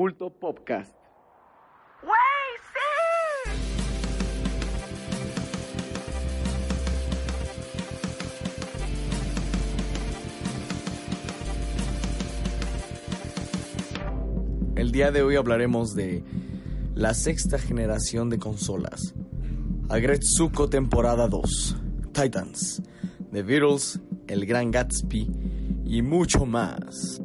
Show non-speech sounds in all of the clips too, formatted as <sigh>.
Culto Podcast. El día de hoy hablaremos de la sexta generación de consolas, Agretsuko temporada 2, Titans, The Beatles, El Gran Gatsby y mucho más.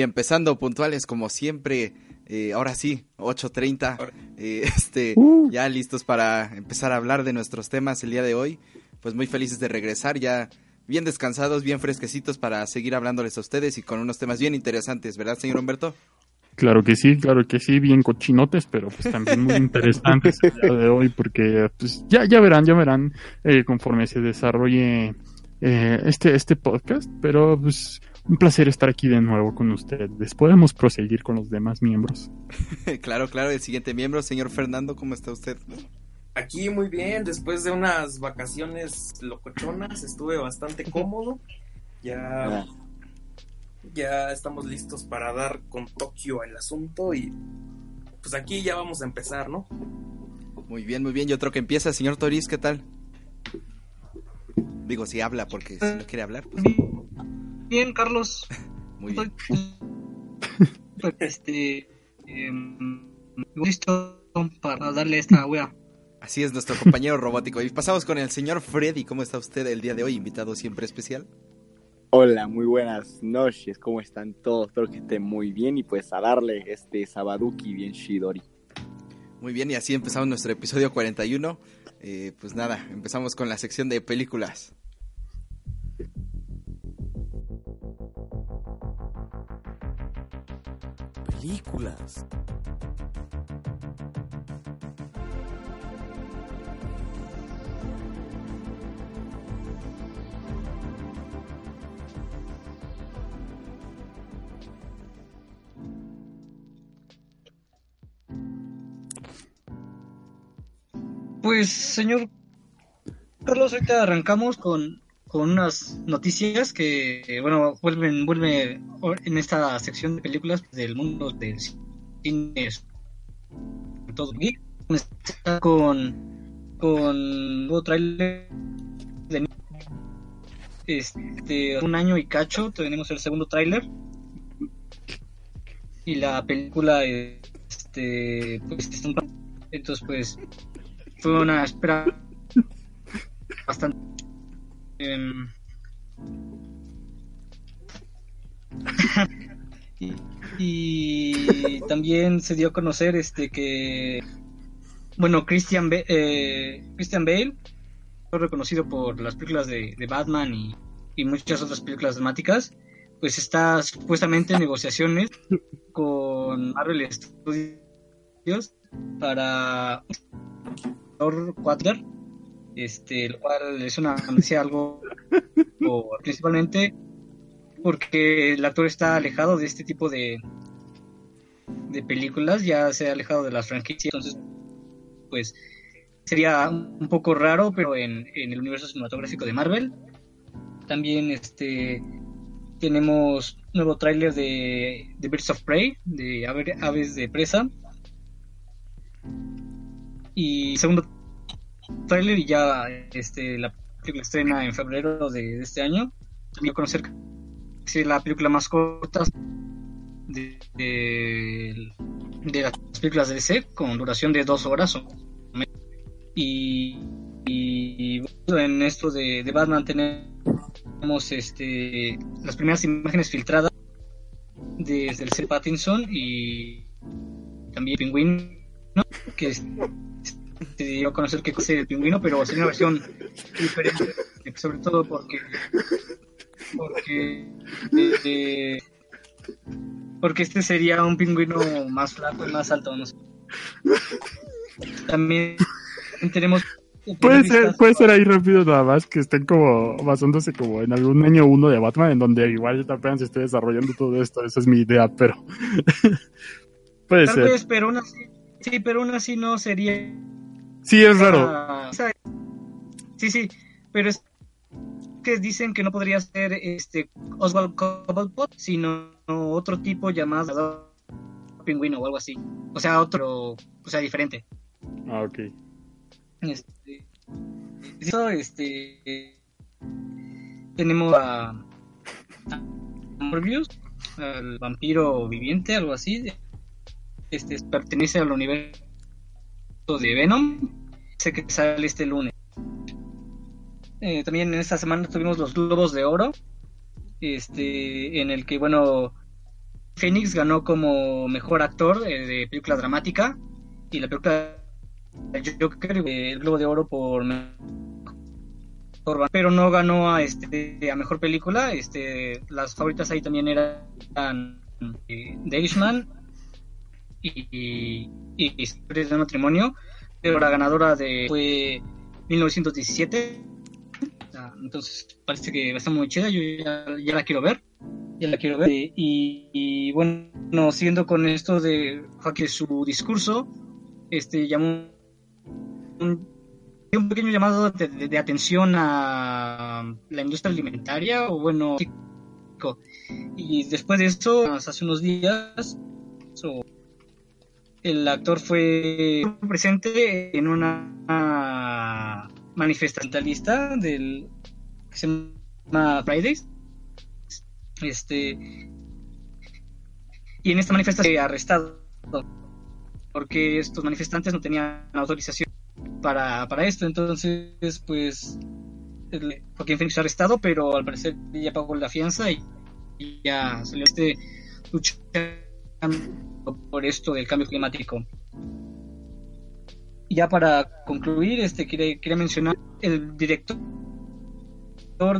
Y empezando puntuales como siempre, eh, ahora sí, 8.30, eh, <laughs> este, ya listos para empezar a hablar de nuestros temas el día de hoy. Pues muy felices de regresar, ya bien descansados, bien fresquecitos para seguir hablándoles a ustedes y con unos temas bien interesantes, ¿verdad, señor Humberto? Claro que sí, claro que sí, bien cochinotes, pero pues también muy <laughs> interesantes el día de hoy, porque pues ya, ya verán, ya verán eh, conforme se desarrolle eh, este, este podcast, pero pues un placer estar aquí de nuevo con ustedes. Podemos proseguir con los demás miembros. <laughs> claro, claro, el siguiente miembro, señor Fernando, ¿cómo está usted? Aquí muy bien, después de unas vacaciones locochonas, estuve bastante cómodo. Ya, ya estamos listos para dar con Tokio el asunto y pues aquí ya vamos a empezar, ¿no? Muy bien, muy bien. Yo creo que empieza, señor Toriz, ¿qué tal? Digo, si habla, porque si no quiere hablar. Pues... Bien, Carlos. <laughs> Muy bien. <laughs> este. Eh, listo para darle esta wea. Así es, nuestro compañero robótico. Y pasamos con el señor Freddy. ¿Cómo está usted el día de hoy? Invitado siempre especial. Hola, muy buenas noches. ¿Cómo están todos? Espero que estén muy bien y pues a darle este Sabaduki bien Shidori. Muy bien, y así empezamos nuestro episodio 41. Eh, pues nada, empezamos con la sección de películas. Películas. Pues, señor Carlos, ahorita arrancamos con, con unas noticias que, bueno, vuelven, vuelve en esta sección de películas del mundo del cine, todo con, con nuevo trailer de este, un año y cacho, tenemos el segundo tráiler. Y la película este pues entonces pues fue una espera bastante em, <laughs> y, también se dio a conocer este que bueno Christian eh, Bale reconocido por las películas de, Batman y, muchas otras películas dramáticas pues está supuestamente en negociaciones con Marvel Studios para 4 este lo cual es una noticia algo principalmente porque el actor está alejado de este tipo de de películas ya se ha alejado de las franquicias entonces pues sería un poco raro pero en, en el universo cinematográfico de Marvel también este tenemos nuevo tráiler de, de Birds of Prey de Aves de Presa. Y segundo tráiler y ya este la película estrena en febrero de, este año también conocer es la película más corta de, las películas de DC con duración de dos horas y, y, en esto de, de Batman tenemos este las primeras imágenes filtradas desde el C. Pattinson y también Penguin ¿no? que se dio a conocer que es el pingüino, pero sería una versión diferente, sobre todo porque porque eh, porque este sería un pingüino más flaco y más alto, no sé. También tenemos Puede ser, puede ser ahí rápido nada más que estén como basándose como en algún año uno de Batman, en donde igual apenas se esté desarrollando todo esto. Esa es mi idea, pero <laughs> puede Tal ser. vez, pero aún así, sí, pero aún así no sería. Sí, es raro. Ah, Sí, sí, pero es que dicen que no podría ser este Oswald Cobblepot, sino otro tipo llamado Pingüino o algo así. O sea, otro, o sea, diferente. Ah, ok. Este, eso, este, tenemos a, a Morbius, al vampiro viviente, algo así. Este pertenece al universo de Venom. Sé que sale este lunes. Eh, también en esta semana tuvimos los Globos de Oro, este, en el que, bueno, Phoenix ganó como mejor actor eh, de película dramática y la película creo que el Globo de Oro por pero no ganó a este a mejor película. Este, las favoritas ahí también eran eh, The Irishman y, y, Historias de matrimonio, pero la ganadora de fue 1917. Ah, Entonces parece que va a estar muy chida, yo ya, ya la quiero ver. Ya la quiero ver. Y, y, bueno, siguiendo con esto de que su discurso, este llamó un, un pequeño llamado de, de, de, atención a la industria alimentaria o bueno y después de esto hace unos días so, el actor fue presente en una manifestación del que se llama Fridays este y en esta manifestación fue arrestado porque estos manifestantes no tenían autorización para, para esto. Entonces, pues, el, Joaquín Phoenix fue arrestado, pero al parecer ya pagó la fianza y, y ya salió este luchando por esto del cambio climático. Ya para concluir, este quería, quería mencionar el director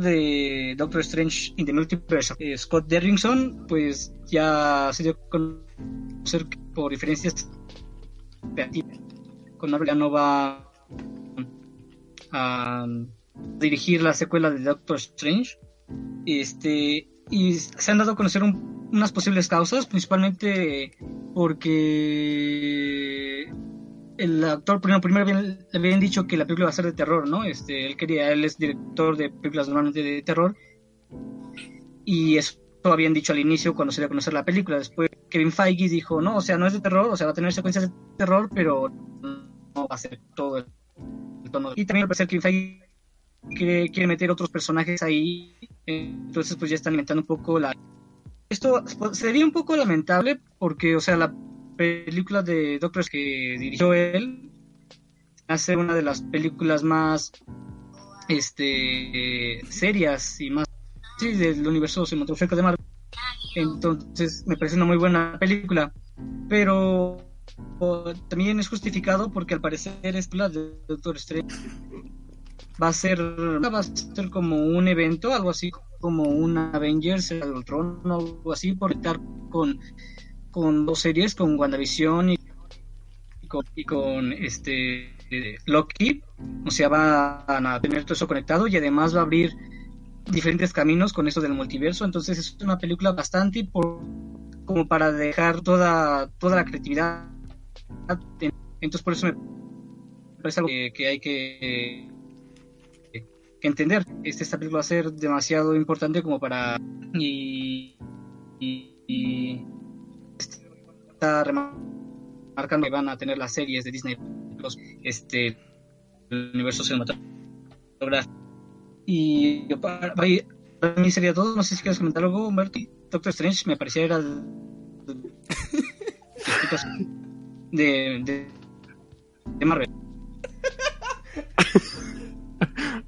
de Doctor Strange in the Multiverse, eh, Scott Derrickson, pues ya se dio a conocer por diferencias con Marvel ya no va a dirigir la secuela de Doctor Strange. Este, y se han dado a conocer un, unas posibles causas, principalmente porque el actor primero, primero le habían dicho que la película va a ser de terror, ¿no? Este, él quería, él es director de películas normalmente de terror. Y eso habían dicho al inicio cuando se dio a conocer la película. Después Kevin Feige dijo, no, o sea, no es de terror, o sea, va a tener secuencias de terror, pero no va a ser todo el, el tono. Y también al parecer Kevin Feige quiere, quiere, meter otros personajes ahí, entonces pues ya están inventando un poco la... Esto sería un poco lamentable porque, o sea, la película de Doctor que dirigió él hace una de las películas más este serias y más sí, del universo cinematográfico de Marvel. Entonces me parece una muy buena película, pero también es justificado porque al parecer es la de Doctor Strange va a ser va a ser como un evento, algo así como un Avengers, el trono, algo así, por estar con con dos series, con WandaVision y, con, y con este Loki, o sea, van a tener todo eso conectado y además va a abrir diferentes caminos con eso del multiverso, entonces es una película bastante por, como para dejar toda toda la creatividad entonces por eso me parece algo que hay que, que, entender. Este, esta va a ser demasiado importante como para y, y, y está remarcando que van a tener las series de Disney este el universo cinematográfico. Y para, para, mí sería todo. No sé si quieres comentar algo Humberto Doctor Strange me parecía era de, de Marvel. <laughs>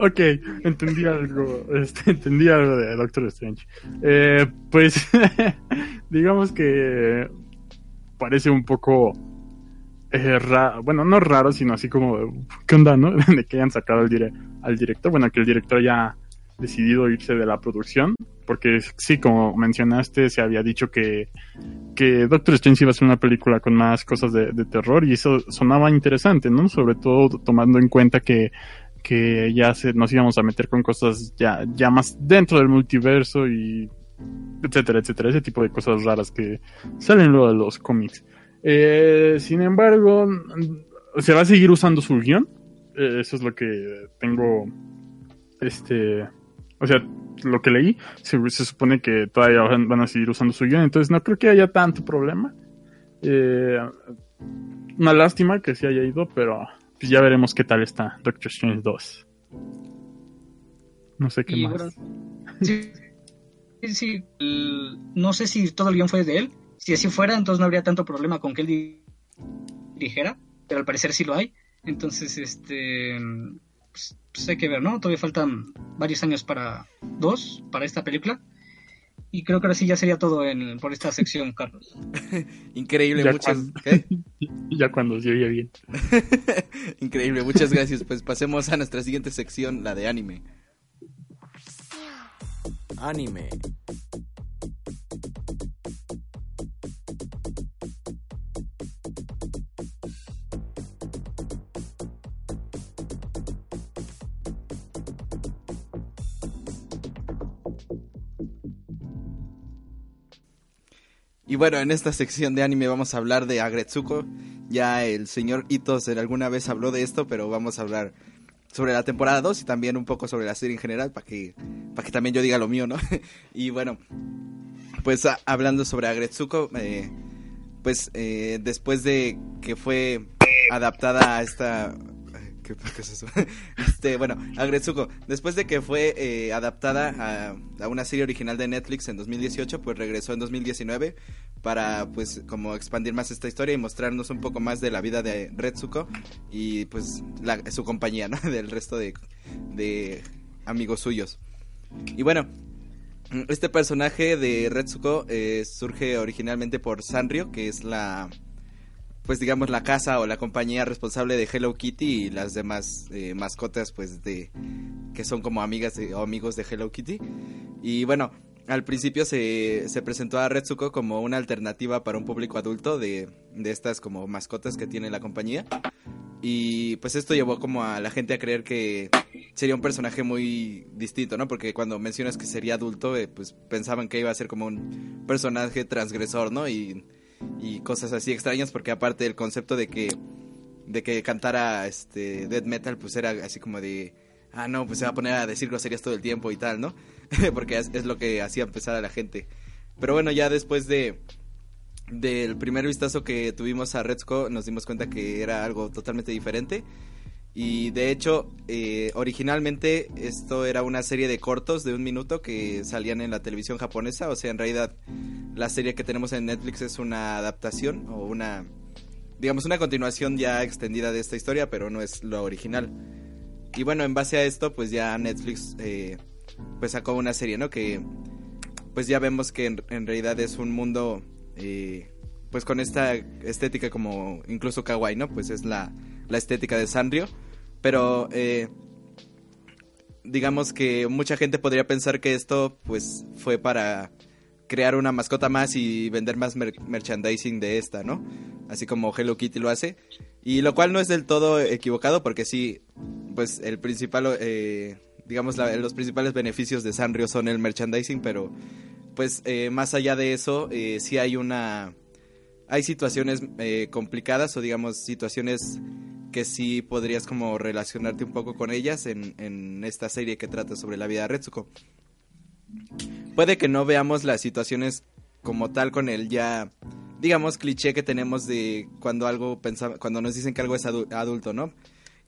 ok, entendí algo, este, <laughs> entendí algo de Doctor Strange. Eh, pues, <laughs> digamos que parece un poco eh, raro, bueno, no raro, sino así como, <laughs> ¿qué onda, no? de que hayan sacado al, dire director, bueno, que el director ya, decidido irse de la producción, porque sí, como mencionaste, se había dicho que, que Doctor Strange iba a ser una película con más cosas de terror y eso sonaba interesante, ¿no? Sobre todo tomando en cuenta que que ya se, nos íbamos a meter con cosas ya, ya más dentro del multiverso y etcétera, etcétera, ese tipo de cosas raras que salen luego de los cómics. Eh, sin embargo, se va a seguir usando su guion. Eh, eso es lo que tengo. Este. O sea, lo que leí, se, supone que todavía van, a seguir usando su guion, entonces no creo que haya tanto problema. Eh, una lástima que se haya ido, pero pues ya veremos qué tal está Doctor Strange 2. No sé qué más. sí, sí, no sé si todo el guion fue de él. Si así fuera, entonces no habría tanto problema con que él dirigiera, pero al parecer sí lo hay. Entonces, este, pues, pues, hay que ver, ¿no? Todavía faltan varios años para dos, para esta película. Y creo que ahora sí ya sería todo en, por esta sección, <laughs> Carlos. Increíble, muchas <laughs> Ya cuando se oye bien. <laughs> Increíble, muchas gracias. Pues pasemos a nuestra siguiente sección, la de anime. Anime. Y bueno, en esta sección de anime vamos a hablar de Agretsuko. Ya el señor Itos alguna vez habló de esto, pero vamos a hablar sobre la temporada 2 y también un poco sobre la serie en general para que, para que también yo diga lo mío, ¿no? <laughs> y bueno, pues hablando sobre Agretsuko, eh, pues eh, después de que fue adaptada a esta ¿Qué, es eso? <laughs> este, bueno, Agretsuko, después de que fue eh, adaptada a, una serie original de Netflix en 2018, pues regresó en 2019 para, pues, como expandir más esta historia y mostrarnos un poco más de la vida de Retsuko y, pues, su compañía, ¿no? <laughs> Del resto de, de amigos suyos. Y bueno, este personaje de Retsuko eh, surge originalmente por Sanrio, que es la pues digamos la casa o la compañía responsable de Hello Kitty y las demás eh, mascotas pues de que son como amigas o amigos de Hello Kitty y bueno al principio se, se presentó a Retsuko como una alternativa para un público adulto de, de estas como mascotas que tiene la compañía y pues esto llevó como a la gente a creer que sería un personaje muy distinto, ¿no? Porque cuando mencionas que sería adulto, eh, pues pensaban que iba a ser como un personaje transgresor, ¿no? Y y cosas así extrañas porque aparte el concepto de que de que cantara este death metal pues era así como de ah no pues se va a poner a decir groserías todo el tiempo y tal no <laughs> porque es, lo que hacía empezar a la gente. Pero bueno ya después de del primer vistazo que tuvimos a Redsco nos dimos cuenta que era algo totalmente diferente y de hecho, eh, originalmente esto era una serie de cortos de un minuto que salían en la televisión japonesa. O sea, en realidad la serie que tenemos en Netflix es una adaptación o una, digamos, una continuación ya extendida de esta historia, pero no es lo original. Y bueno, en base a esto, pues ya Netflix eh, pues sacó una serie, ¿no? Que pues ya vemos que en, realidad es un mundo eh, pues con esta estética como incluso kawaii, ¿no? Pues es la la estética de Sanrio, pero eh, digamos que mucha gente podría pensar que esto pues fue para crear una mascota más y vender más merchandising de esta, ¿no? Así como Hello Kitty lo hace. Y lo cual no es del todo equivocado porque sí, pues el principal, eh, digamos, los principales beneficios de Sanrio son el merchandising, pero pues eh, más allá de eso, sí hay una... Hay situaciones complicadas o digamos situaciones que sí podrías como relacionarte un poco con ellas en, esta serie que trata sobre la vida de Retsuko. Puede que no veamos las situaciones como tal con el ya, digamos, cliché que tenemos de cuando algo pensaba, cuando nos dicen que algo es adulto, ¿no?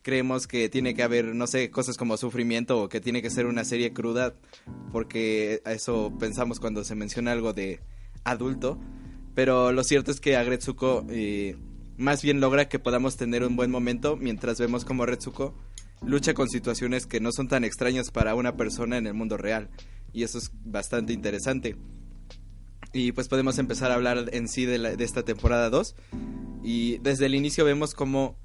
Creemos que tiene que haber, no sé, cosas como sufrimiento o que tiene que ser una serie cruda, porque eso pensamos cuando se menciona algo de adulto. Pero lo cierto es que a eh, más bien logra que podamos tener un buen momento mientras vemos como Retsuko lucha con situaciones que no son tan extrañas para una persona en el mundo real. Y eso es bastante interesante. Y pues podemos empezar a hablar en sí de, de esta temporada 2. Y desde el inicio vemos cómo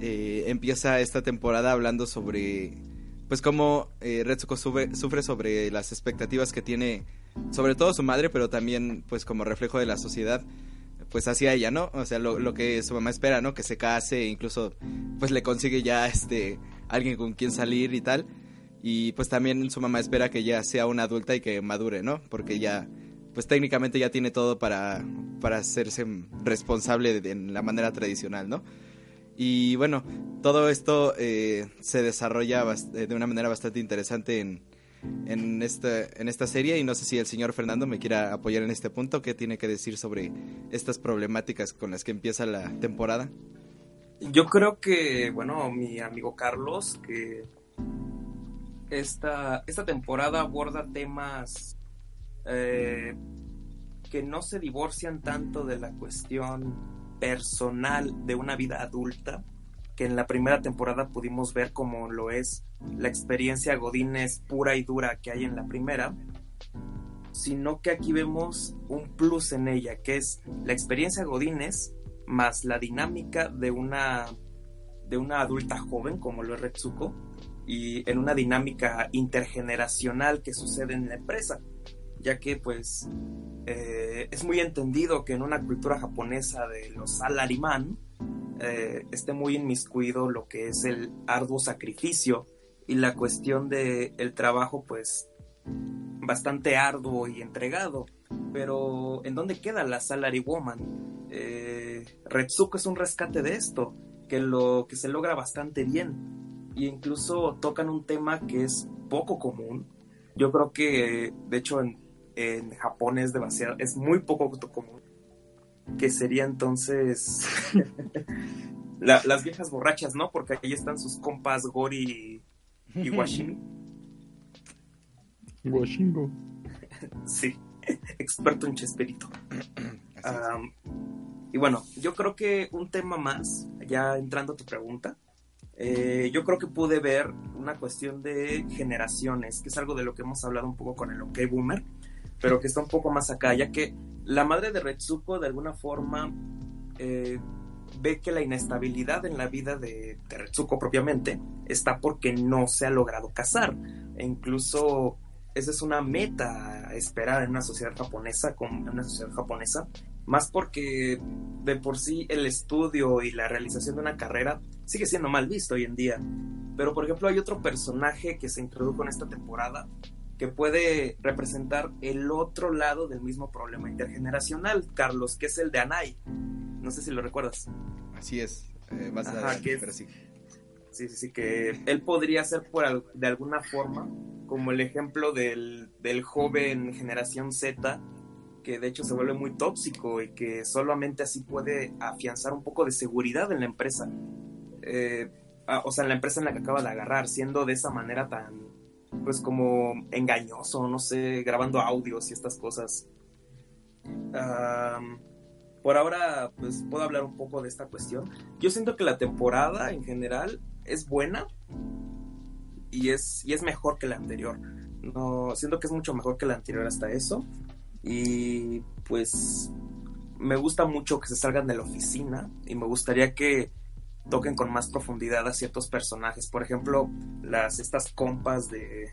eh, empieza esta temporada hablando sobre pues cómo eh, Retsuko sufre sobre las expectativas que tiene, sobre todo su madre, pero también pues como reflejo de la sociedad, pues hacia ella, ¿no? O sea, lo, lo que su mamá espera, ¿no? Que se case, incluso pues le consigue ya este alguien con quien salir y tal. Y pues también su mamá espera que ya sea una adulta y que madure, ¿no? Porque ya, pues técnicamente ya tiene todo para, para hacerse responsable de, en la manera tradicional, ¿no? Y bueno, todo esto eh, se desarrolla de una manera bastante interesante en, en, esta, en esta serie y no sé si el señor Fernando me quiera apoyar en este punto. ¿Qué tiene que decir sobre estas problemáticas con las que empieza la temporada? Yo creo que, bueno, mi amigo Carlos, que esta, esta temporada aborda temas eh, que no se divorcian tanto de la cuestión personal de una vida adulta, que en la primera temporada pudimos ver como lo es la experiencia Godínez pura y dura que hay en la primera, sino que aquí vemos un plus en ella, que es la experiencia Godínez más la dinámica de una de una adulta joven como lo es Retsuko y en una dinámica intergeneracional que sucede en la empresa, ya que pues eh, es muy entendido que en una cultura japonesa de los salaryman eh, esté muy inmiscuido lo que es el arduo sacrificio y la cuestión de el trabajo pues bastante arduo y entregado. Pero ¿en dónde queda la salary woman? Eh, Retsuko es un rescate de esto, que lo que se logra bastante bien. Y incluso tocan un tema que es poco común. Yo creo que, de hecho, en, en Japón es demasiado, es muy poco común. Que sería entonces <laughs> las viejas borrachas, ¿no? Porque ahí están sus compas Gori y <laughs> Washimi. Washingo. sí, <laughs> experto en chesperito. y bueno, yo creo que un tema más, ya entrando a tu pregunta, eh, yo creo que pude ver una cuestión de generaciones, que es algo de lo que hemos hablado un poco con el OK Boomer, pero que está un poco más acá, ya que la madre de Retsuko de alguna forma eh, ve que la inestabilidad en la vida de, de Retsuko propiamente está porque no se ha logrado casar. E incluso esa es una meta a esperar en una sociedad japonesa, con una sociedad japonesa, más porque de por sí el estudio y la realización de una carrera sigue siendo mal visto hoy en día. Pero por ejemplo hay otro personaje que se introdujo en esta temporada que puede representar el otro lado del mismo problema intergeneracional, Carlos, que es el de Anai. No sé si lo recuerdas. Así es, eh, más Ajá, que- sí. Sí, sí, sí, que él podría ser por, de alguna forma como el ejemplo del, del joven generación Z, que de hecho se vuelve muy tóxico y que solamente así puede afianzar un poco de seguridad en la empresa. Eh, o sea, en la empresa en la que acaba de agarrar, siendo de esa manera tan, pues como engañoso, no sé, grabando audios y estas cosas. Por ahora, pues puedo hablar un poco de esta cuestión. Yo siento que la temporada en general es buena y es, y es mejor que la anterior. No, siento que es mucho mejor que la anterior hasta eso. Y pues me gusta mucho que se salgan de la oficina y me gustaría que toquen con más profundidad a ciertos personajes. Por ejemplo, las estas compas de,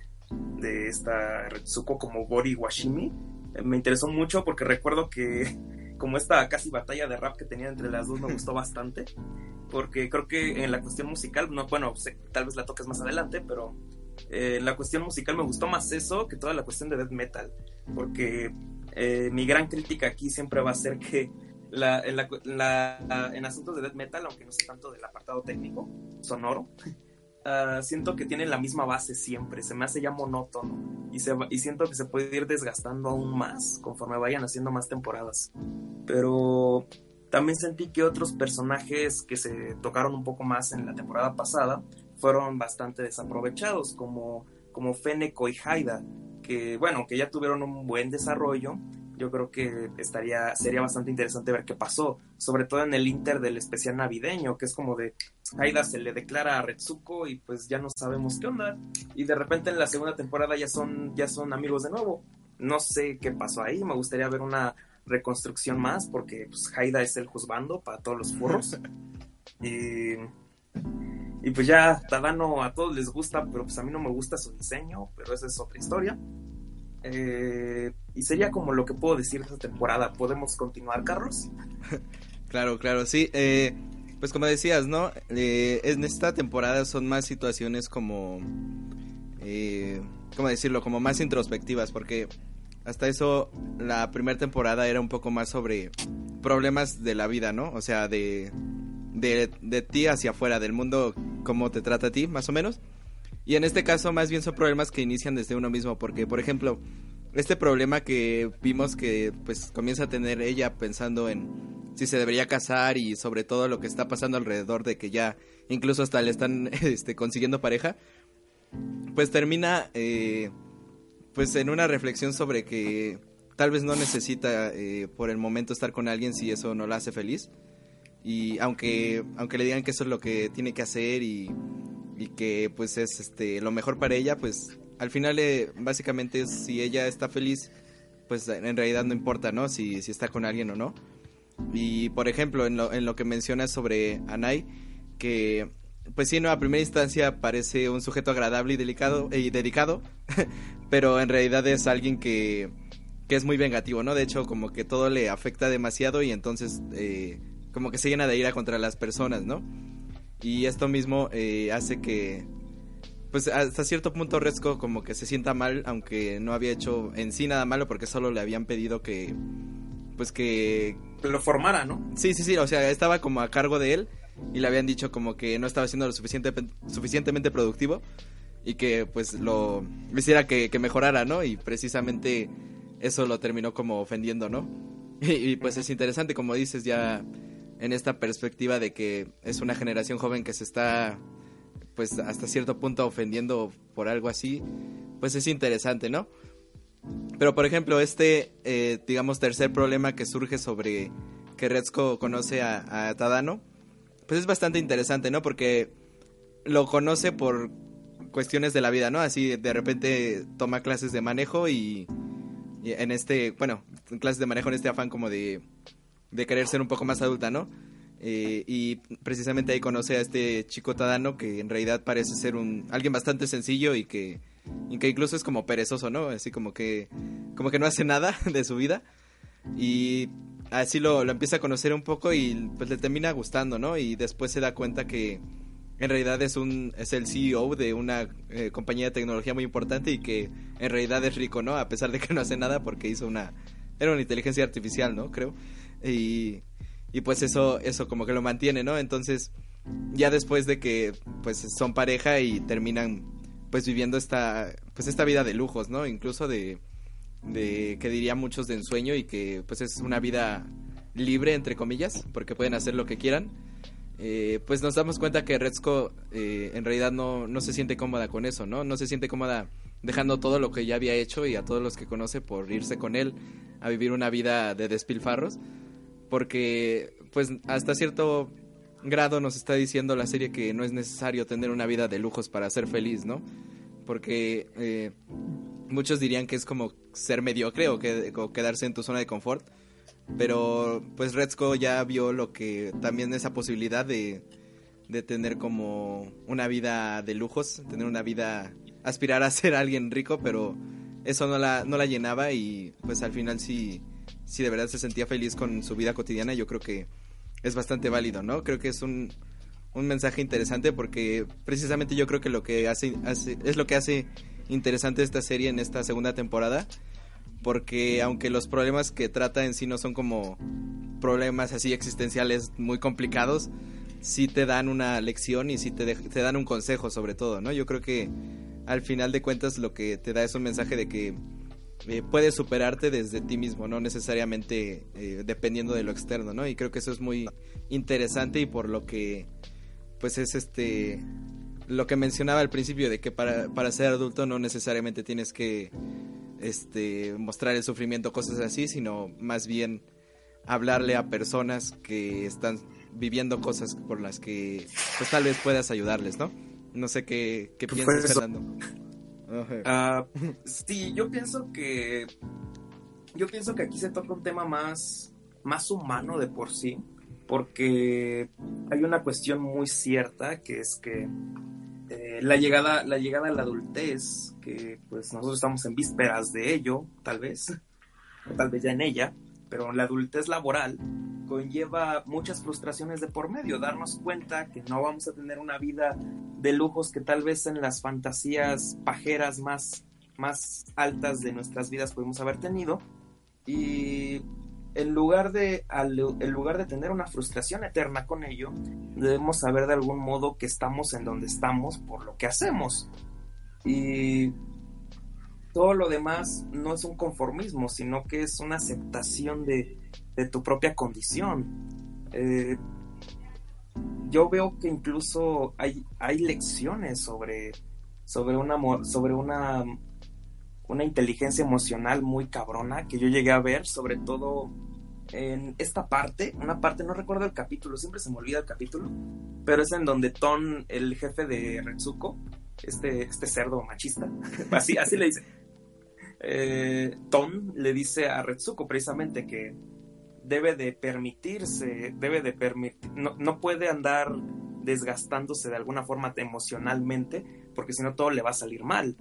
de esta Retsuko como Gori Washimi. eh, Me interesó mucho porque recuerdo que <laughs> como esta casi batalla de rap que tenían entre las dos me gustó <laughs> bastante. Porque creo que en la cuestión musical, no, bueno, sé- tal vez la toques más adelante, pero eh, en la cuestión musical me gustó más eso que toda la cuestión de death metal. Porque eh, mi gran crítica aquí siempre va a ser que la, en, la, la- en asuntos de death metal, aunque no sé tanto del apartado técnico, sonoro, <laughs> ah, siento que tienen la misma base siempre, se me hace ya monótono y, se, y siento que se puede ir desgastando aún más conforme vayan haciendo más temporadas. Pero también sentí que otros personajes que se tocaron un poco más en la temporada pasada fueron bastante desaprovechados, como, como Feneko y Haida, que bueno, que ya tuvieron un buen desarrollo. Yo creo que estaría, sería bastante interesante ver qué pasó, sobre todo en el Inter del especial navideño, que es como de Haida se le declara a Retsuko y pues ya no sabemos qué onda. Y de repente en la segunda temporada ya son, ya son amigos de nuevo. No sé qué pasó ahí, me gustaría ver una reconstrucción más, porque pues Haida es el juzgando para todos los furros. <laughs> y, Y pues ya Tadano a todos les gusta, pero pues a mí no me gusta su diseño, pero esa es otra historia. Eh, y sería como lo que puedo decir de esta temporada. ¿Podemos continuar, Carlos? <laughs> claro, claro, sí. Eh, pues como decías, ¿no? Eh, en esta temporada son más situaciones como... Eh, ¿Cómo decirlo? Como más introspectivas, porque hasta eso la primera temporada era un poco más sobre problemas de la vida, ¿no? O sea, de, de, de ti hacia afuera, del mundo, cómo te trata a ti, más o menos. Y en este caso más bien son problemas que inician desde uno mismo, porque por ejemplo, este problema que vimos que pues comienza a tener ella pensando en si se debería casar y sobre todo lo que está pasando alrededor de que ya incluso hasta le están <laughs> este, consiguiendo pareja, pues termina eh, pues en una reflexión sobre que tal vez no necesita eh, por el momento estar con alguien si eso no la hace feliz. Y aunque aunque le digan que eso es lo que tiene que hacer y y que pues es este lo mejor para ella, pues al final eh, básicamente si ella está feliz, pues en realidad no importa, ¿no? Si, si está con alguien o no. Y por ejemplo, en lo, en lo que mencionas sobre Anai, que pues sí, no, a primera instancia parece un sujeto agradable y delicado y dedicado, <laughs> pero en realidad es alguien que, que es muy vengativo, ¿no? De hecho, como que todo le afecta demasiado y entonces eh, como que se llena de ira contra las personas, ¿no? Y esto mismo eh, hace que, pues hasta cierto punto Rezko como que se sienta mal, aunque no había hecho en sí nada malo porque solo le habían pedido que, pues que... lo formara, ¿no? Sí, sí, sí, o sea, estaba como a cargo de él y le habían dicho como que no estaba siendo lo suficiente, suficientemente productivo y que pues lo hiciera que, que mejorara, ¿no? Y precisamente eso lo terminó como ofendiendo, ¿no? <laughs> y pues es interesante, como dices, ya en esta perspectiva de que es una generación joven que se está pues hasta cierto punto ofendiendo por algo así, pues es interesante, ¿no? Pero por ejemplo, este, eh, digamos, tercer problema que surge sobre que Retzko conoce a, Tadano, pues es bastante interesante, ¿no? Porque lo conoce por cuestiones de la vida, ¿no? Así de repente toma clases de manejo y, y en este, bueno, clases de manejo en este afán como de de querer ser un poco más adulta, ¿no? Eh, y precisamente ahí conoce a este chico Tadano que en realidad parece ser un alguien bastante sencillo y que, incluso es como perezoso, ¿no? Así como que como que no hace nada <laughs> de su vida y así lo, lo empieza a conocer un poco y pues le termina gustando, ¿no? Y después se da cuenta que en realidad es un es el CEO de una eh, compañía de tecnología muy importante y que en realidad es rico, ¿no? A pesar de que no hace nada porque hizo una era una inteligencia artificial, ¿no? Creo. Y, y pues eso, eso como que lo mantiene, ¿no? Entonces, ya después de que pues son pareja y terminan pues viviendo esta, pues esta vida de lujos, ¿no? Incluso de, de que diría muchos de ensueño y que pues es una vida libre, entre comillas, porque pueden hacer lo que quieran. Eh, pues nos damos cuenta que Retzko eh, en realidad no, no se siente cómoda con eso, ¿no? No se siente cómoda dejando todo lo que ya había hecho y a todos los que conoce por irse con él a vivir una vida de despilfarros porque pues hasta cierto grado nos está diciendo la serie que no es necesario tener una vida de lujos para ser feliz, ¿no? Porque eh, muchos dirían que es como ser mediocre o, que, o quedarse en tu zona de confort, pero pues Retzko ya vio lo que también esa posibilidad de, de tener como una vida de lujos, tener una vida, aspirar a ser alguien rico, pero eso no la, no la llenaba y pues al final sí si de verdad se sentía feliz con su vida cotidiana, yo creo que es bastante válido, ¿no? Creo que es un, un mensaje interesante porque precisamente yo creo que lo que hace, hace, es lo que hace interesante esta serie en esta segunda temporada porque aunque los problemas que trata en sí no son como problemas así existenciales muy complicados, sí te dan una lección y sí te, te dan un consejo sobre todo, ¿no? Yo creo que al final de cuentas lo que te da es un mensaje de que eh, puedes superarte desde ti mismo, no necesariamente eh, dependiendo de lo externo, ¿no? Y creo que eso es muy interesante y por lo que, pues es este, lo que mencionaba al principio de que para, para ser adulto no necesariamente tienes que, este, mostrar el sufrimiento, cosas así, sino más bien hablarle a personas que están viviendo cosas por las que, pues tal vez puedas ayudarles, ¿no? No sé qué, qué piensas, Fernando. Uh, sí, yo pienso que yo pienso que aquí se toca un tema más más humano de por sí. porque hay una cuestión muy cierta que es que eh, la llegada la llegada a la adultez que pues nosotros estamos en vísperas de ello tal vez o tal vez ya en ella pero la adultez laboral conlleva muchas frustraciones de por medio. Darnos cuenta que no vamos a tener una vida de lujos que tal vez en las fantasías pajeras más más altas de nuestras vidas pudimos haber tenido. Y en lugar de en lugar de tener una frustración eterna con ello debemos saber de algún modo que estamos en donde estamos por lo que hacemos. Y todo lo demás no es un conformismo sino que es una aceptación de, de tu propia condición. Eh, yo veo que incluso hay, hay lecciones sobre sobre una sobre una una inteligencia emocional muy cabrona que yo llegué a ver, sobre todo en esta parte, una parte, no recuerdo el capítulo, siempre se me olvida el capítulo, pero es en donde Ton, el jefe de Retsuko, este, este cerdo machista, <laughs> así, así le dice, eh, Ton le dice a Retsuko precisamente que debe de permitirse, debe de permitir, no, no puede andar desgastándose de alguna forma emocionalmente, porque si no todo le va a salir mal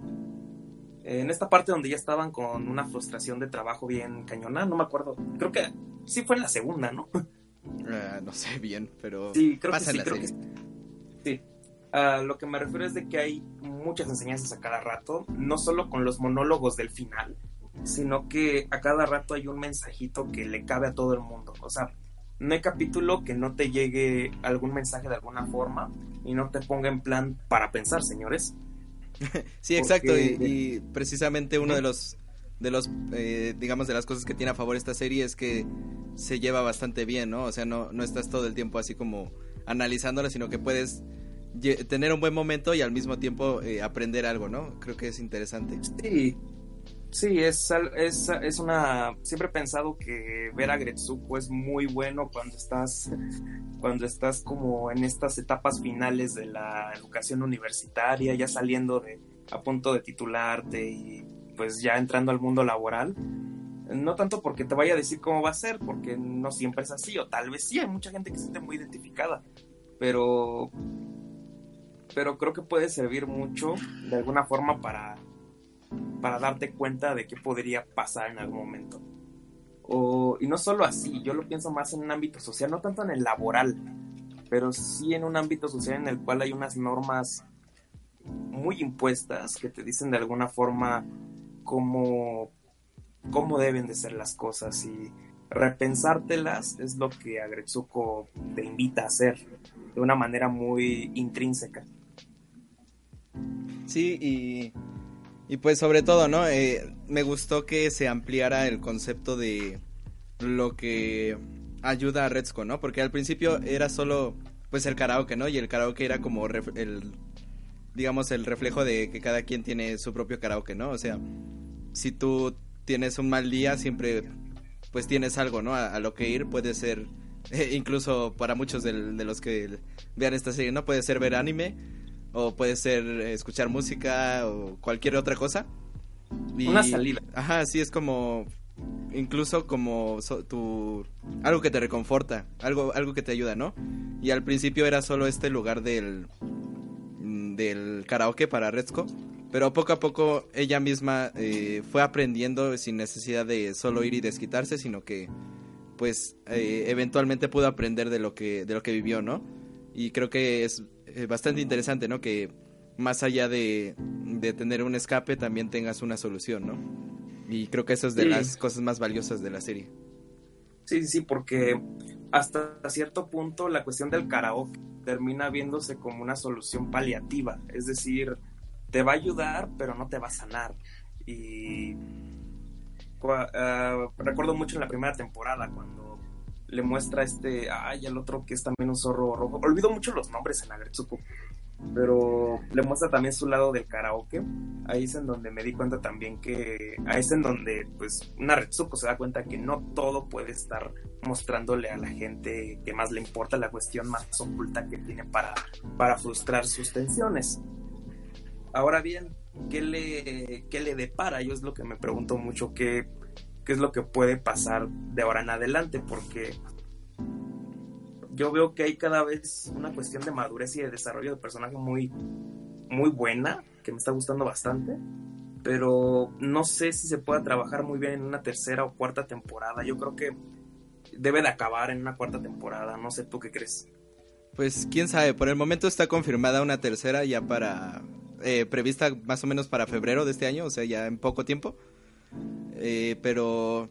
en esta parte donde ya estaban con una frustración de trabajo bien cañona, no me acuerdo, creo que sí fue en la segunda, ¿no? Uh, <laughs> no sé bien, pero sí, creo que sí, creo que sí. Uh, lo que me refiero es de que hay muchas enseñanzas a cada rato, no solo con los monólogos del final, sino que a cada rato hay un mensajito que le cabe a todo el mundo. O sea, no hay capítulo que no te llegue algún mensaje de alguna forma y no te ponga en plan para pensar, señores. <laughs> sí, exacto. Y, precisamente uno de los, de los eh, digamos, de las cosas que tiene a favor esta serie es que se lleva bastante bien, ¿no? O sea, no, no estás todo el tiempo así como analizándola, sino que puedes tener un buen momento y al mismo tiempo eh, aprender algo, ¿no? Creo que es interesante. Sí, Sí, es, es, es, una... Siempre he pensado que ver a Gretsuko es muy bueno cuando estás, cuando estás como en estas etapas finales de la educación universitaria, ya saliendo de, a punto de titularte y pues ya entrando al mundo laboral. No tanto porque te vaya a decir cómo va a ser, porque no siempre es así, o tal vez sí, hay mucha gente que se siente muy identificada, pero, pero creo que puede servir mucho de alguna forma para para darte cuenta de qué podría pasar en algún momento. O, y no solo así, yo lo pienso más en un ámbito social, no tanto en el laboral, pero sí en un ámbito social en el cual hay unas normas muy impuestas que te dicen de alguna forma cómo, cómo deben de ser las cosas y repensártelas es lo que Agretsuko te invita a hacer de una manera muy intrínseca. Sí, y y pues sobre todo, ¿no? Eh, me gustó que se ampliara el concepto de lo que ayuda a Redsco, ¿no? Porque al principio era solo pues el karaoke, ¿no? Y el karaoke era como el digamos el reflejo de que cada quien tiene su propio karaoke, ¿no? O sea, si tú tienes un mal día, siempre pues tienes algo, ¿no? A, lo que ir, puede ser <laughs> incluso para muchos de los que vean esta serie, ¿no? Puede ser ver anime o puede ser escuchar música o cualquier otra cosa. Una salida. Ajá, sí, es como incluso como tu algo que te reconforta, algo algo que te ayuda, ¿no? Y al principio era solo este lugar del del karaoke para Redsco, pero poco a poco ella misma eh, fue aprendiendo sin necesidad de solo ir y desquitarse, sino que pues eh, eventualmente pudo aprender de lo que de lo que vivió, ¿no? Y creo que es eh, bastante interesante, ¿no? Que más allá de, tener un escape, también tengas una solución, ¿no? Y creo que eso es de las cosas más valiosas de la serie. Sí, sí, porque hasta cierto punto la cuestión del karaoke termina viéndose como una solución paliativa, es decir, te va a ayudar, pero no te va a sanar. Y ah, recuerdo mucho en la primera temporada cuando le muestra este, ay, el otro que es también un zorro rojo. Olvido mucho los nombres en Agretsuko, pero le muestra también su lado del karaoke. Ahí es en donde me di cuenta también que, ahí es en donde, pues, una Retsuko se da cuenta que no todo puede estar mostrándole a la gente que más le importa la cuestión más oculta que tiene para, para frustrar sus tensiones. Ahora bien, ¿qué le, qué le depara? Yo es lo que me pregunto mucho, que qué es lo que puede pasar de ahora en adelante, porque yo veo que hay cada vez una cuestión de madurez y de desarrollo de personaje muy, muy buena, que me está gustando bastante. Pero no sé si se pueda trabajar muy bien en una tercera o cuarta temporada. Yo creo que debe de acabar en una cuarta temporada. No sé tú qué crees. Pues quién sabe, por el momento está confirmada una tercera ya para... Eh, prevista más o menos para febrero de este año, o sea, ya en poco tiempo. Eh, pero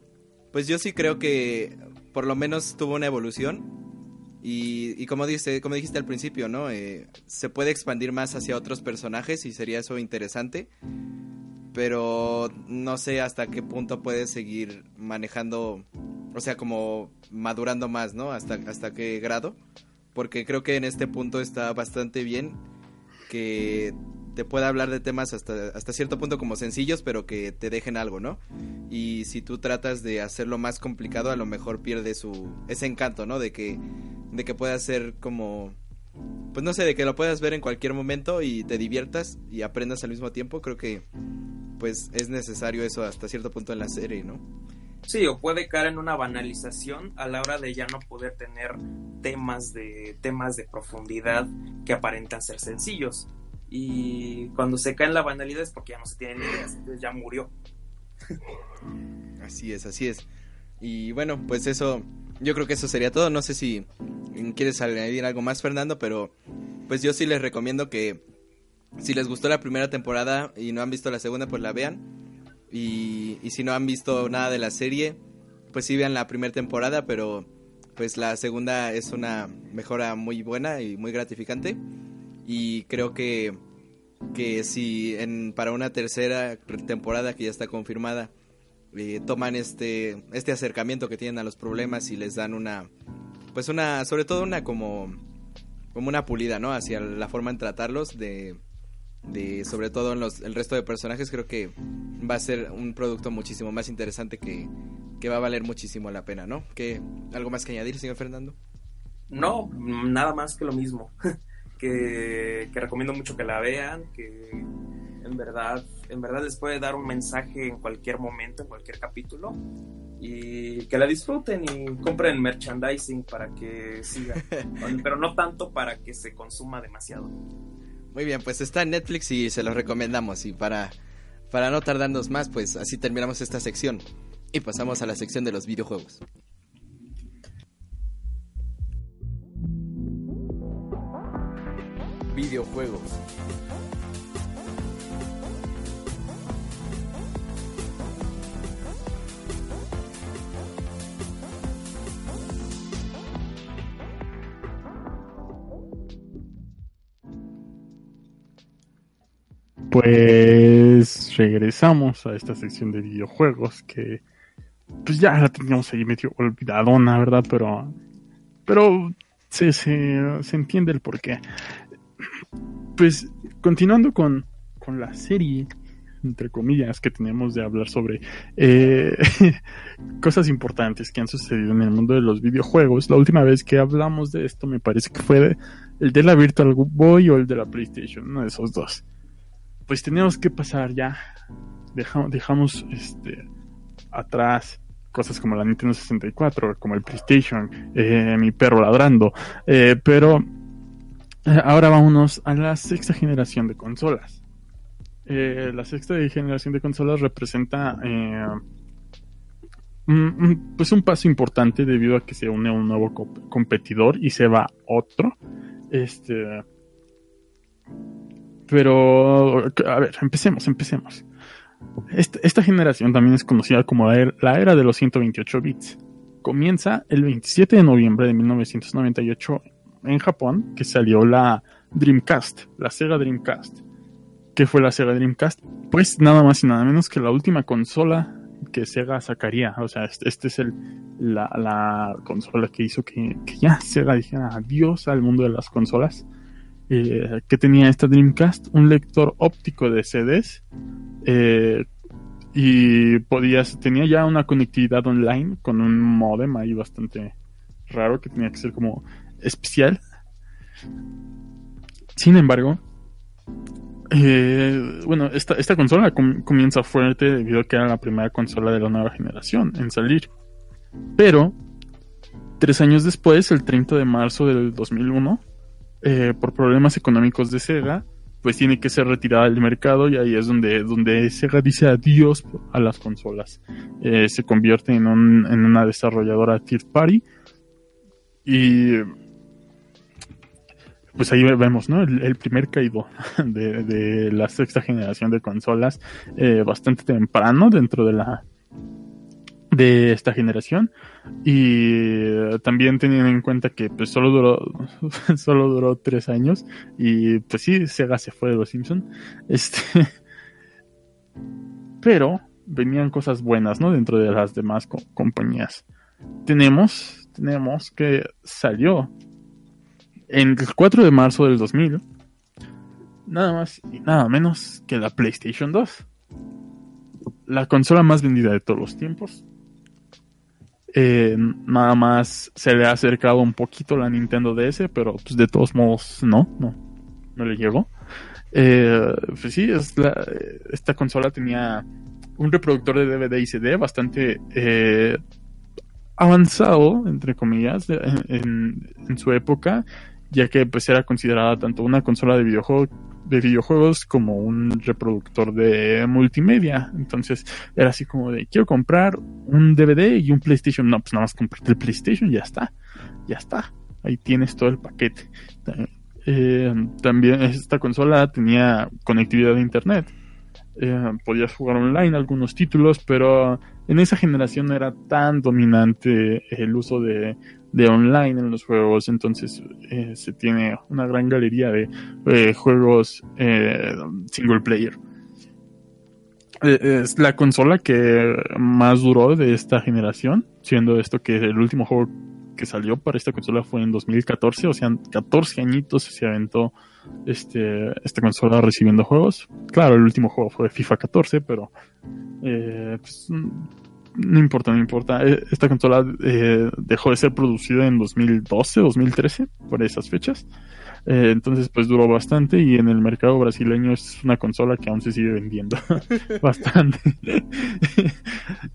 pues yo sí creo que por lo menos tuvo una evolución. Y, como, dice, como dijiste al principio, ¿no? Eh, se puede expandir más hacia otros personajes y sería eso interesante. Pero no sé hasta qué punto puede seguir manejando, o sea, como madurando más, ¿no? Hasta, hasta qué grado. Porque creo que en este punto está bastante bien que te pueda hablar de temas hasta, hasta cierto punto como sencillos, pero que te dejen algo, ¿no? Y si tú tratas de hacerlo más complicado, a lo mejor pierde su ese encanto, ¿no? De que de que pueda ser como pues no sé, de que lo puedas ver en cualquier momento y te diviertas y aprendas al mismo tiempo, creo que pues es necesario eso hasta cierto punto en la serie, ¿no? Sí, o puede caer en una banalización a la hora de ya no poder tener temas de temas de profundidad que aparentan ser sencillos y cuando se cae en la banalidad es porque ya no se tienen ideas, entonces ya murió. Así es, así es. Y bueno, pues eso, yo creo que eso sería todo. No sé si quieres añadir algo más, Fernando, pero pues yo sí les recomiendo que si les gustó la primera temporada y no han visto la segunda, pues la vean. Y, y si no han visto nada de la serie, pues sí vean la primera temporada, pero pues la segunda es una mejora muy buena y muy gratificante y creo que, que si en, para una tercera temporada que ya está confirmada eh, toman este, este acercamiento que tienen a los problemas y les dan una, pues una, sobre todo una como, como una pulida, ¿no? Hacia la forma en tratarlos de, de sobre todo en los, el resto de personajes, creo que va a ser un producto muchísimo más interesante que, que va a valer muchísimo la pena, ¿no? ¿Qué, ¿Algo más que añadir, señor Fernando? No, nada más que lo mismo. <laughs> que, recomiendo mucho que la vean, que en verdad, en verdad les puede dar un mensaje en cualquier momento, en cualquier capítulo. Y que la disfruten y compren merchandising para que siga. <laughs> pero no tanto para que se consuma demasiado. Muy bien, pues está en Netflix y se los recomendamos. Y para, para no tardarnos más, pues así terminamos esta sección. Y pasamos a la sección de los videojuegos. Videojuegos. Pues regresamos a esta sección de videojuegos que pues ya la teníamos ahí medio olvidadona, ¿verdad? Pero pero se, se, se entiende el porqué pues continuando con, la serie, entre comillas, que tenemos de hablar sobre eh, <laughs> cosas importantes que han sucedido en el mundo de los videojuegos. La última vez que hablamos de esto me parece que fue el de la Virtual Boy o el de la PlayStation, uno de esos dos. Pues tenemos que pasar ya. Dejamos, dejamos este, atrás cosas como la Nintendo 64, como el PlayStation, eh, mi perro ladrando. Eh, pero <laughs> ahora vámonos a la sexta generación de consolas. Eh, la sexta generación de consolas representa eh, un, pues un paso importante debido a que se une un nuevo competidor y se va otro. Este, pero, a ver, empecemos, empecemos. Esta, generación también es conocida como la er, era de los 128 bits. Comienza el 27 de noviembre de 1998 en Japón que salió la Dreamcast, la Sega Dreamcast. ¿Qué fue la Sega Dreamcast? Pues nada más y nada menos que la última consola que Sega sacaría. O sea, este, este es el, la, consola que hizo que, ya Sega dijera adiós al mundo de las consolas. Eh, que tenía esta Dreamcast, un lector óptico de CDs eh, y podías, tenía ya una conectividad online con un modem ahí bastante raro que tenía que ser como especial. Sin embargo, eh, bueno, esta, esta consola comienza fuerte debido a que era la primera consola de la nueva generación en salir. Pero Tres años después, el 30 de marzo del 2001, eh, por problemas económicos de Sega, pues tiene que ser retirada del mercado y ahí es donde, donde Sega dice adiós a las consolas. Eh, se convierte en, un, en una desarrolladora third party y pues ahí vemos, ¿no? El, primer caído <laughs> de, la sexta generación de consolas, eh, bastante temprano dentro de la de esta generación. Y también teniendo en cuenta que pues solo duró <laughs> solo duró tres años y pues sí Sega se fue de los Simpson <laughs> este pero venían cosas buenas no dentro de las demás compañías. Tenemos tenemos que salió en el 4 de marzo del 2000 nada más y nada menos que la PlayStation 2 la consola más vendida de todos los tiempos. Eh, nada más se le ha acercado un poquito la Nintendo DS, pero pues de todos modos no, no, no le llegó. Eh, pues sí, es la, esta consola tenía un reproductor de DVD y CD bastante eh, avanzado, entre comillas, en, en, su época, ya que pues era considerada tanto una consola de videojuego de videojuegos como un reproductor de multimedia. Entonces era así como de, quiero comprar un DVD y un PlayStation. No, pues nada más comprarte el PlayStation, ya está, ya está. Ahí tienes todo el paquete. Eh, también esta consola tenía conectividad de internet. Eh, podías jugar online algunos títulos, pero en esa generación era tan dominante el uso de de online en los juegos, entonces eh, se tiene una gran galería de eh, juegos eh, single player. es la consola que más duró de esta generación, siendo esto que el último juego que salió para esta consola fue en 2014, o sea, 14 añitos se aventó este, esta consola recibiendo juegos. Claro, el último juego fue FIFA 14, pero pues, no importa, no importa. Eh, esta consola eh, dejó de ser producida en 2012, 2013, por esas fechas. Eh, entonces, pues duró bastante y en el mercado brasileño es una consola que aún se sigue vendiendo <laughs> bastante.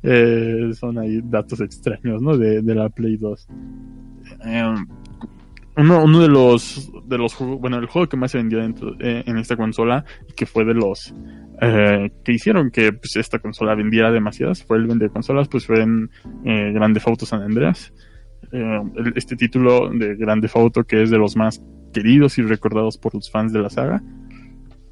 <laughs> son ahí datos extraños, ¿no? De, de la Play 2. Uno, uno de los de los juegos, bueno, el juego que más se vendió dentro, en esta consola y que fue de los eh, que hicieron que pues, esta consola vendiera demasiadas, fue el vender consolas, pues fue en eh, Grande Auto San Andreas. Eh, este título de Grande Auto que es de los más queridos y recordados por los fans de la saga.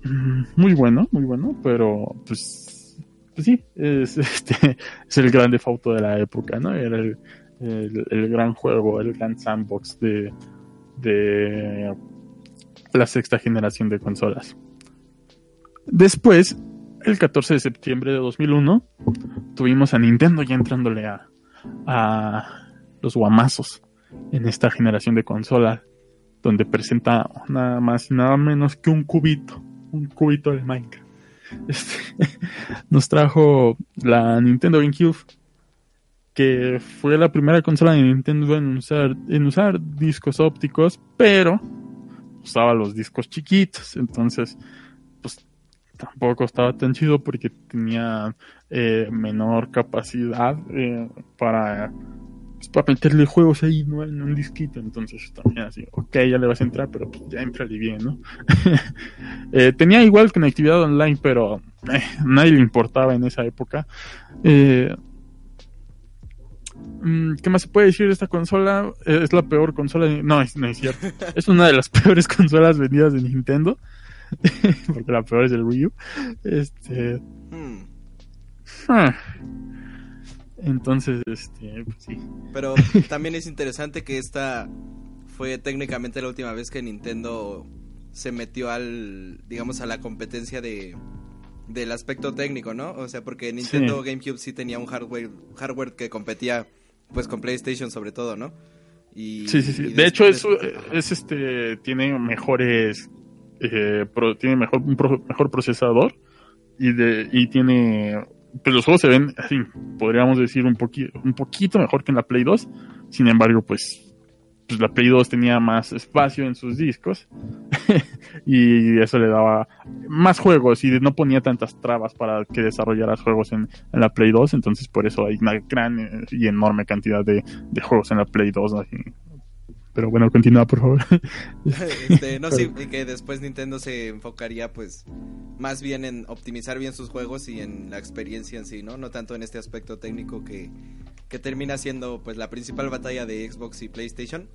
Mm, muy bueno, muy bueno, pero pues, pues sí, es, <laughs> este, es el Grande Auto de la época, ¿no? Era el, el, gran juego, el gran sandbox de, de la sexta generación de consolas. Después, el 14 de septiembre de 2001, tuvimos a Nintendo ya entrándole a, a los guamazos en esta generación de consolas, donde presenta nada más y nada menos que un cubito, un cubito de Minecraft. <laughs> Este, nos trajo la Nintendo GameCube, que fue la primera consola de Nintendo en usar, en usar discos ópticos, pero usaba los discos chiquitos, entonces tampoco estaba tan chido porque tenía eh, menor capacidad eh, para, pues, para meterle juegos ahí ¿no? en un disquito. Entonces también así, ok, ya le vas a entrar, pero pues, ya entra bien, ¿no? <laughs> eh, tenía igual conectividad online, pero nadie le importaba en esa época. ¿Qué más se puede decir de esta consola? Es la peor consola. De... No, no es cierto. Es una de las <laughs> peores consolas vendidas de Nintendo. <laughs> porque la peor es el Wii U. Este. Ah. Entonces, este, pues sí. Pero <laughs> también es interesante que esta fue técnicamente la última vez que Nintendo se metió al, digamos, a la competencia de del aspecto técnico, ¿no? O sea, porque Nintendo GameCube sí tenía un hardware, hardware que competía, pues, con PlayStation sobre todo, ¿no? Y, sí, sí, sí. De hecho, eso es este, tiene mejores eh, tiene mejor, un mejor procesador y, de, y tiene... Pues los juegos se ven así, podríamos decir, un, poquito un poquito mejor que en la Play 2. Sin embargo, pues, pues la Play 2 tenía más espacio en sus discos. Y eso le daba más juegos y no ponía tantas trabas para que desarrollaras juegos en, en la Play 2, entonces por eso hay una gran eh, y enorme cantidad de, de juegos en la Play 2. así. Pero bueno, continúa por favor. <laughs> Este, no, sí, y que después Nintendo se enfocaría pues más bien en optimizar bien sus juegos y en la experiencia en sí, ¿no? No tanto en este aspecto técnico que, que termina siendo pues la principal batalla de Xbox y PlayStation.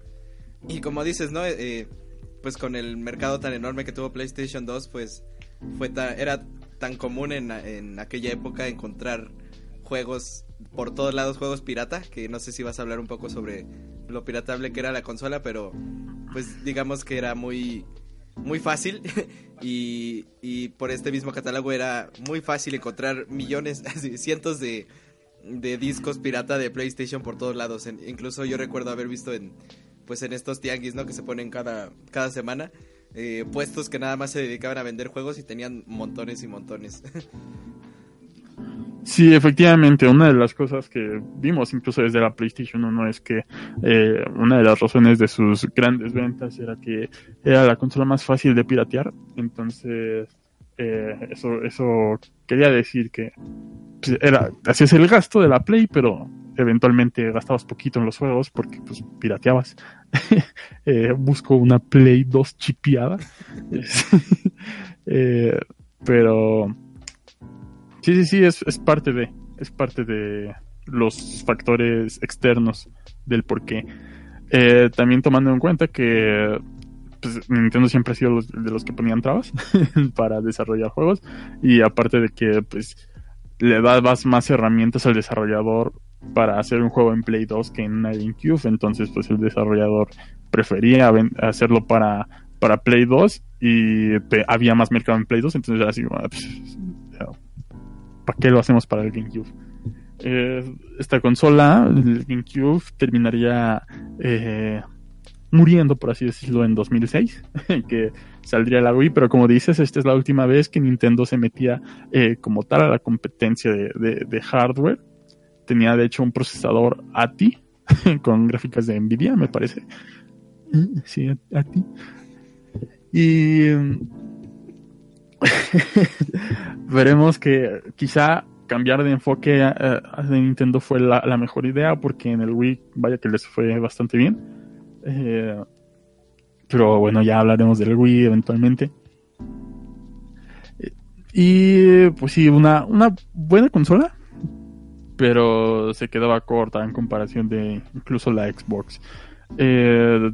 Y como dices, ¿no? Eh, pues con el mercado tan enorme que tuvo PlayStation 2, pues fue ta- era tan común en, en aquella época encontrar juegos por todos lados, juegos pirata, que no sé si vas a hablar un poco sobre lo piratable que era la consola, pero pues digamos que era muy muy fácil <laughs> y, y por este mismo catálogo era muy fácil encontrar millones, <laughs> cientos de, de discos pirata de PlayStation por todos lados. Incluso yo recuerdo haber visto en pues en estos tianguis, ¿no? Que se ponen cada, cada semana. eh, puestos que nada más se dedicaban a vender juegos y tenían montones y montones. <laughs> Sí, efectivamente, una de las cosas que vimos incluso desde la PlayStation 1 es que eh, una de las razones de sus grandes ventas era que era la consola más fácil de piratear. Entonces, eh, eso, eso quería decir que pues, era, hacías el gasto de la Play, pero eventualmente gastabas poquito en los juegos porque pues pirateabas. <laughs> Eh, busco una Play 2 chipeada. <laughs> Eh, pero Sí, sí, sí, es, es parte de, es parte de los factores externos del por qué. Eh, también tomando en cuenta que pues, Nintendo siempre ha sido de los que ponían trabas <laughs> para desarrollar juegos y aparte de que pues le dabas más herramientas al desarrollador para hacer un juego en Play 2 que en una GameCube, entonces pues el desarrollador prefería hacerlo para, para Play 2 y había más mercado en Play 2, entonces era así, ah, pues, ¿para qué lo hacemos para el GameCube? Eh, esta consola, el GameCube, terminaría eh, muriendo, por así decirlo, en 2006, <laughs> que saldría la Wii, pero como dices, esta es la última vez que Nintendo se metía eh, como tal a la competencia de hardware. Tenía de hecho un procesador ATI <laughs> con gráficas de Nvidia, me parece. Sí, ATI. Y <laughs> veremos que quizá cambiar de enfoque de Nintendo fue la, la mejor idea porque en el Wii vaya que les fue bastante bien. Eh, pero bueno, ya hablaremos del Wii eventualmente. Eh, Y pues sí, una, una buena consola, pero se quedaba corta en comparación de incluso la Xbox. Eh,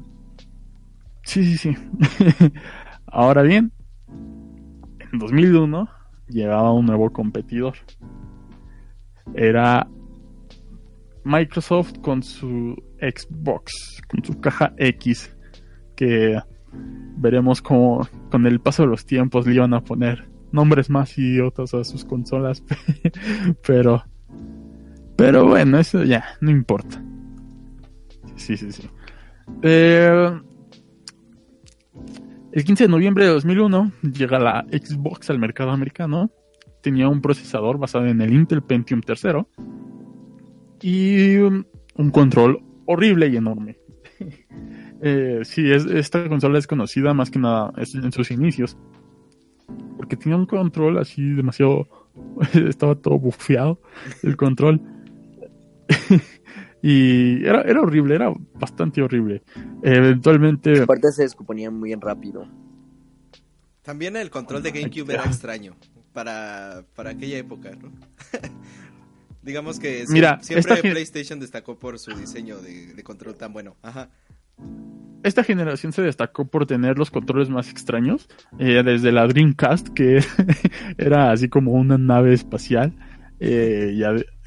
sí, sí, sí. <laughs> Ahora bien, en 2001 llegaba un nuevo competidor. Era Microsoft con su Xbox, con su caja X, que veremos cómo con el paso de los tiempos le iban a poner nombres más idiotas a sus consolas, <laughs> pero pero bueno, eso ya no importa. Sí, sí, sí. Eh, el 15 de noviembre de 2001 llega la Xbox al mercado americano. Tenía un procesador basado en el Intel Pentium III y un control horrible y enorme. <laughs> eh, sí, es, esta consola es conocida más que nada en sus inicios porque tenía un control así demasiado. <laughs> estaba todo bufeado el control. <laughs> y era, era horrible, era bastante horrible. Eventualmente. Aparte se descomponía muy rápido. También el control de GameCube era extraño para, para aquella época, ¿no? <laughs> Digamos que sie- Mira, siempre PlayStation destacó por su diseño de, de control tan bueno. Ajá. esta generación se destacó por tener los controles más extraños, eh, desde la Dreamcast, que <laughs> era así como una nave espacial, eh,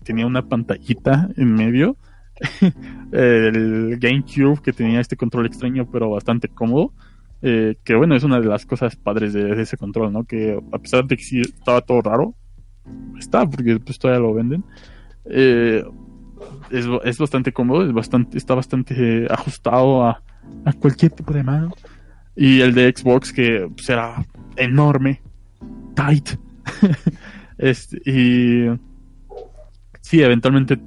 tenía una pantallita en medio, <laughs> el GameCube que tenía este control extraño pero bastante cómodo, eh, que bueno, es una de las cosas padres de, de ese control, ¿no? Que a pesar de que sí estaba todo raro, está, porque pues todavía lo venden. eh, es, es bastante cómodo, es bastante, está bastante ajustado a, a cualquier tipo de mano. Y el de Xbox que pues, era enorme, tight. <laughs> este, y sí, eventualmente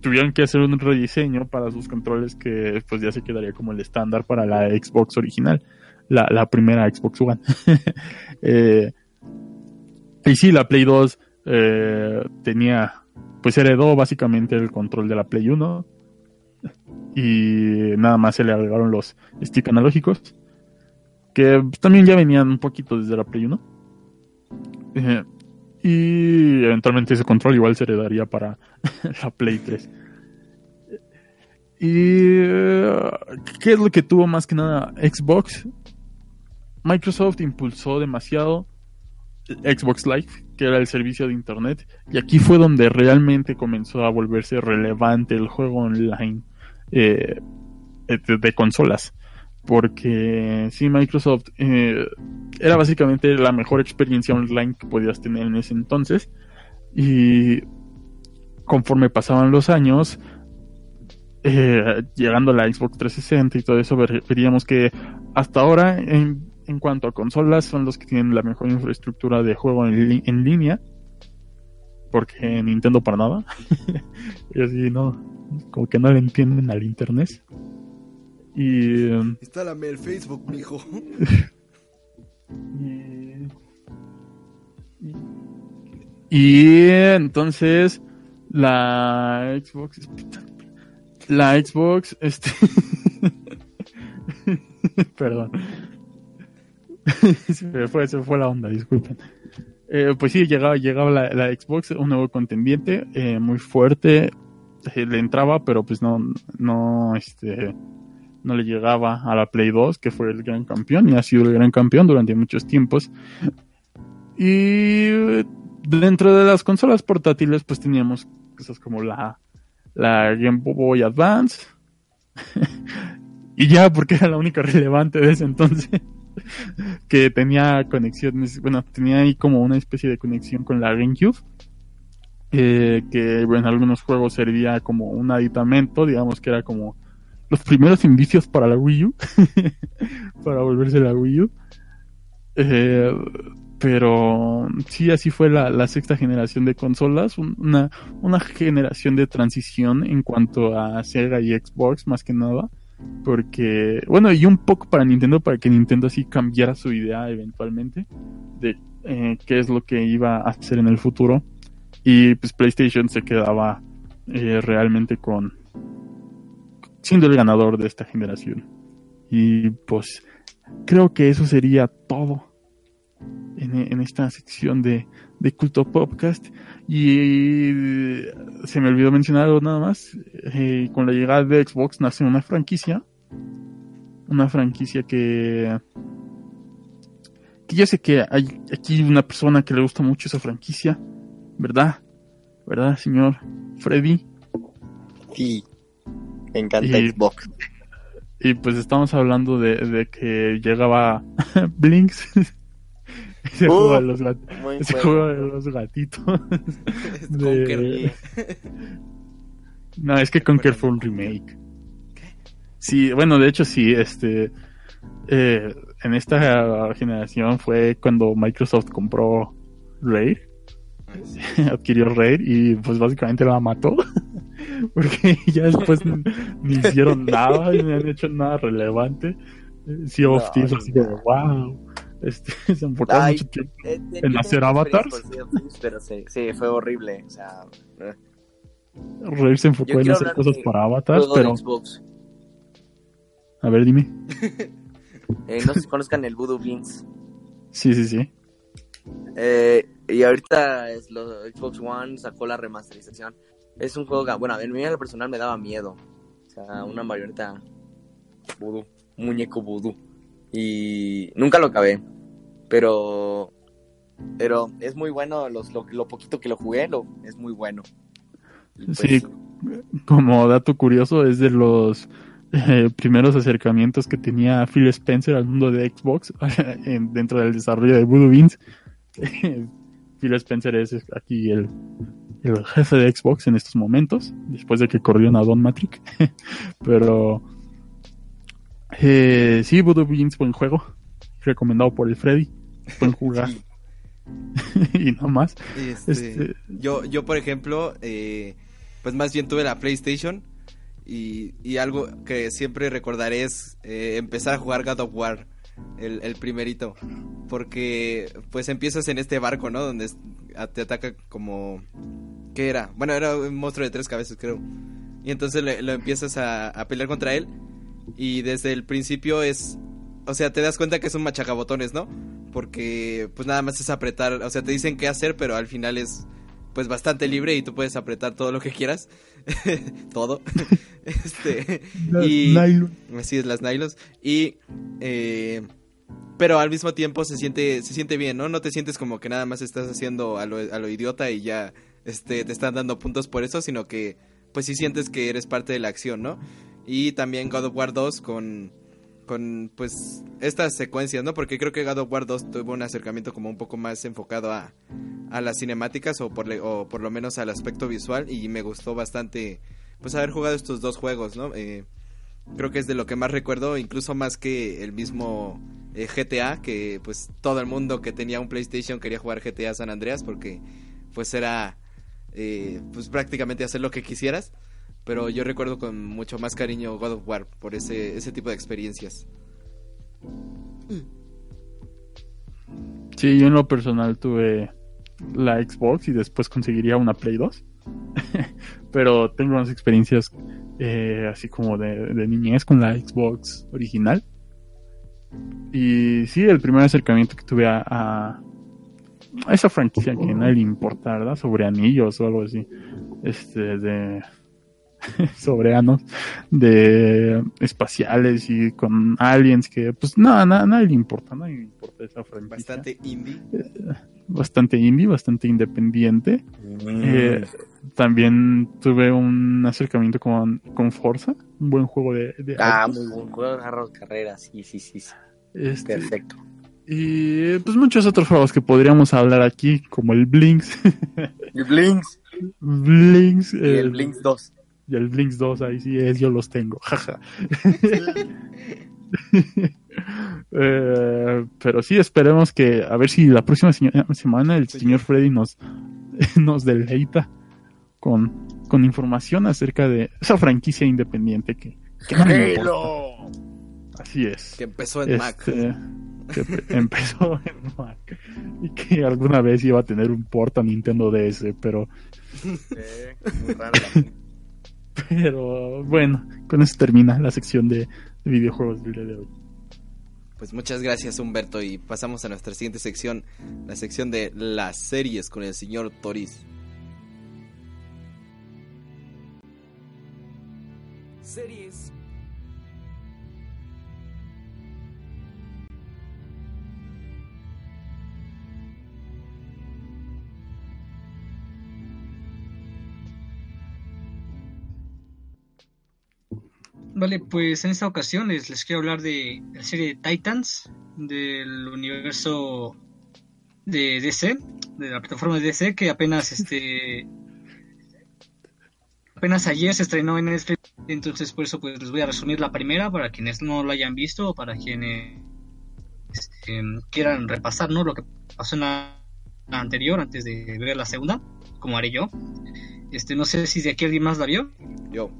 tuvieron que hacer un rediseño para sus controles que pues ya se quedaría como el estándar para la Xbox original. la, primera Xbox One. <laughs> Eh, y sí, la Play 2 eh, tenía, pues heredó básicamente el control de la Play 1 y nada más se le agregaron los stick analógicos que también ya venían un poquito desde la Play 1. Eh, y eventualmente ese control igual se heredaría para <laughs> la Play 3. ¿Y eh, qué es lo que tuvo más que nada Xbox? Microsoft impulsó demasiado Xbox Live, que era el servicio de Internet, y aquí fue donde realmente comenzó a volverse relevante el juego online eh, de, de consolas porque sí, Microsoft eh, era básicamente la mejor experiencia online que podías tener en ese entonces. Y conforme pasaban los años, eh, llegando a la Xbox 360 y todo eso, veríamos que hasta ahora, en, en, cuanto a consolas, son los que tienen la mejor infraestructura de juego en, en línea. Porque Nintendo para nada. <laughs> y así, no, como que no le entienden al internet. Y. Um, Instálame el Facebook, mijo. <laughs> y, y entonces la Xbox la Xbox este <laughs> perdón <laughs> se fue, se fue la onda disculpen eh, pues sí llegaba llegaba la, la, Xbox un nuevo contendiente eh, muy fuerte eh, le entraba pero pues no no este no le llegaba a la Play 2, que fue el gran campeón y ha sido el gran campeón durante muchos tiempos. Y dentro de las consolas portátiles, pues teníamos cosas como la, la Game Boy Advance. <laughs> y ya, porque era la única relevante de ese entonces. <laughs> que tenía conexiones, bueno, tenía ahí como una especie de conexión con la GameCube. Eh, que en algunos juegos servía como un aditamento, digamos que era como los primeros indicios para la Wii U, <laughs> para volverse la Wii U. Eh, pero sí, así fue la, la, sexta generación de consolas, una, una generación de transición en cuanto a Sega y Xbox, más que nada. Porque, bueno, y un poco para Nintendo, para que Nintendo así cambiara su idea eventualmente de eh, qué es lo que iba a hacer en el futuro. Y pues PlayStation se quedaba eh, realmente con, siendo el ganador de esta generación. Y pues creo que eso sería todo en, esta sección de, de, Culto Podcast. Y se me olvidó mencionar algo nada más. Eh, con la llegada de Xbox nace una franquicia. Una franquicia que... Que yo sé que hay aquí una persona que le gusta mucho esa franquicia. ¿Verdad? ¿Verdad, señor Freddy? Sí. Me encanta y, Xbox. Y pues estamos hablando de, de que llegaba <laughs> Blinks. <laughs> ese, uh, juego, de los ese juego de los gatitos. <laughs> de... no, es que Conquer fue un remake. ¿Qué? Sí, bueno, de hecho sí, este... Eh, en esta generación fue cuando Microsoft compró Raid. Adquirió Raid y pues básicamente la mató. <laughs> porque ya después <laughs> ni hicieron nada, ni han hecho nada relevante. Sea of no, Thieves, así como, wow. Este, <laughs> se enfocaron mucho tiempo eh, en hacer avatars. Pero sí, sí, fue horrible. O sea, eh. Rare se enfocó en hacer cosas para avatars, pero. A ver, dime. eh, no sé si conozcan el Voodoo Beans. Sí, sí, sí. Eh, y ahorita es lo, Xbox One sacó la remasterización es un juego que, bueno, a mí lo personal me daba miedo. O sea, una marioneta vudú, muñeco vudú. Y nunca lo acabé. Pero pero es muy bueno, los, lo, lo, poquito que lo jugué, lo, es muy bueno. Pues, sí, como dato curioso, es de los eh, primeros acercamientos que tenía Phil Spencer al mundo de Xbox <laughs> dentro del desarrollo de Voodoo Beans. <laughs> Phil Spencer es aquí el, el jefe de Xbox en estos momentos, después de que corrió a Don Matrix. <laughs> Pero eh, sí, Voodoo Beans buen juego, recomendado por el Freddy, buen jugar. <laughs> <laughs> y no más. Este, este... Yo, yo, por ejemplo, eh, pues más bien tuve la PlayStation y, y, algo que siempre recordaré es eh, empezar a jugar God of War. El, el primerito. Porque pues empiezas en este barco, ¿no? Donde te ataca como... ¿Qué era? Bueno, era un monstruo de tres cabezas, creo. Y entonces le- lo empiezas a, a pelear contra él. Y desde el principio es... O sea, te das cuenta que es un machacabotones, ¿no? Porque pues nada más es apretar... O sea, te dicen qué hacer, pero al final es pues bastante libre y tú puedes apretar todo lo que quieras. <laughs> todo. <laughs> este... y... Así es, las nylons. Y. eh, pero al mismo tiempo se siente, se siente bien, ¿no? No te sientes como que nada más estás haciendo a lo, a lo idiota y ya este, te están dando puntos por eso, sino que pues sí sientes que eres parte de la acción, ¿no? Y también God of War 2 con, con pues estas secuencias, ¿no? Porque creo que God of War 2 tuvo un acercamiento como un poco más enfocado a, a las cinemáticas o por, le- o por lo menos al aspecto visual y me gustó bastante pues haber jugado estos dos juegos, ¿no? Eh, creo que es de lo que más recuerdo, incluso más que el mismo eh, GTA, que pues todo el mundo que tenía un PlayStation quería jugar GTA San Andreas porque pues era eh, pues prácticamente hacer lo que quisieras, pero yo recuerdo con mucho más cariño God of War por ese, ese tipo de experiencias. Sí, yo en lo personal tuve la Xbox y después conseguiría una Play 2. <laughs> Pero tengo unas experiencias eh, así como de, de niñez con la Xbox original. Y sí, el primer acercamiento que tuve a, a, esa franquicia que nadie le importa, ¿verdad? Sobre anillos o algo así. Este, de. <laughs> sobre anos de espaciales y con aliens que pues nada, nada, nadie le importa, nadie le importa esa franquicia Bastante indie. bastante indie, bastante independiente. Eh, también tuve un acercamiento con, con Forza, un buen juego de, de Ah, autos. muy buen juego de carros, carreras, sí, sí, sí. sí. Este, Perfecto. y pues muchos otros juegos que podríamos hablar aquí, como el Blinks, Y Blinks. <laughs> Blinks, Y el eh, Blinks 2. Y el Blinks 2, ahí sí es, yo los tengo, <laughs> jaja. <laughs> Eh, pero sí, esperemos que, a ver si la próxima se- semana el señor Freddy nos, <laughs> nos deleita con, con información acerca de esa franquicia independiente que, que no. Halo. Así es. Que empezó en Mac. Este, que pe- empezó en Mac y que alguna vez iba a tener un port a Nintendo DS, pero, Sí, muy raro. <laughs> pero bueno, con eso termina la sección de, de videojuegos del día de hoy. Pues muchas gracias Humberto y pasamos a nuestra siguiente sección, la sección de las series con el señor Toris. Series. Vale, pues en esta ocasión les, les quiero hablar de la serie de Titans del universo de DC, de la plataforma de DC que apenas este apenas ayer se estrenó en Netflix, entonces por eso pues les voy a resumir la primera para quienes no la hayan visto o para quienes este, quieran repasar, ¿no? lo que pasó en la, anterior antes de ver la segunda, como haré yo. Este, no sé si de aquí alguien más la vio. Yo.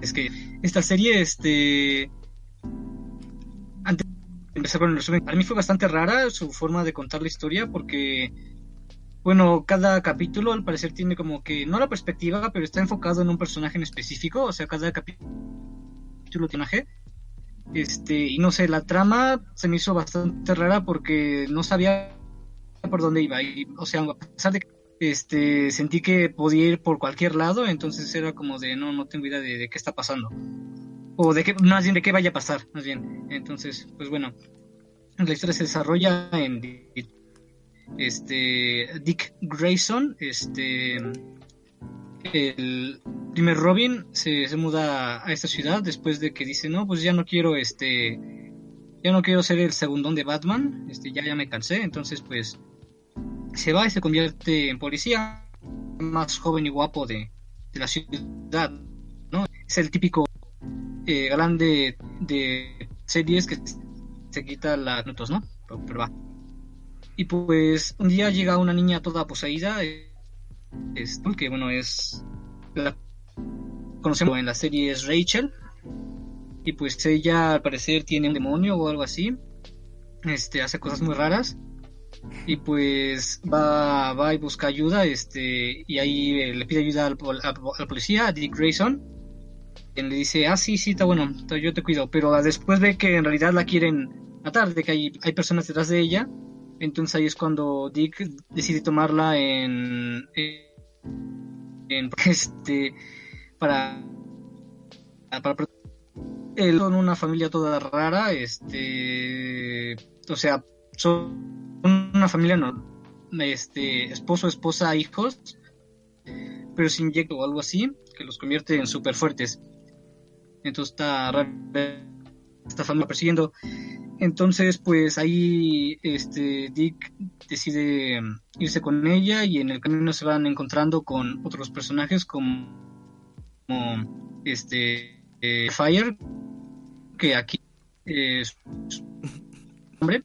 Es que esta serie, este. Antes de empezar con el resumen, para mí fue bastante rara su forma de contar la historia porque. Bueno, cada capítulo al parecer tiene como que. No la perspectiva, pero está enfocado en un personaje en específico. O sea, cada capítulo tiene personaje. Este, y no sé, la trama se me hizo bastante rara porque no sabía por dónde iba. Y, o sea, a pesar de que este sentí que podía ir por cualquier lado, entonces era como de no, no tengo idea de, qué está pasando. O de qué, más bien de qué vaya a pasar, más bien. Entonces, pues bueno, la historia se desarrolla en este Dick Grayson, este el primer Robin se, se muda a esta ciudad después de que dice, no, pues ya no quiero este ya no quiero ser el segundón de Batman, este ya ya me cansé, entonces pues se va y se convierte en policía más joven y guapo de, de la ciudad, ¿no? Es el típico eh, galán de, series que se quita las notas, ¿no? Pero, va. Y pues un día llega una niña toda poseída, es, que bueno, es la conocemos en la serie es Rachel, y pues ella al parecer tiene un demonio o algo así, este, hace cosas muy raras y pues va, va y busca ayuda, este, y ahí eh, le pide ayuda al, al- al policía, a Dick Grayson, quien le dice, ah, sí, sí, está bueno, yo te cuido, pero después ve que en realidad la quieren matar, de que hay, hay personas detrás de ella, entonces ahí es cuando Dick decide tomarla en, en, en, <laughs> este, para, para él son una familia toda rara, este, o sea, son una familia no, este, esposo, esposa, hijos, pero se inyecta o algo así que los convierte en súper fuertes. Entonces está esta familia persiguiendo. Entonces, pues ahí este Dick decide irse con ella y en el camino se van encontrando con otros personajes como, este eh, Fire, que aquí es hombre,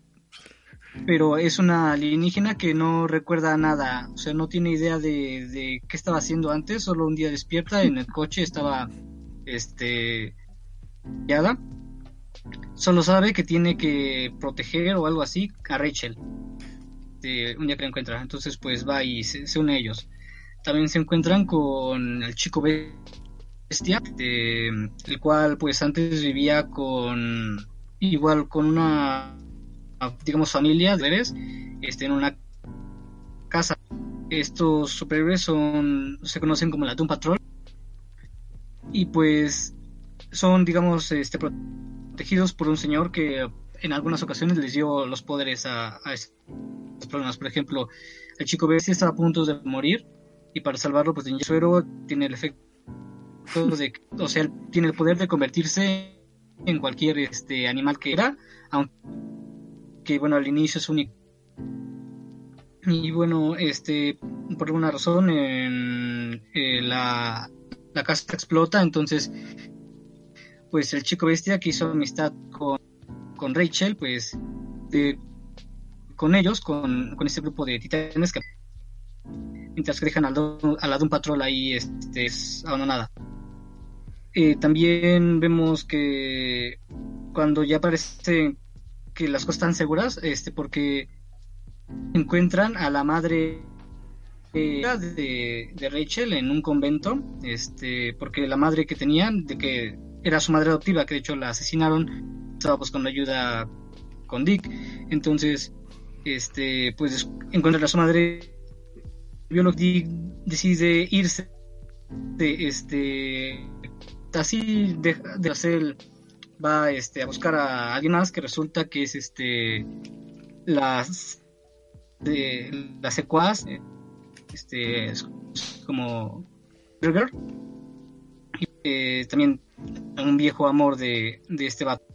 pero es una alienígena que no recuerda nada, o sea, no tiene idea de, de qué estaba haciendo antes, solo un día despierta en el coche, estaba este guiada. Solo sabe que tiene que proteger o algo así a Rachel. De un día que la encuentra. Entonces pues va y se, une a ellos. También se encuentran con el chico bestia, el cual pues antes vivía con igual con una digamos familia de este en una casa. Estos superhéroes son se conocen como la Doom Patrol y pues son digamos este protegidos por un señor que en algunas ocasiones les dio los poderes a, a estos problemas. Por ejemplo, el chico bestia estaba a punto de morir y para salvarlo pues tenía suero, tiene el efecto de, o sea, tiene el poder de convertirse en cualquier este animal que era, aunque bueno al inicio es único. Y bueno, este, por alguna razón eh, la, la casa explota, entonces pues el chico bestia que hizo amistad con, con Rachel, pues con ellos, con, con este grupo de titanes que mientras que dejan al, do- a la Doom Patrol ahí este, es abandonada. Eh, también vemos que cuando ya parece que las cosas están seguras, este, porque encuentran a la madre eh, de, de Rachel en un convento, este, porque la madre que tenían, de que era su madre adoptiva, que de hecho la asesinaron, estaba buscando ayuda con Dick, entonces, este, pues encuentran a su madre, biólogo Dick decide irse, de, este, así de, de hacer, va, este, a buscar a alguien más que resulta que es, este, las de las secuaz eh, este es como Burger y eh, también un viejo amor de, de este vato.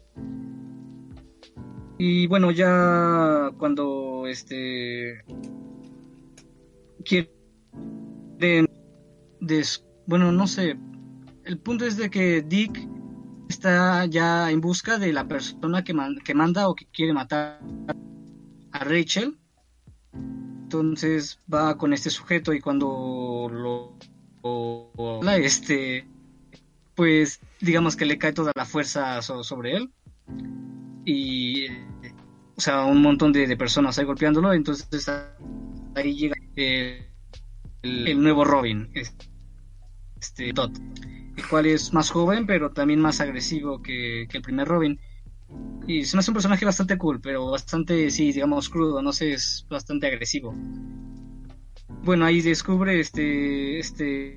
Y bueno ya cuando este quieren des- bueno no sé. El punto es de que Dick está ya en busca de la persona que, man- que manda o que quiere matar a Rachel. Entonces va con este sujeto y cuando lo, lo- este pues digamos que le cae toda la fuerza so- sobre él. Y o sea un montón de, personas ahí golpeándolo. Entonces ahí llega el, el nuevo Robin este Todd el cual es más joven pero también más agresivo que, el primer Robin y se me hace un personaje bastante cool, pero bastante, sí, digamos, crudo, no sé, es bastante agresivo. Bueno, ahí descubre este, este,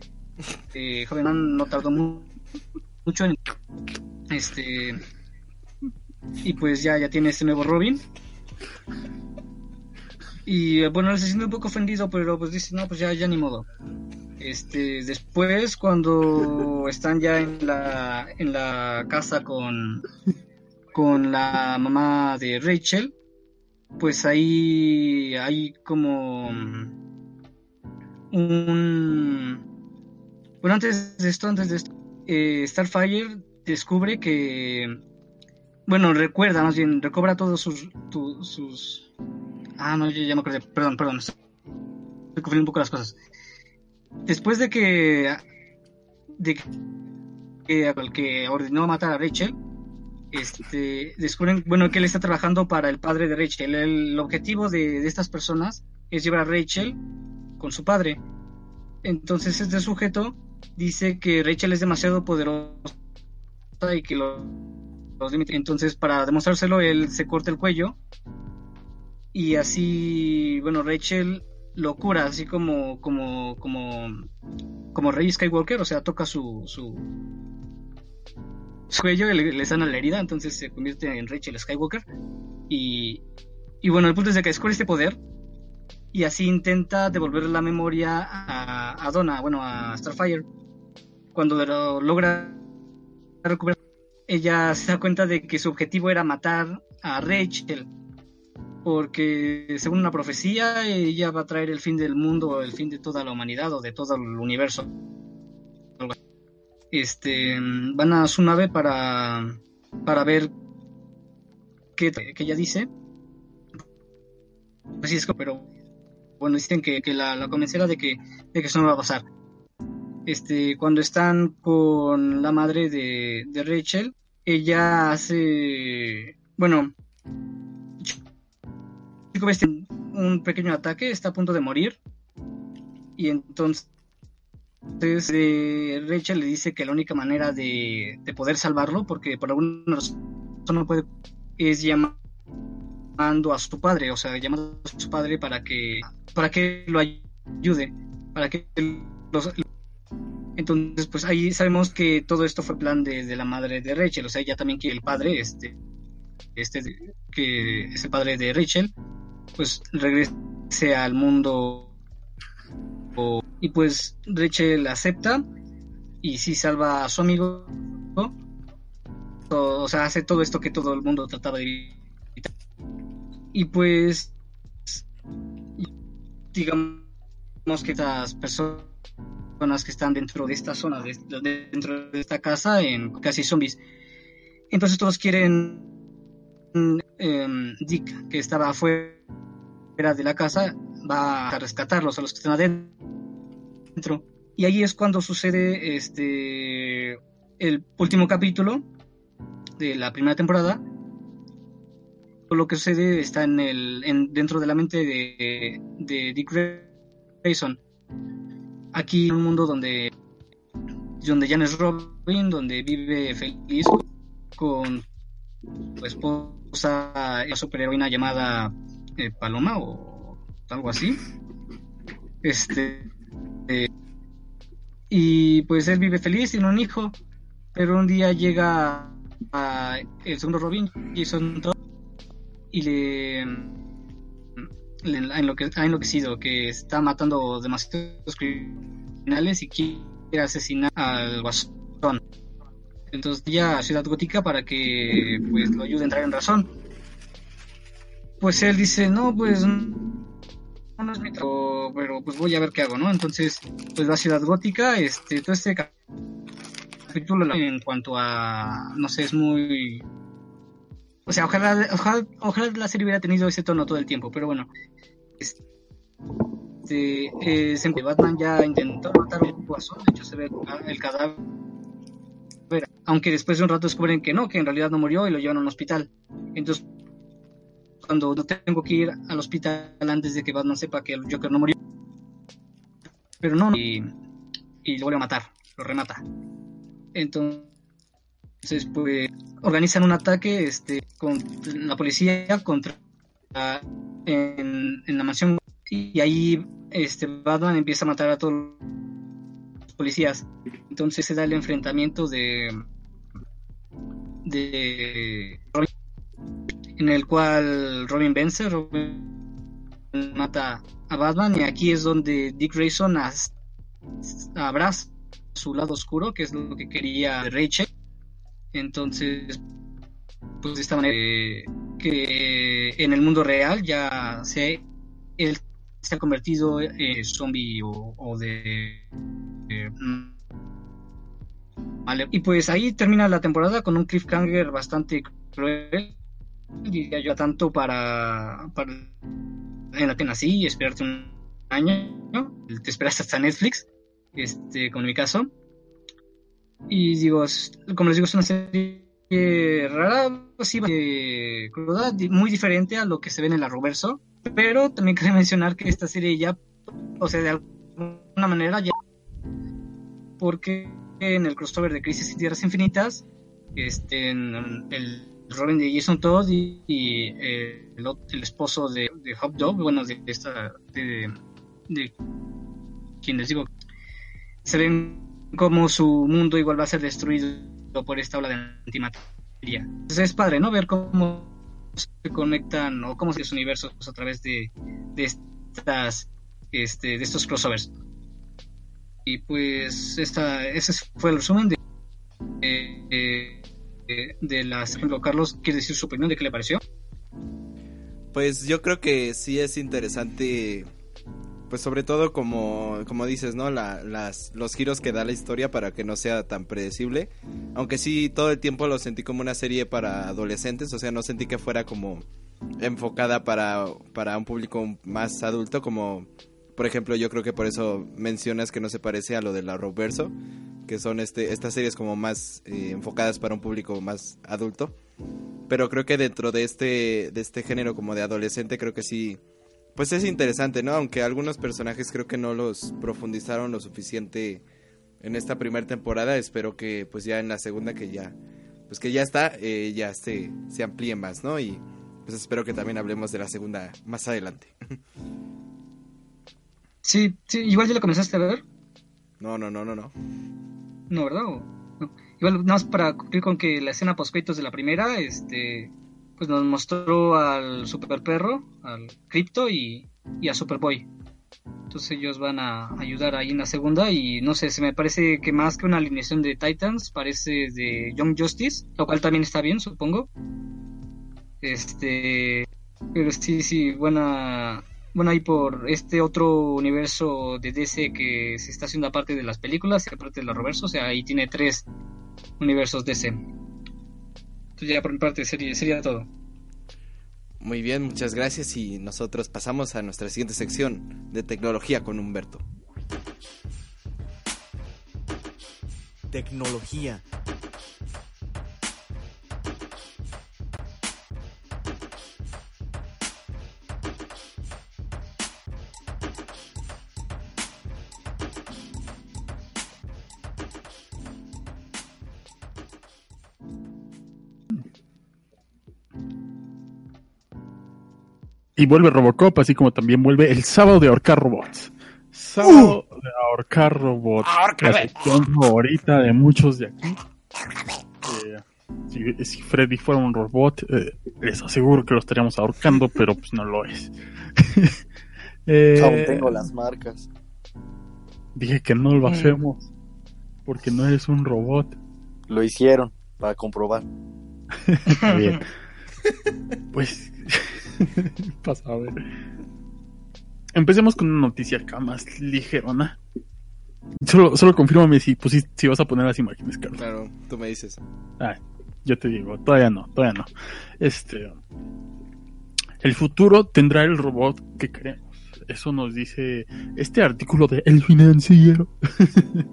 eh, joven man no tardó mu- mucho en, este, y pues ya, ya tiene este nuevo Robin. Y eh, bueno, él se siente un poco ofendido, pero pues dice, no, pues ya, ya ni modo. Este, después cuando están ya en la, en la casa con, con la mamá de Rachel, pues ahí hay como un... Bueno, antes de esto, antes de esto, eh, Starfire descubre que... Bueno, recuerda, más bien, recobra todos sus... Ah, no, yo ya me acordé, perdón, perdón, estoy confundiendo un poco las cosas. Después de que... de que, que, ordenó matar a Rachel, este, descubren, bueno, que él está trabajando para el padre de Rachel. El, objetivo de, de, estas personas es llevar a Rachel con su padre. Entonces este sujeto dice que Rachel es demasiado poderosa y que lo, los. Entonces para demostrárselo, él se corta el cuello y así, bueno, Rachel lo cura, así como, como, como, como Rey Skywalker, o sea, toca su, su, cuello y le, sana la herida, entonces se convierte en Rachel Skywalker. Y, y bueno, el punto es de que descubre este poder y así intenta devolver la memoria a, a Donna, bueno, a Starfire. Cuando lo logra recuperar, ella se da cuenta de que su objetivo era matar a Rachel, porque según una profecía, ella va a traer el fin del mundo, el fin de toda la humanidad o de todo el universo este, van a su nave para, para ver qué, ella dice. Así es, pero bueno, dicen que, la, la, convencerá de que, de que eso no va a pasar. Este, cuando están con la madre de, de Rachel, ella hace, bueno, un pequeño ataque, está a punto de morir, y entonces entonces eh, Rachel le dice que la única manera de, poder salvarlo, porque por alguna razón no puede, es llamando a su padre, o sea, llamando a su padre para que, para que lo ayude, para que los, entonces, pues ahí sabemos que todo esto fue plan de, la madre de Rachel, o sea, ella también quiere el padre, este, este, que es el padre de Rachel, pues regrese al mundo y pues Rachel acepta y sí salva a su amigo. O, sea, hace todo esto que todo el mundo trataba de evitar. Y pues, digamos que estas personas que están dentro de esta zona, dentro de esta casa, en casi zombies. Entonces todos quieren em, Dick, que estaba afuera de la casa, va a rescatarlos a los que están adentro. Y ahí es cuando sucede este el último capítulo de la primera temporada. Lo que sucede está en el dentro de la mente de, Dick Grayson. Aquí en un mundo donde donde Robin, donde vive feliz con su esposa, la superheroína llamada eh, Paloma o algo así. Este. Eh, y pues él vive feliz, tiene un hijo, pero un día llega a el segundo Robin, Jason Todd, y le, le ha enloquecido, que está matando demasiados criminales y quiere asesinar al guasón. Entonces ya a Ciudad Gótica para que pues lo ayude a entrar en razón. Pues él dice, no, pues no es mi trabajo, pero pues voy a ver qué hago, ¿no? Entonces, pues la ciudad gótica, este, todo este capítulo en cuanto a, no sé, es muy... O sea, ojalá, ojalá, la serie hubiera tenido ese tono todo el tiempo, pero bueno. Este, eh, Batman ya intentó matar a un guasón, de hecho se ve el cadáver. Aunque después de un rato descubren que no, que en realidad no murió y lo llevan a un hospital. Entonces, cuando no tengo que ir al hospital antes de que Batman sepa que el Joker no murió. Pero no, y, lo vuelve a matar, lo remata. Entonces, pues, organizan un ataque este, con la policía contra en, la mansión y ahí este Batman empieza a matar a todos los policías. Entonces se da el enfrentamiento de de en el cual Robin vence, Robin mata a Batman y aquí es donde Dick Grayson abraza su lado oscuro, que es lo que quería Rachel. Entonces, pues de esta manera que en el mundo real ya se él se ha convertido en zombie o, de, vale. y pues ahí termina la temporada con un cliffhanger bastante cruel diría yo, tanto para, para en la pena así, esperarte un año, te esperas hasta Netflix, este, como en mi caso. Y digo, como les digo, es una serie rara, sí, eh, cruda, muy diferente a lo que se ve en el Arrowverso, pero también quería mencionar que esta serie ya, o sea, de alguna manera ya, porque en el crossover de Crisis en Tierras Infinitas, este, el Robin de Jason Todd y, y, eh, el, esposo de, de Hobdog, bueno, de esta, de, de quien les digo, se ven como su mundo igual va a ser destruido por esta ola de antimateria. Entonces es padre, ¿no? Ver cómo se conectan o cómo se los universos a través de estas este, de estos crossovers. Y pues esta, ese fue el resumen de, eh, eh, de. Por ejemplo, Carlos, ¿quiere decir su opinión de qué le pareció? Pues yo creo que sí es interesante, pues sobre todo como, como dices, ¿no? La, las, los giros que da la historia para que no sea tan predecible. Aunque sí, todo el tiempo lo sentí como una serie para adolescentes, o sea, no sentí que fuera como enfocada para, para un público más adulto, como por ejemplo yo creo que por eso mencionas que no se parece a lo de la Roverso, que son este, estas series como más eh, enfocadas para un público más adulto. Pero creo que dentro de este de este género como de adolescente creo que sí pues es interesante no aunque algunos personajes creo que no los profundizaron lo suficiente en esta primera temporada espero que pues ya en la segunda que ya pues que ya está eh, ya se se amplíe más no y pues espero que también hablemos de la segunda más adelante <laughs> Sí, sí, igual ya lo comenzaste a ver, no no no no no ¿no, verdad? O- no. Igual, nada más para cumplir con que la escena post de la primera, este, pues nos mostró al Super Perro, al Crypto y, y a Superboy. Entonces ellos van a ayudar ahí en la segunda y no sé, se me parece que más que una alineación de Titans, parece de Young Justice, lo cual también está bien, supongo. Este, pero sí, sí, buena, bueno, ahí por este otro universo de DC que se está haciendo aparte de las películas y aparte de los reversos, o sea, ahí tiene tres universos DC. Entonces ya por mi parte sería, sería todo. muy bien muchas gracias y nosotros pasamos a nuestra siguiente sección de tecnología con Humberto Tecnología. Y vuelve Robocop, así como también vuelve el sábado de ahorcar robots. Sábado de ahorcar robots. La sección favorita de muchos de aquí. Eh, si, si Freddy fuera un robot, eh, les aseguro que lo estaríamos ahorcando, pero pues no lo es. <laughs> Eh, Aún tengo las marcas. Dije que no lo hacemos. Porque no eres un robot. Lo hicieron para comprobar. <laughs> Está bien. Pues. <laughs> pasa a ver. Empecemos con una noticia acá más ligerona. Solo, solo confírmame si, pusi- si vas a poner las imágenes, Carlos. claro tú me dices Ah, yo te digo, todavía no, todavía no. Este. El futuro tendrá el robot que queremos. Eso nos dice este artículo de El Financiero. <laughs>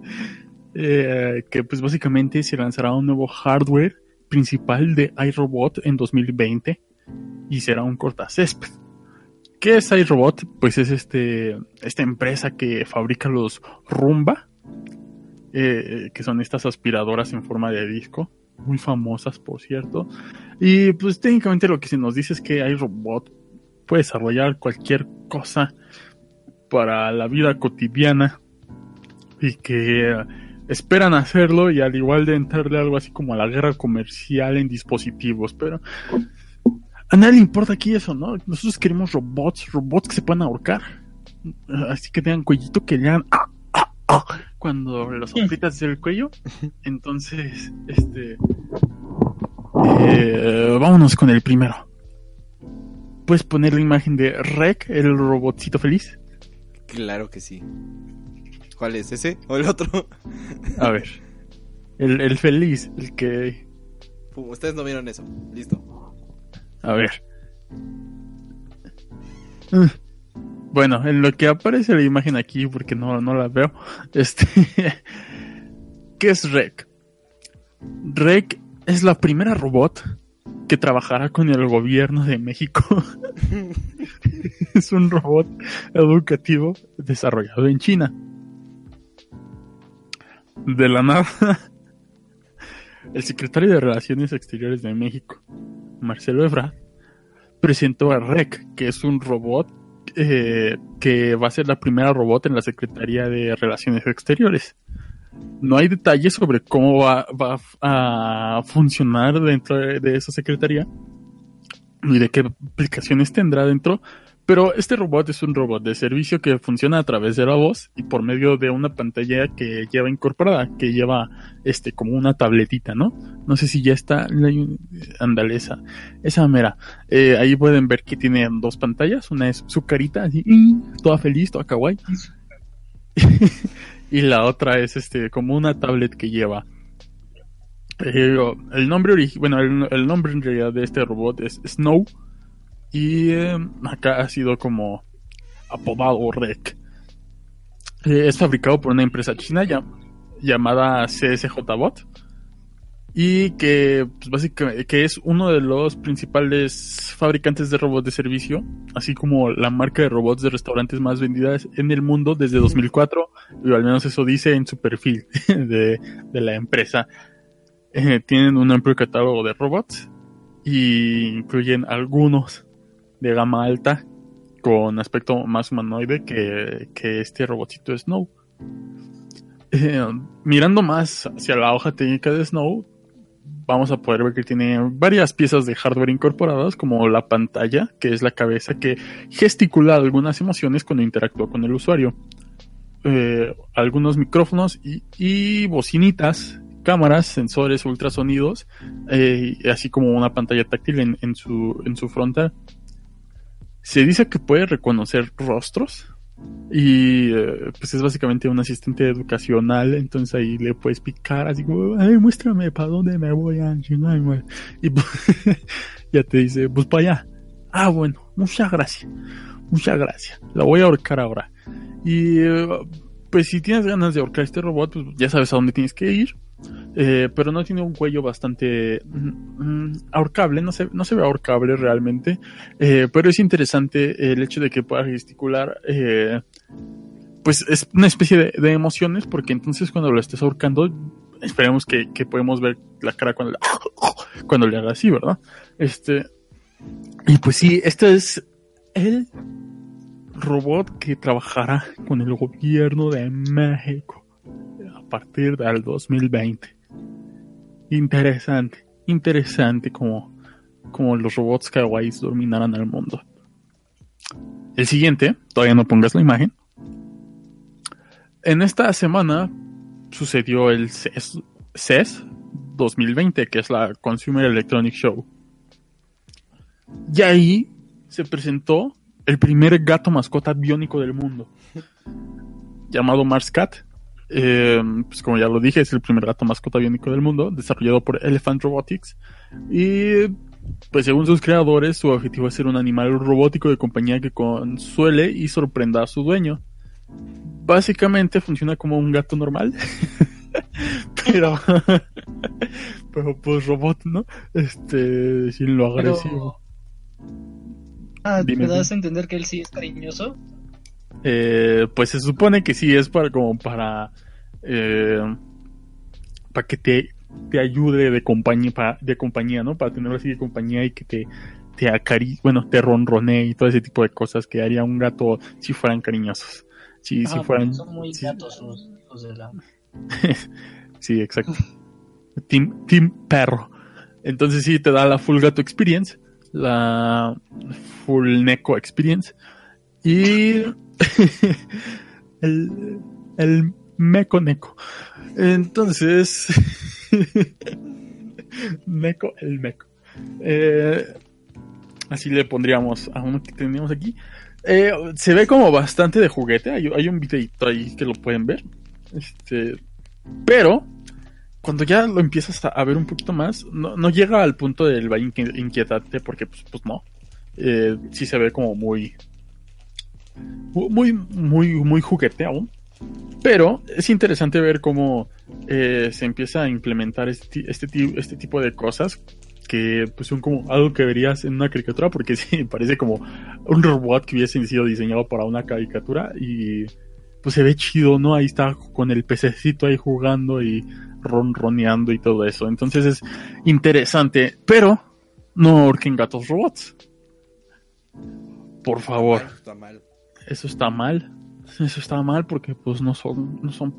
Eh, que pues básicamente se lanzará un nuevo hardware principal de iRobot en 2020 y será un cortacésped. ¿Qué es iRobot? Pues es este esta empresa que fabrica los Rumba, eh, que son estas aspiradoras en forma de disco, muy famosas por cierto. Y pues técnicamente lo que se nos dice es que iRobot puede desarrollar cualquier cosa para la vida cotidiana y que esperan hacerlo y al igual de entrarle algo así como a la guerra comercial en dispositivos, pero a nadie le importa aquí eso, ¿no? Nosotros queremos robots, robots que se puedan ahorcar, así que tengan cuellito que le hagan ah, ah, ah, cuando los aprietas del cuello. Entonces, este, eh, vámonos con el primero. Puedes poner la imagen de Rec, el robotcito feliz. Claro que sí. ¿Cuál es? ¿Ese o el otro? A ver. El, el feliz, el que. Pum, ustedes no vieron eso. Listo. A ver. Ah, Bueno, en lo que aparece la imagen aquí, porque no, no la veo. Este. <laughs> ¿Qué es Rec? Rec es la primera robot que trabajará con el gobierno de México. <laughs> es un robot educativo desarrollado en China. De la nada, <laughs> el secretario de Relaciones Exteriores de México, Marcelo Ebrard, presentó a REC, que es un robot eh, que va a ser la primera robot en la Secretaría de Relaciones Exteriores. No hay detalles sobre cómo va, a funcionar dentro de, de esa secretaría ni de qué aplicaciones tendrá dentro, pero este robot es un robot de servicio que funciona a través de la voz y por medio de una pantalla que lleva incorporada, que lleva este como una tabletita, ¿no? No sé si ya está, ándale esa, esa mera. Eh, ahí pueden ver que tiene dos pantallas, una es su carita, así, toda feliz, toda kawaii. <laughs> y la otra es este como una tablet que lleva eh, el nombre bueno el, el, nombre en realidad de este robot es Snow y eh, acá ha sido como apodado Rec. Eh, es fabricado por una empresa china ya, llamada CSJ Bot y que pues, básicamente que es uno de los principales fabricantes de robots de servicio, así como la marca de robots de restaurantes más vendidas en el mundo desde 2004, y al menos eso dice en su perfil <laughs> de, de la empresa. Eh, tienen un amplio catálogo de robots y incluyen algunos de gama alta con aspecto más humanoide que, que este robotito Snow. Eh, mirando más hacia la hoja técnica de Snow, vamos a poder ver que tiene varias piezas de hardware incorporadas, como la pantalla, que es la cabeza que gesticula algunas emociones cuando interactúa con el usuario. Eh, algunos micrófonos y, y bocinitas cámaras, sensores, ultrasonidos, eh, así como una pantalla táctil en, en, su, en su frontal. Se dice que puede reconocer rostros y eh, pues es básicamente un asistente educacional, entonces ahí le puedes picar así como, ay, muéstrame para dónde me voy a Y pues, <laughs> ya te dice, pues para allá. Ah, bueno, muchas gracias, muchas gracias. La voy a ahorcar ahora. Y eh, pues si tienes ganas de ahorcar este robot, pues ya sabes a dónde tienes que ir. Eh, pero no tiene un cuello bastante mm, ahorcable, no se, no se ve ahorcable realmente, eh, pero es interesante el hecho de que pueda gesticular, eh, pues es una especie de, de, emociones, porque entonces cuando lo estés ahorcando, esperemos que, que podemos ver la cara cuando, cuando le haga así, ¿verdad? Este, y pues sí, este es el robot que trabajará con el gobierno de México a partir del 2020. Interesante, interesante como, como los robots kawaiis dominarán el mundo. El siguiente, todavía no pongas la imagen. En esta semana sucedió el CES, CES 2020, que es la Consumer Electronic Show. Y ahí se presentó el primer gato mascota biónico del mundo, <laughs> llamado Mars Cat. Eh, pues como ya lo dije, es el primer gato mascota biónico del mundo, desarrollado por Elephant Robotics. Y pues según sus creadores, su objetivo es ser un animal robótico de compañía que consuele y sorprenda a su dueño. Básicamente funciona como un gato normal. <laughs> pero, <laughs> pero pues robot, ¿no? Este, sin lo agresivo. Ah, ¿me das a entender que él sí es cariñoso? Eh, pues se supone que sí es para como para eh, para que te, te ayude de compañía para, de compañía no para tenerlo así de compañía y que te te acari bueno te ronronee y todo ese tipo de cosas que haría un gato si fueran cariñosos. Si, ah, si fueran son muy si, gatos los hijos de la <laughs> sí exacto. Team team perro. Entonces sí te da la full gato experience la full Neko Experience y <laughs> el, el Meco Neko. Entonces, <laughs> Meco, el Meco. Eh, así le pondríamos a uno que teníamos aquí. Eh, se ve como bastante de juguete. Hay, un videito ahí que lo pueden ver. Este, pero cuando ya lo empiezas a, a ver un poquito más, no, no, llega al punto del valle inquietante porque pues, pues no. Eh, sí se ve como muy muy muy muy juguete aún Pero es interesante ver cómo eh, se empieza a implementar este, este, este tipo de cosas que pues son como algo que verías en una caricatura porque <laughs> sí, parece como un robot que hubiese sido diseñado para una caricatura y pues se ve chido, ¿no? Ahí está con el pececito ahí jugando y ronroneando y todo eso. Entonces es interesante, pero no orquen gatos robots. Por favor. Eso está mal. Eso está mal porque pues no son, no son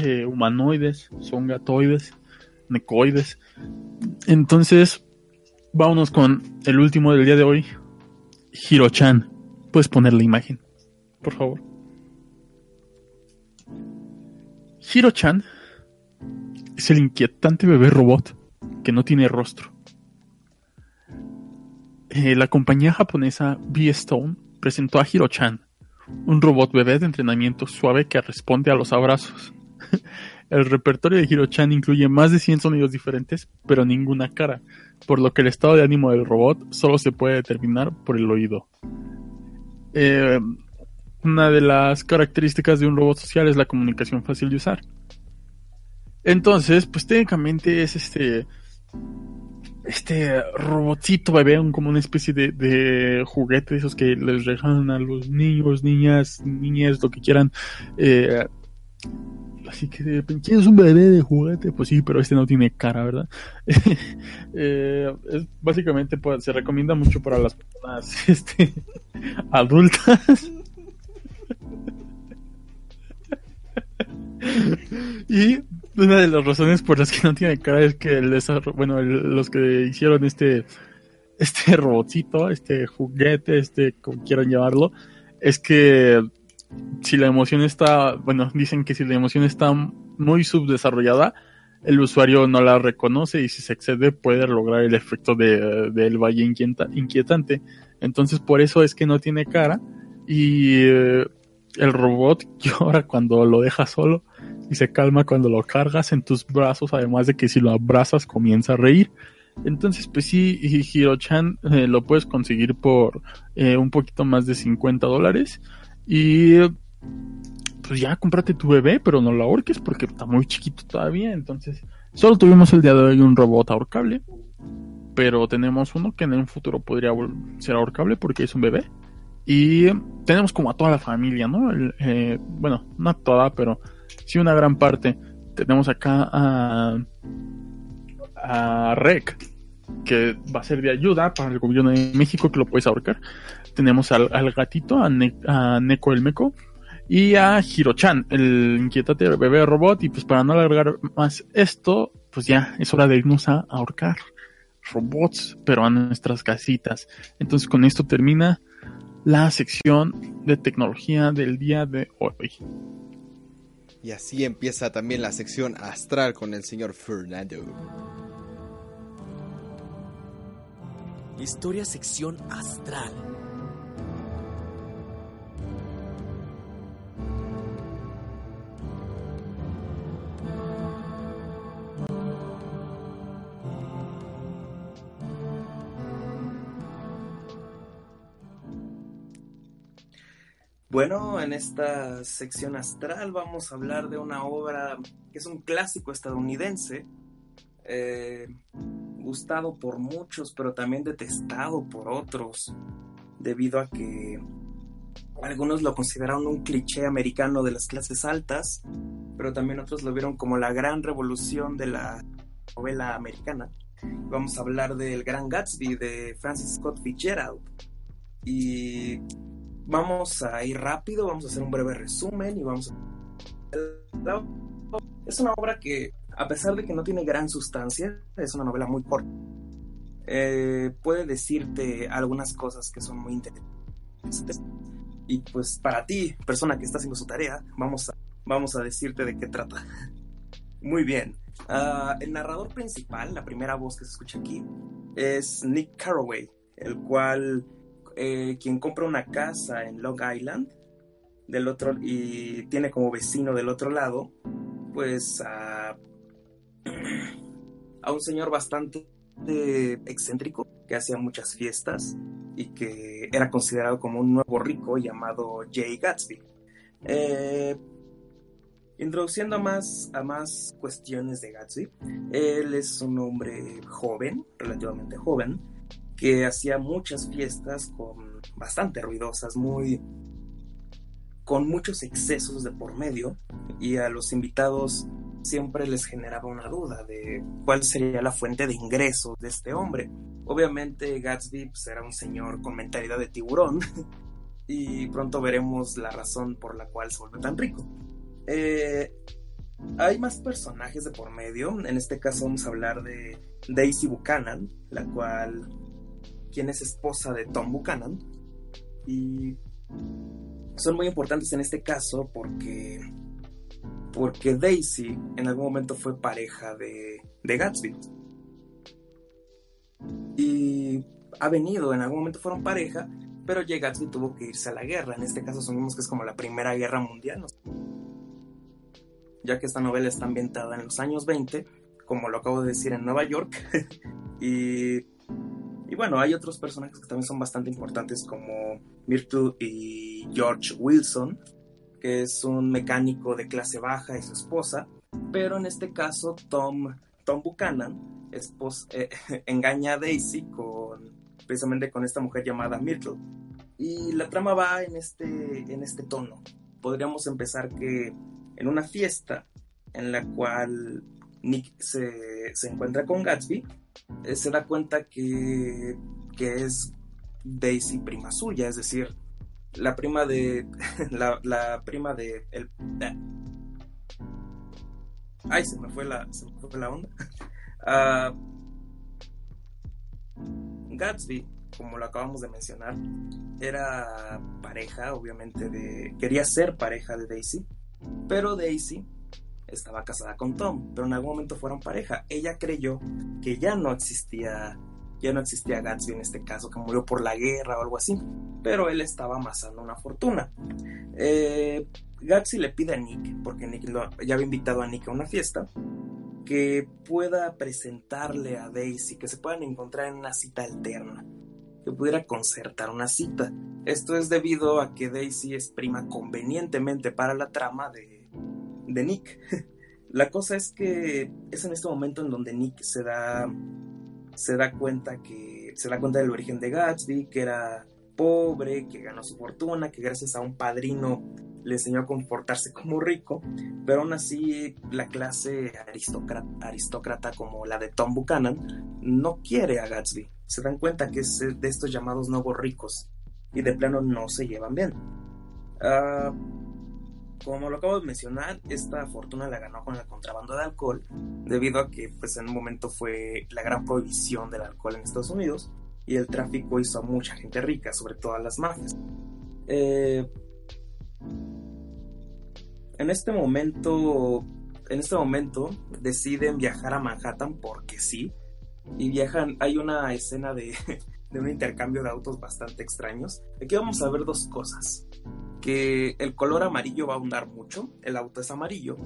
eh, humanoides, son gatoides, necoides. Entonces, vámonos con el último del día de hoy. Hiro-chan. Puedes poner la imagen, por favor. Hiro-chan es el inquietante bebé robot que no tiene rostro. Eh, la compañía japonesa B-Stone presentó a Hiro-chan, un robot bebé de entrenamiento suave que responde a los abrazos. <laughs> el repertorio de Hiro-chan incluye más de 100 sonidos diferentes, pero ninguna cara, por lo que el estado de ánimo del robot solo se puede determinar por el oído. Eh, una de las características de un robot social es la comunicación fácil de usar. Entonces, pues técnicamente es este este robotcito bebé, como una especie de, de juguete, esos que les regalan a los niños, niñas, niñas, lo que quieran. Eh, así que, ¿quieres un bebé de juguete? Pues sí, pero este no tiene cara, ¿verdad? <laughs> eh, básicamente pues, se recomienda mucho para las personas <laughs> este, adultas. <laughs> y una de las razones por las que no tiene cara es que el bueno, los que hicieron este, este <laughs> robotcito, este juguete, este, como quieran llamarlo, es que si la emoción está, bueno, dicen que si la emoción está muy subdesarrollada, el usuario no la reconoce y si se excede puede lograr el efecto del de, valle inquietante. Entonces por eso es que no tiene cara y eh, el robot <laughs> llora cuando lo deja solo y se calma cuando lo cargas en tus brazos, además de que si lo abrazas comienza a reír. Entonces, pues sí, Hiro-chan eh, lo puedes conseguir por eh, un poquito más de 50 dólares. Y pues ya cómprate tu bebé, pero no lo ahorques porque está muy chiquito todavía. Entonces, solo tuvimos el día de hoy un robot ahorcable. Pero tenemos uno que en un futuro podría ser ahorcable porque es un bebé. Y tenemos como a toda la familia, ¿no? Eh, bueno, no toda, pero sí una gran parte. Tenemos acá a, a REC, que va a ser de ayuda para el gobierno de México, que lo puedes ahorcar. Tenemos al, gatito, a, Neko el Meco, y a Hirochan, el inquietante bebé robot. Y pues para no alargar más esto, pues ya es hora de irnos a ahorcar robots, pero a nuestras casitas. Entonces con esto termina la sección de tecnología del día de hoy. Y así empieza también la sección astral con el señor Fernando. Historia sección astral. Bueno, en esta sección astral vamos a hablar de una obra que es un clásico estadounidense, eh, gustado por muchos, pero también detestado por otros, debido a que algunos lo consideraron un cliché americano de las clases altas, pero también otros lo vieron como la gran revolución de la novela americana. Vamos a hablar del Gran Gatsby de Francis Scott Fitzgerald. Y vamos a ir rápido, vamos a hacer un breve resumen y vamos a... Es una obra que, a pesar de que no tiene gran sustancia, es una novela muy corta. Eh, puede decirte algunas cosas que son muy interesantes. Y pues para ti, persona que está haciendo su tarea, vamos a, vamos a decirte de qué trata. <laughs> Muy bien. Ah, el narrador principal, la primera voz que se escucha aquí, es Nick Carraway, el cual eh, quien compra una casa en Long Island del otro y tiene como vecino del otro lado, pues a, un señor bastante excéntrico que hacía muchas fiestas y que era considerado como un nuevo rico llamado Jay Gatsby. Eh, Introduciendo a más, a más cuestiones de Gatsby, él es un hombre joven, relativamente joven, que hacía muchas fiestas con bastante ruidosas, muy con muchos excesos de por medio y a los invitados siempre les generaba una duda de cuál sería la fuente de ingresos de este hombre. Obviamente Gatsby pues, era un señor con mentalidad de tiburón <laughs> y pronto veremos la razón por la cual se vuelve tan rico. Eh, hay más personajes de por medio. En este caso vamos a hablar de Daisy Buchanan, la cual, quien es esposa de Tom Buchanan. Y son muy importantes en este caso porque, porque Daisy en algún momento fue pareja de, de Gatsby. Y ha venido, en algún momento fueron pareja, pero ya Gatsby tuvo que irse a la guerra. En este caso asumimos que es como la Primera Guerra Mundial ya que esta novela está ambientada en los años 20, como lo acabo de decir, en Nueva York. <laughs> y, y, bueno, hay otros personajes que también son bastante importantes, como Myrtle y George Wilson, que es un mecánico de clase baja y su esposa, pero en este caso Tom, Tom Buchanan eh, <laughs> engaña a Daisy con, precisamente con esta mujer llamada Myrtle. Y la trama va en este, en este tono. Podríamos empezar que en una fiesta en la cual Nick se, encuentra con Gatsby, se da cuenta que, que, es Daisy prima suya, es decir, la prima de. <laughs> la, prima de. El, ay, se me fue la, se me fue la onda. Uh, <laughs> Gatsby, como lo acabamos de mencionar, era pareja, obviamente, de. quería ser pareja de Daisy pero Daisy estaba casada con Tom, pero en algún momento fueron pareja. Ella creyó que ya no existía, ya no existía Gatsby en este caso, que murió por la guerra o algo así, pero él estaba amasando una fortuna. Eh, Gatsby le pide a Nick, porque Nick ya había invitado a Nick a una fiesta, que pueda presentarle a Daisy, que se puedan encontrar en una cita alterna, que pudiera concertar una cita. Esto es debido a que Daisy es prima convenientemente para la trama de, de Nick. <laughs> La cosa es que es en este momento en donde Nick se da, se da cuenta que se da cuenta del origen de Gatsby, que era pobre, que ganó su fortuna, que gracias a un padrino le enseñó a comportarse como rico, pero aún así la clase aristócrata, aristócrata como la de Tom Buchanan no quiere a Gatsby. Se dan cuenta que es de estos llamados nuevos ricos y de plano no se llevan bien. Ah, como lo acabo de mencionar, esta fortuna la ganó con el contrabando de alcohol, debido a que pues, en un momento fue la gran prohibición del alcohol en Estados Unidos y el tráfico hizo a mucha gente rica, sobre todo a las mafias. Eh, en este momento, en este momento deciden viajar a Manhattan porque sí, y viajan. Hay una escena de <laughs> de un intercambio de autos bastante extraños. Aquí vamos a ver dos cosas. Que el color amarillo va a ahondar mucho, el auto es amarillo,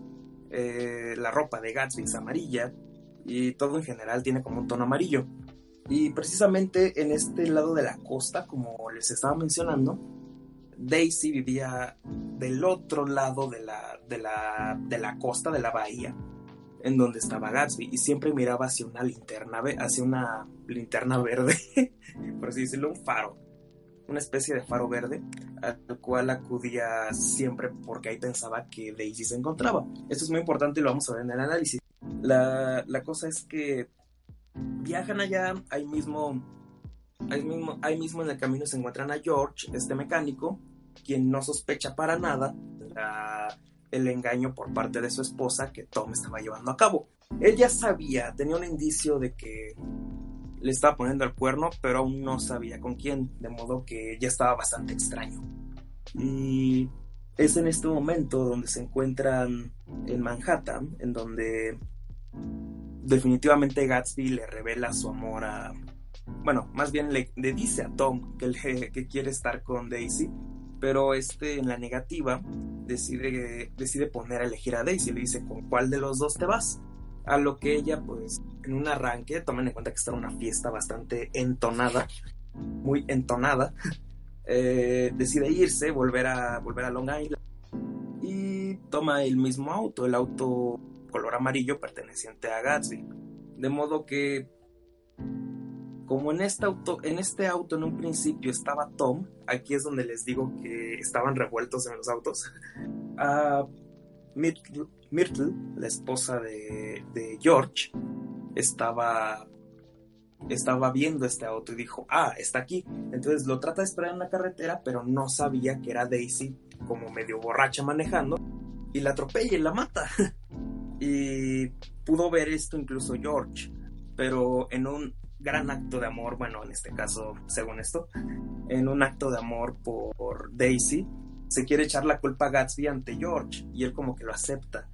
<laughs> eh, la ropa de Gatsby es amarilla y todo en general tiene como un tono amarillo. Y precisamente en este lado de la costa, como les estaba mencionando, Daisy vivía del otro lado de la, de la, de la costa, de la bahía en donde estaba Gatsby y siempre miraba hacia una linterna, hacia una linterna <laughs> verde, por así decirlo, un faro, una especie de faro verde al cual acudía siempre porque ahí pensaba que Daisy se encontraba. Esto es muy importante y lo vamos a ver en el análisis. La, la cosa es que viajan allá, ahí mismo, ahí mismo, ahí mismo en el camino se encuentran a George, este mecánico, quien no sospecha para nada el engaño por parte de su esposa que Tom estaba llevando a cabo. Él ya sabía, tenía un indicio de que le estaba poniendo el cuerno, pero aún no sabía con quién, de modo que ya estaba bastante extraño. Y es en este momento donde se encuentran en Manhattan, en donde definitivamente Gatsby le revela su amor a... Bueno, más bien le, dice a Tom que, que quiere estar con Daisy pero este en la negativa decide, decide poner a elegir a Daisy, le dice con cuál de los dos te vas. A lo que ella, pues, en un arranque, tomen en cuenta que está una fiesta bastante entonada, muy entonada, <laughs> eh, decide irse, volver a, volver a Long Island. Y toma el mismo auto, el auto color amarillo perteneciente a Gatsby. De modo que como en este auto, en este auto en un principio estaba Tom, aquí es donde les digo que estaban revueltos en los autos. <laughs> A Myrtle, la esposa de, George, estaba estaba viendo este auto y dijo, ah, está aquí. Entonces lo trata de esperar en la carretera, pero no sabía que era Daisy como medio borracha manejando y la atropella y la mata. <laughs> y pudo ver esto incluso George, pero en un gran acto de amor, bueno, en este caso, según esto, en un acto de amor por Daisy, se quiere echar la culpa a Gatsby ante George y él como que lo acepta.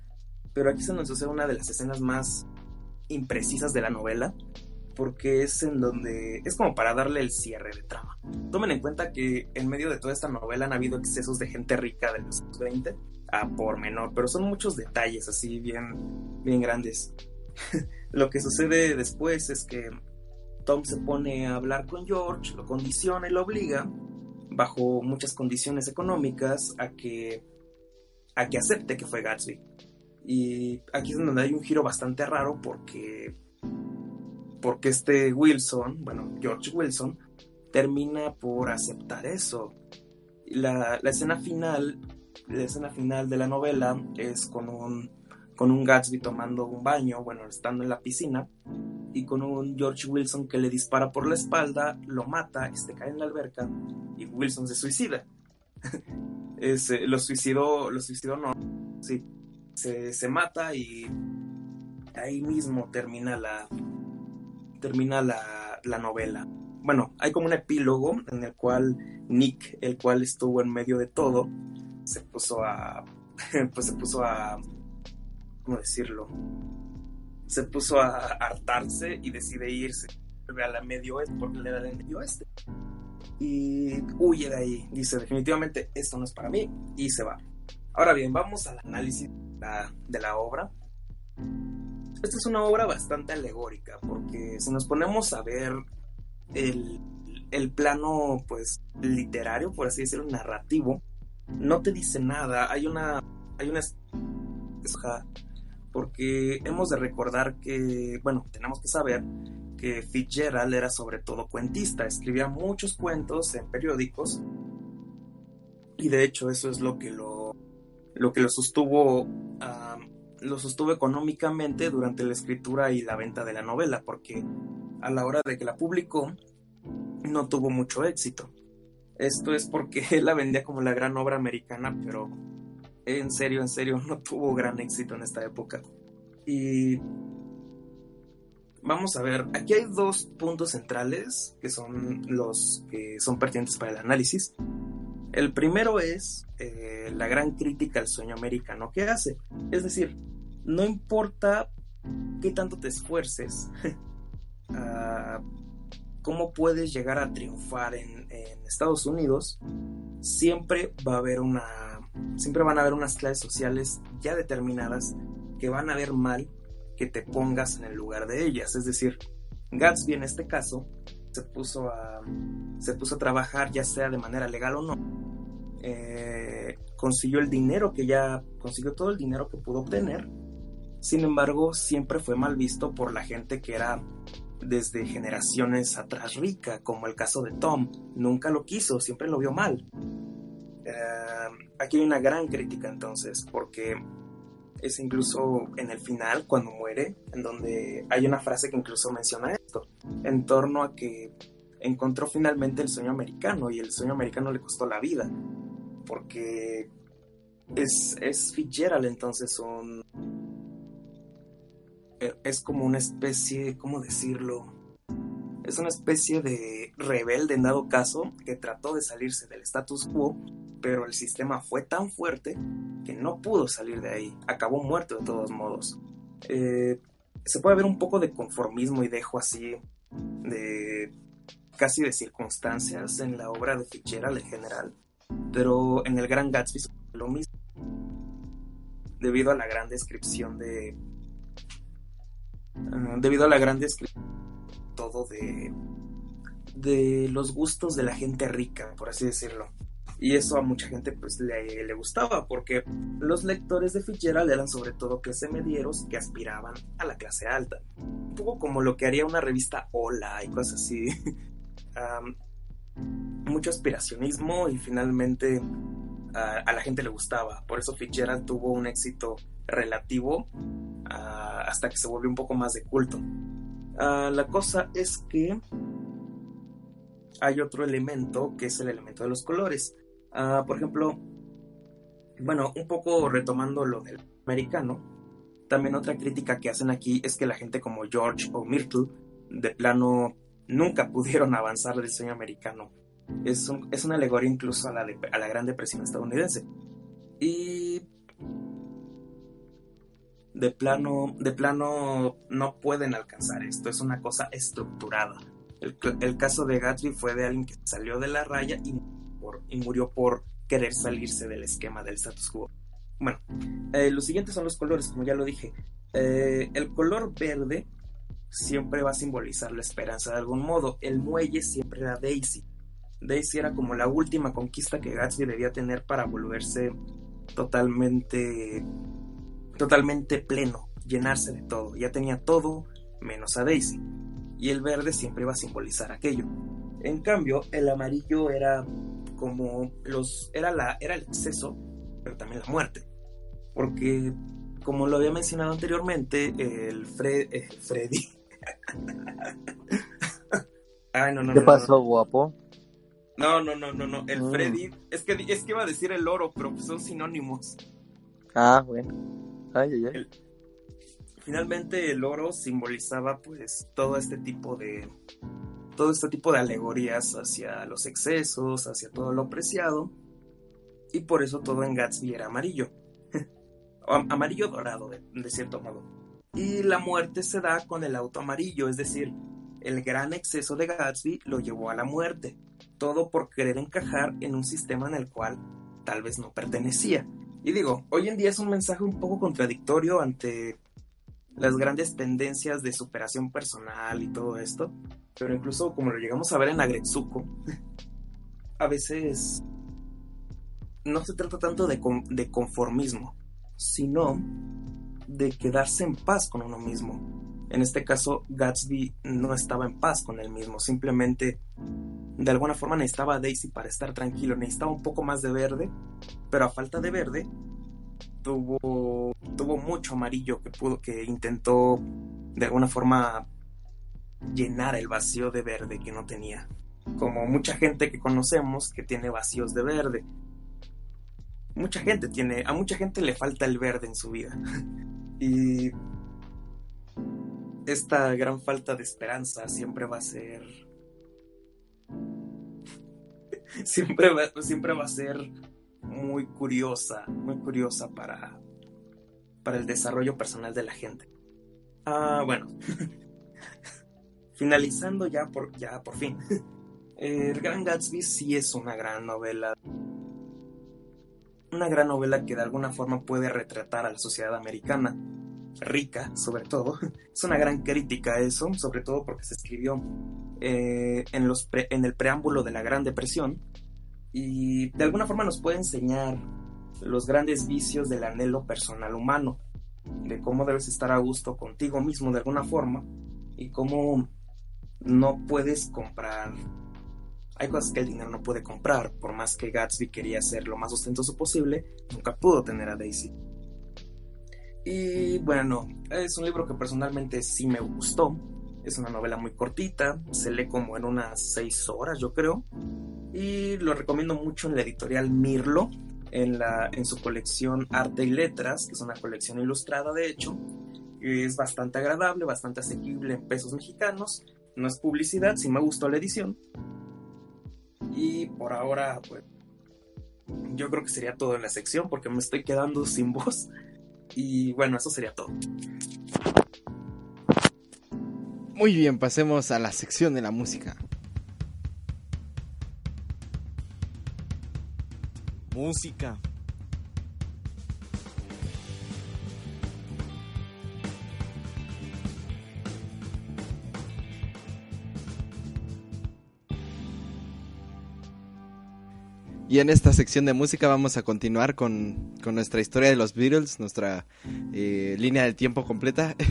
Pero aquí se nos sucede una de las escenas más imprecisas de la novela, porque es en donde es como para darle el cierre de trama. Tomen en cuenta que en medio de toda esta novela han habido excesos de gente rica de los 20 a por menor, pero son muchos detalles así bien, bien grandes. <laughs> Lo que sucede después es que Tom se pone a hablar con George, lo condiciona y lo obliga, bajo muchas condiciones económicas, a que, a que acepte que fue Gatsby. Y aquí es donde hay un giro bastante raro porque, porque este Wilson, bueno, George Wilson, termina por aceptar eso. La, la escena final, la escena final de la novela es con un, con un Gatsby tomando un baño, bueno, estando en la piscina, y con un George Wilson que le dispara por la espalda, lo mata, este cae en la alberca y Wilson se suicida. <laughs> Eh, lo suicidó, lo suicidó no, sí, se, mata y ahí mismo termina la termina la, la novela. Bueno, hay como un epílogo en el cual Nick, el cual estuvo en medio de todo, se puso a <laughs> pues se puso a ¿cómo decirlo? se puso a hartarse y decide irse a la medio oeste, porque le era del medio oeste. Y huye de ahí. Dice, definitivamente esto no es para mí. Y se va. Ahora bien, vamos al análisis de la, obra. Esta es una obra bastante alegórica, porque si nos ponemos a ver el, el plano, pues, literario, por así decirlo, narrativo, no te dice nada. Hay una... Hay una porque hemos de recordar que, bueno, tenemos que saber que Fitzgerald era sobre todo cuentista, escribía muchos cuentos en periódicos y de hecho eso es lo que lo, lo que lo sostuvo, lo sostuvo económicamente durante la escritura y la venta de la novela, porque a la hora de que la publicó no tuvo mucho éxito. Esto es porque <laughs> él la vendía como la gran obra americana, pero en serio, en serio, no tuvo gran éxito en esta época. Y vamos a ver, aquí hay dos puntos centrales que son los que son pertinentes para el análisis. El primero es eh, la gran crítica al sueño americano que hace. Es decir, no importa qué tanto te esfuerces, uh, <laughs> cómo puedes llegar a triunfar en, en Estados Unidos, siempre va a haber una siempre van a haber unas clases sociales ya determinadas que van a ver mal que te pongas en el lugar de ellas. Es decir, Gatsby en este caso se puso a, se puso a trabajar ya sea de manera legal o no. Eh, consiguió el dinero que ya consiguió todo el dinero que pudo obtener. Sin embargo, siempre fue mal visto por la gente que era desde generaciones atrás rica, como el caso de Tom. Nunca lo quiso, siempre lo vio mal. Eh, aquí hay una gran crítica entonces, porque es incluso en el final, cuando muere, en donde hay una frase que incluso menciona esto, en torno a que encontró finalmente el sueño americano y el sueño americano le costó la vida, porque es, es Fitzgerald entonces un... es como una especie, ¿cómo decirlo? Es una especie de rebelde en dado caso que trató de salirse del status quo pero el sistema fue tan fuerte que no pudo salir de ahí, acabó muerto de todos modos. Eh, se puede ver un poco de conformismo y dejo así de casi de circunstancias en la obra de Fitzgerald en general, pero en el Gran Gatsby lo mismo, debido a la gran descripción de ah, debido a la gran descripción todo de de los gustos de la gente rica, por así decirlo Y eso a mucha gente pues le, gustaba porque los lectores de Fitzgerald eran sobre todo clase medieros que aspiraban a la clase alta. Un poco como lo que haría una revista Hola y cosas así. <laughs> mucho aspiracionismo y finalmente a la gente le gustaba. Por eso Fitzgerald tuvo un éxito relativo hasta que se volvió un poco más de culto. La cosa es que hay otro elemento que es el elemento de los colores. Uh, por ejemplo, bueno, un poco retomando lo del americano, también otra crítica que hacen aquí es que la gente como George o Myrtle de plano nunca pudieron <laughs> avanzar el diseño americano. Es, es una alegoría incluso a la, de, a la Gran Depresión estadounidense. Y de plano, de plano no pueden alcanzar esto, es una cosa estructurada. El, el, caso de Gatsby fue de alguien que salió de la raya y, y murió por querer salirse del esquema del status quo. Bueno, eh, los siguientes son los colores, como ya lo dije. Eh, el color verde siempre va a simbolizar la esperanza de algún modo. El muelle siempre era Daisy. Daisy era como la última conquista que Gatsby debía tener para volverse totalmente totalmente pleno, llenarse de todo. Ya tenía todo menos a Daisy. Y el verde siempre iba a simbolizar aquello. En cambio, el amarillo era como los era la era el exceso, pero también la muerte. Porque como lo había mencionado anteriormente, el Fred, eh, Freddy <laughs> Ay, no, no, ¿Qué no, pasó, no. guapo? No, no, no, no, no. El Mm. Freddy. Es que, es que iba a decir el oro, pero pues son sinónimos. Ah, bueno. Ay, ay, ay. Finalmente el oro simbolizaba pues todo este tipo de. Todo este tipo de alegorías hacia los excesos, hacia todo lo preciado. Y por eso todo en Gatsby era amarillo. <laughs> Amarillo dorado, de, de cierto modo. Y la muerte se da con el auto amarillo, es decir, el gran exceso de Gatsby lo llevó a la muerte. Todo por querer encajar en un sistema en el cual tal vez no pertenecía. Y digo, hoy en día es un mensaje un poco contradictorio ante las grandes tendencias de superación personal y todo esto. Pero incluso como lo llegamos a ver en Agretsuko, a veces no se trata tanto de, de conformismo, sino de quedarse en paz con uno mismo. En este caso, Gatsby no estaba en paz con él mismo, simplemente de alguna forma necesitaba a Daisy para estar tranquilo, necesitaba un poco más de verde, pero a falta de verde tuvo, tuvo mucho amarillo que pudo, que intentó de alguna forma llenar el vacío de verde que no tenía. Como mucha gente que conocemos que tiene vacíos de verde. Mucha gente tiene, a mucha gente le falta el verde en su vida. <laughs> Y esta gran falta de esperanza siempre va a ser <laughs> siempre va, siempre va a ser muy curiosa, muy curiosa para, para el desarrollo personal de la gente. Ah, bueno. <laughs> Finalizando ya por, ya por fin. <laughs> El Gran Gatsby sí es una gran novela. Una gran novela que de alguna forma puede retratar a la sociedad americana. Rica, sobre todo. <laughs> Es una gran crítica a eso, sobre todo porque se escribió eh, en, los en el preámbulo de la Gran Depresión y de alguna forma nos puede enseñar los grandes vicios del anhelo personal humano, de cómo debes estar a gusto contigo mismo de alguna forma y cómo no puedes comprar. Hay cosas que el dinero no puede comprar, por más que Gatsby quería ser lo más ostentoso posible, nunca pudo tener a Daisy. Y bueno, es un libro que personalmente sí me gustó. Es una novela muy cortita, se lee como en unas seis horas, yo creo. Y lo recomiendo mucho en la editorial Mirlo, en, la, en su colección Arte y Letras, que es una colección ilustrada de hecho. Es bastante agradable, bastante asequible en pesos mexicanos. No es publicidad, sí me gustó la edición. Y por ahora, pues, yo creo que sería todo en la sección porque me estoy quedando sin <laughs> voz. Y bueno, eso sería todo. Muy bien, pasemos a la sección de la música. Música. Y en esta sección de música vamos a continuar con, con nuestra historia de los Beatles, nuestra eh, línea de tiempo completa. <laughs>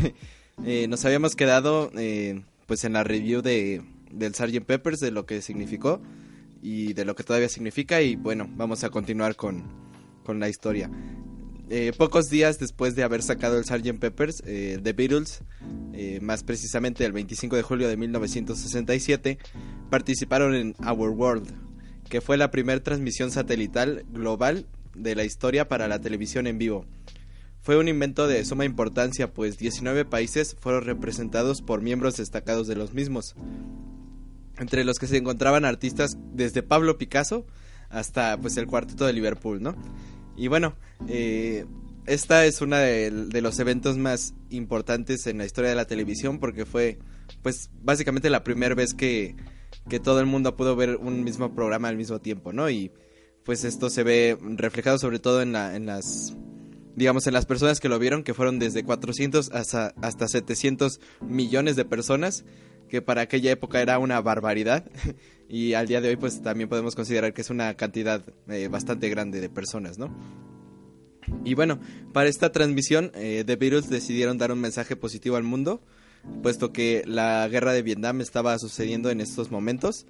Eh, nos habíamos quedado eh, pues en la review de, del Sgt. Peppers, de lo que significó y de lo que todavía significa. Y bueno, vamos a continuar con, con la historia. pocos días después de haber sacado el Sgt. Peppers, The Beatles, más precisamente el 25 de julio de 1967, participaron en Our World, que fue la primera transmisión satelital global de la historia para la televisión en vivo. Fue un invento de suma importancia, pues 19 países fueron representados por miembros destacados de los mismos, entre los que se encontraban artistas desde Pablo Picasso hasta pues el cuarteto de Liverpool, ¿no? Y bueno, eh, esta es de, de, los eventos más importantes en la historia de la televisión porque fue pues básicamente la primera vez que que todo el mundo pudo ver un mismo programa al mismo tiempo, ¿no? Y pues esto se ve reflejado sobre todo en, la, en las digamos en las personas que lo vieron que fueron desde 400 hasta hasta 700 millones de personas que para aquella época era una barbaridad <laughs> y al día de hoy pues también podemos considerar que es una cantidad eh, bastante grande de personas, ¿no? Y bueno, para esta transmisión eh, The Beatles decidieron dar un mensaje positivo al mundo puesto que la guerra de Vietnam estaba sucediendo en estos momentos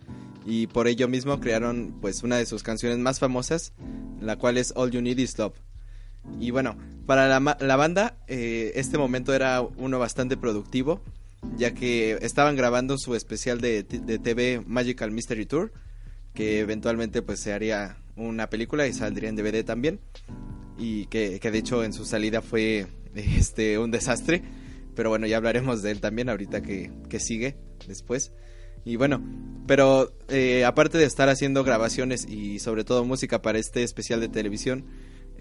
y por ello mismo crearon pues una de sus canciones más famosas, la cual es All You Need Is Love. Y bueno, para la, banda eh, este momento era uno bastante productivo, ya que estaban grabando su especial de, TV Magical Mystery Tour, que eventualmente pues se haría una película y saldría en DVD también, y que, que de hecho en su salida fue <laughs> este un desastre pero bueno, ya hablaremos de él también ahorita que, sigue después. Y bueno, pero eh, aparte de estar haciendo grabaciones y sobre todo música para este especial de televisión,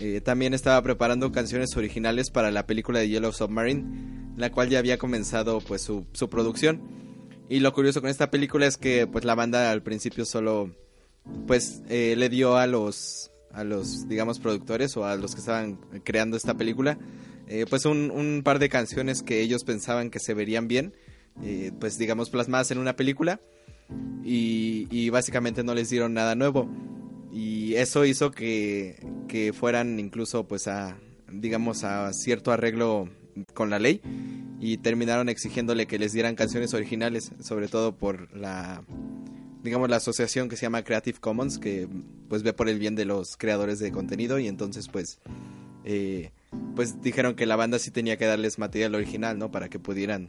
eh, también estaba preparando canciones originales para la película de Yellow Submarine, la cual ya había comenzado pues su, su producción. Y lo curioso con esta película es que pues la banda al principio solo pues eh, le dio a los a los digamos productores o a los que estaban creando esta película eh, pues un, par de canciones que ellos pensaban que se verían bien, eh, pues digamos plasmadas en una película y, básicamente no les dieron nada nuevo y eso hizo que, que fueran incluso pues a digamos a cierto arreglo con la ley y terminaron exigiéndole que les dieran canciones originales, sobre todo por la digamos la asociación que se llama Creative Commons que pues ve por el bien de los creadores de contenido y entonces pues eh, pues dijeron que la banda sí tenía que darles material original, ¿no? Para que pudieran,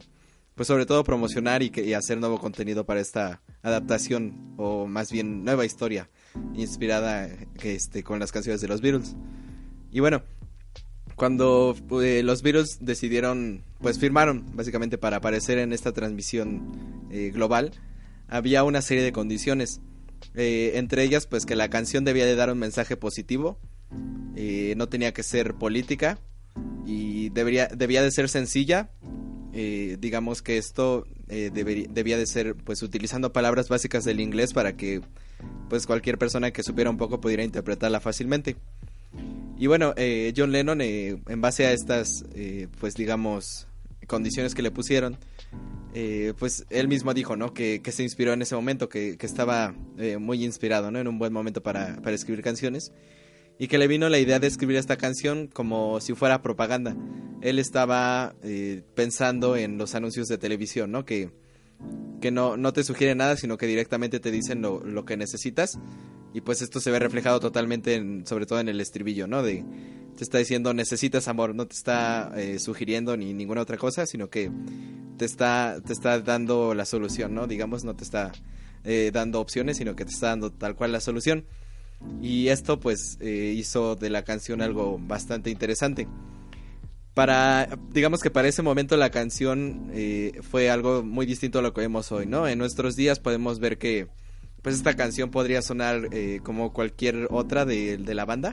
pues sobre todo promocionar y, que, hacer nuevo contenido para esta adaptación o más bien nueva historia inspirada este, con las canciones de los Beatles. Y bueno, cuando eh, los Beatles decidieron, pues firmaron básicamente para aparecer en esta transmisión eh, global, había una serie de condiciones. Eh, entre ellas, pues que la canción debía de dar un mensaje positivo, no tenía que ser política y debería, debía de ser sencilla. Eh, digamos que esto eh, debía de ser pues utilizando palabras básicas del inglés para que pues cualquier persona que supiera un poco pudiera interpretarla fácilmente. Y bueno, John Lennon en base a estas pues digamos condiciones que le pusieron, pues él mismo dijo, ¿no? Que, se inspiró en ese momento, que, estaba muy inspirado, ¿no? En un buen momento para, para escribir canciones y que le vino la idea de escribir esta canción como si fuera propaganda. Él estaba eh, pensando en los anuncios de televisión, ¿no? Que, que no, no te sugiere nada, sino que directamente te dicen lo, lo, que necesitas. Y pues esto se ve reflejado totalmente, en, sobre todo en el estribillo, ¿no? Te está diciendo necesitas amor, no te está eh, sugiriendo ni ninguna otra cosa, sino que te está, te está dando la solución, ¿no? Digamos, no te está eh, dando opciones, sino que te está dando tal cual la solución. Y esto pues eh, hizo de la canción algo bastante interesante. Para, digamos que para ese momento la canción eh, fue algo muy distinto a lo que vemos hoy, ¿no? En nuestros días podemos ver que pues esta canción podría sonar eh, como cualquier otra de, de la banda.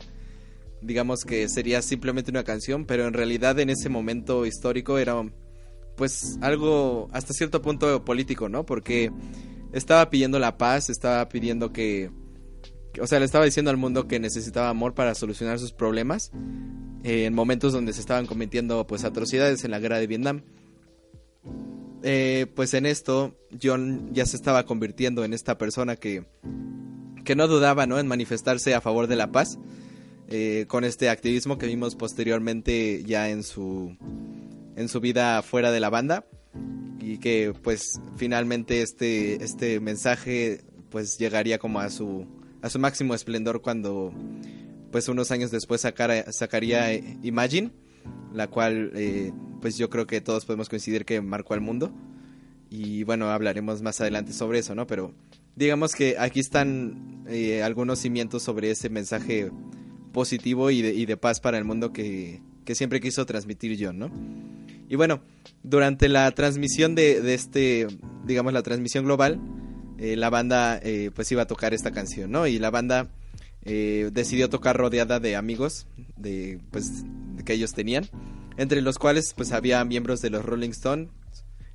Digamos que sería simplemente una canción, pero en realidad en ese momento histórico era pues algo hasta cierto punto político, ¿no? Porque estaba pidiendo la paz, estaba pidiendo que o sea, le estaba diciendo al mundo que necesitaba amor para solucionar sus problemas eh, en momentos donde se estaban cometiendo pues atrocidades en la guerra de Vietnam. Eh, pues en esto John ya se estaba convirtiendo en esta persona que, que no dudaba ¿no? en manifestarse a favor de la paz eh, con este activismo que vimos posteriormente ya en su, en su vida fuera de la banda y que pues finalmente este, este mensaje pues llegaría como a su, a su máximo esplendor cuando pues unos años después sacara, sacaría Imagine, la cual eh, pues yo creo que todos podemos coincidir que marcó al mundo y bueno hablaremos más adelante sobre eso, ¿no? Pero digamos que aquí están eh, algunos cimientos sobre ese mensaje positivo y de, y de paz para el mundo que, que, siempre quiso transmitir John, ¿no? Y bueno, durante la transmisión de, de este, digamos, la transmisión global, eh, la banda eh, pues iba a tocar esta canción, ¿no? Y la banda eh, decidió tocar rodeada de amigos de, pues, que ellos tenían, entre los cuales pues había miembros de los Rolling Stones,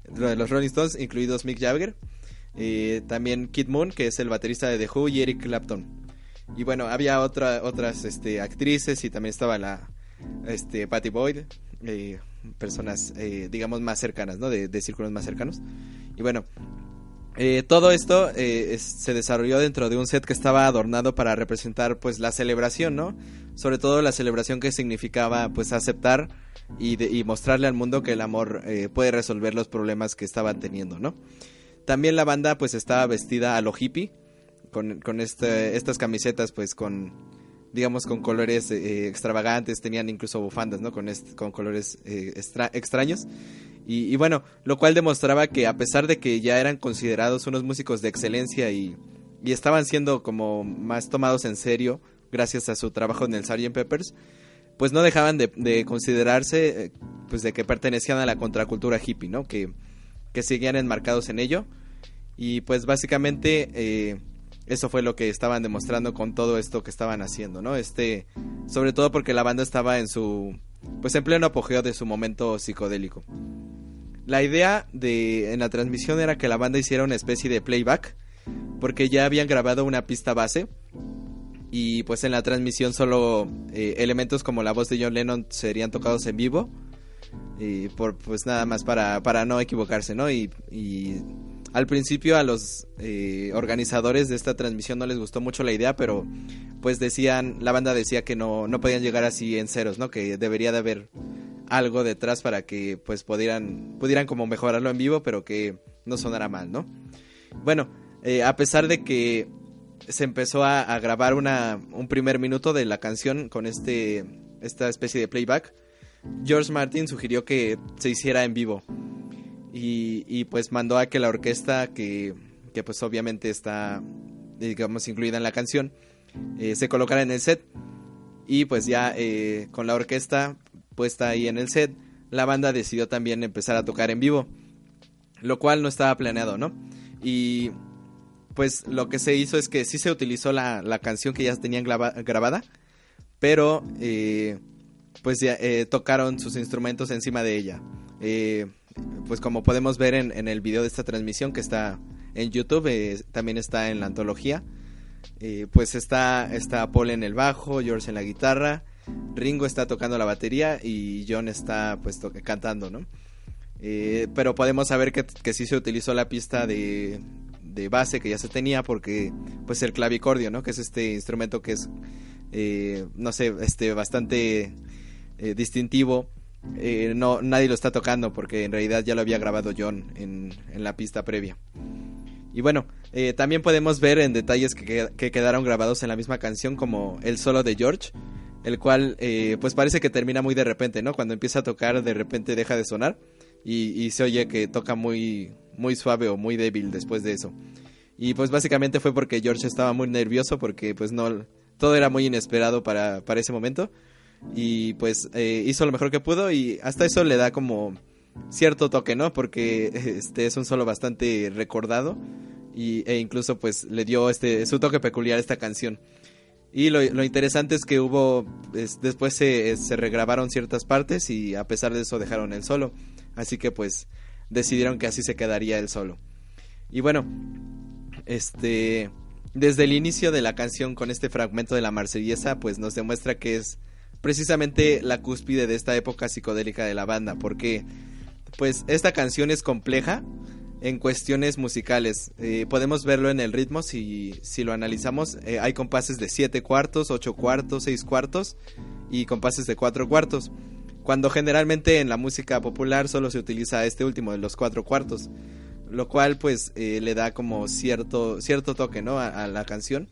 de los Rolling Stones, incluidos Mick Jagger, eh, también Kid Moon, que es el baterista de The Who, y Eric Clapton. Y bueno, había otra, otras este, actrices y también estaba la este, Patty Boyd, personas, digamos, más cercanas, ¿no? De, de, círculos más cercanos. Y bueno, eh, todo esto eh, se desarrolló dentro de un set que estaba adornado para representar, pues, la celebración, ¿no? Sobre todo la celebración que significaba, pues, aceptar y, de, y mostrarle al mundo que el amor eh, puede resolver los problemas que estaban teniendo, ¿no? También la banda pues estaba vestida a lo hippie, con, con este, estas camisetas pues con, digamos, con colores eh, extravagantes, tenían incluso bufandas, ¿no? Con, con colores eh, extra, extraños. Y, y, bueno, lo cual demostraba que a pesar de que ya eran considerados unos músicos de excelencia y, y estaban siendo como más tomados en serio gracias a su trabajo en el Sgt. Peppers, pues no dejaban de, de considerarse eh, pues de que pertenecían a la contracultura hippie, ¿no? Que que seguían enmarcados en ello. Y pues básicamente eh, eso fue lo que estaban demostrando con todo esto que estaban haciendo, ¿no? Este, sobre todo porque la banda estaba en su, pues en pleno apogeo de su momento psicodélico. La idea de en la transmisión era que la banda hiciera una especie de playback, porque ya habían grabado una pista base y pues en la transmisión solo eh, elementos como la voz de John Lennon serían tocados en vivo y por pues nada más para, para no equivocarse, ¿no? Y, y al principio a los eh, organizadores de esta transmisión no les gustó mucho la idea, pero pues decían, la banda decía que no, no podían llegar así en ceros, ¿no? Que debería de haber algo detrás para que pues pudieran, pudieran como mejorarlo en vivo, pero que no sonara mal, ¿no? Bueno, eh, a pesar de que se empezó a, a grabar una, un primer minuto de la canción con este, esta especie de playback, George Martin sugirió que se hiciera en vivo. Y, y pues mandó a que la orquesta, que, que, pues obviamente está, digamos, incluida en la canción, eh, se colocara en el set. Y pues ya eh, con la orquesta puesta ahí en el set, la banda decidió también empezar a tocar en vivo. Lo cual no estaba planeado, ¿no? Y pues lo que se hizo es que sí se utilizó la, la canción que ya tenían grabada, pero... Eh, pues ya, eh, tocaron sus instrumentos encima de ella. Eh, pues como podemos ver en, el video de esta transmisión que está en YouTube, eh, también está en la antología. Eh, pues está, está Paul en el bajo, George en la guitarra, Ringo está tocando la batería y John está pues cantando, ¿no? Eh, pero podemos saber que, que sí se utilizó la pista de, de, base que ya se tenía porque pues el clavicordio, ¿no? Que es este instrumento que es, no sé, este bastante distintivo, eh, no, nadie lo está tocando porque en realidad ya lo había grabado John en, en la pista previa. Y bueno, eh, también podemos ver en detalles que, que, quedaron grabados en la misma canción como el solo de George, el cual eh, pues parece que termina muy de repente, ¿no? Cuando empieza a tocar de repente deja de sonar y, y se oye que toca muy, muy suave o muy débil después de eso. Y pues básicamente fue porque George estaba muy nervioso porque pues no, todo era muy inesperado para, para ese momento y pues eh, hizo lo mejor que pudo y hasta eso le da como cierto toque, ¿no? Porque <laughs> este es un solo bastante recordado y, e incluso pues le dio este su toque peculiar a esta canción. Y lo, interesante es que hubo, es, después se, se, regrabaron ciertas partes y a pesar de eso dejaron el solo. Así que pues decidieron que así se quedaría el solo. Y bueno, este, desde el inicio de la canción con este fragmento de la marsellesa pues nos demuestra que es precisamente la cúspide de esta época psicodélica de la banda, porque pues esta canción es compleja, en cuestiones musicales. Eh, podemos verlo en el ritmo si, si lo analizamos. Eh, hay compases de 7 cuartos, 8 cuartos, 6 cuartos y compases de 4 cuartos. Cuando generalmente en la música popular solo se utiliza este último de los 4 cuartos. Lo cual pues eh, le da como cierto, cierto toque ¿no? a la canción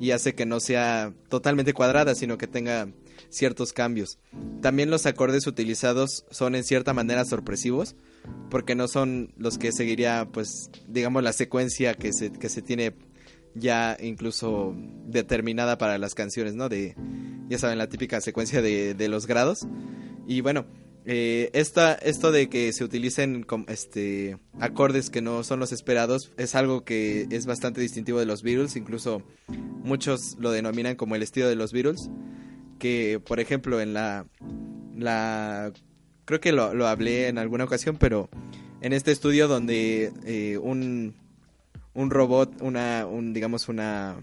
y hace que no sea totalmente cuadrada, sino que tenga ciertos cambios. También los acordes utilizados son en cierta manera sorpresivos porque no son los que seguiría, pues, digamos, la secuencia que se, que se tiene ya incluso determinada para las canciones, ¿no? De, ya saben, la típica secuencia de, de los grados. Y bueno, eh, esta, esto de que se utilicen este, acordes que no son los esperados es algo que es bastante distintivo de los Beatles, incluso muchos lo denominan como el estilo de los Beatles, que por ejemplo en la, la creo que lo, lo, hablé en alguna ocasión, pero en este estudio donde eh, un, un robot, una, un, digamos una,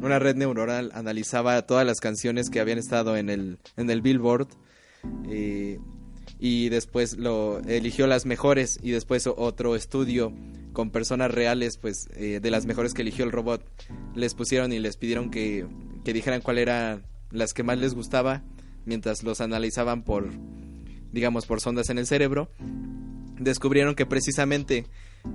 una red neuronal analizaba todas las canciones que habían estado en el, en el Billboard eh, y después lo eligió las mejores y después otro estudio con personas reales, pues eh, de las mejores que eligió el robot, les pusieron y les pidieron que, que dijeran cuál era las que más les gustaba mientras los analizaban por digamos, por sondas en el cerebro, descubrieron que precisamente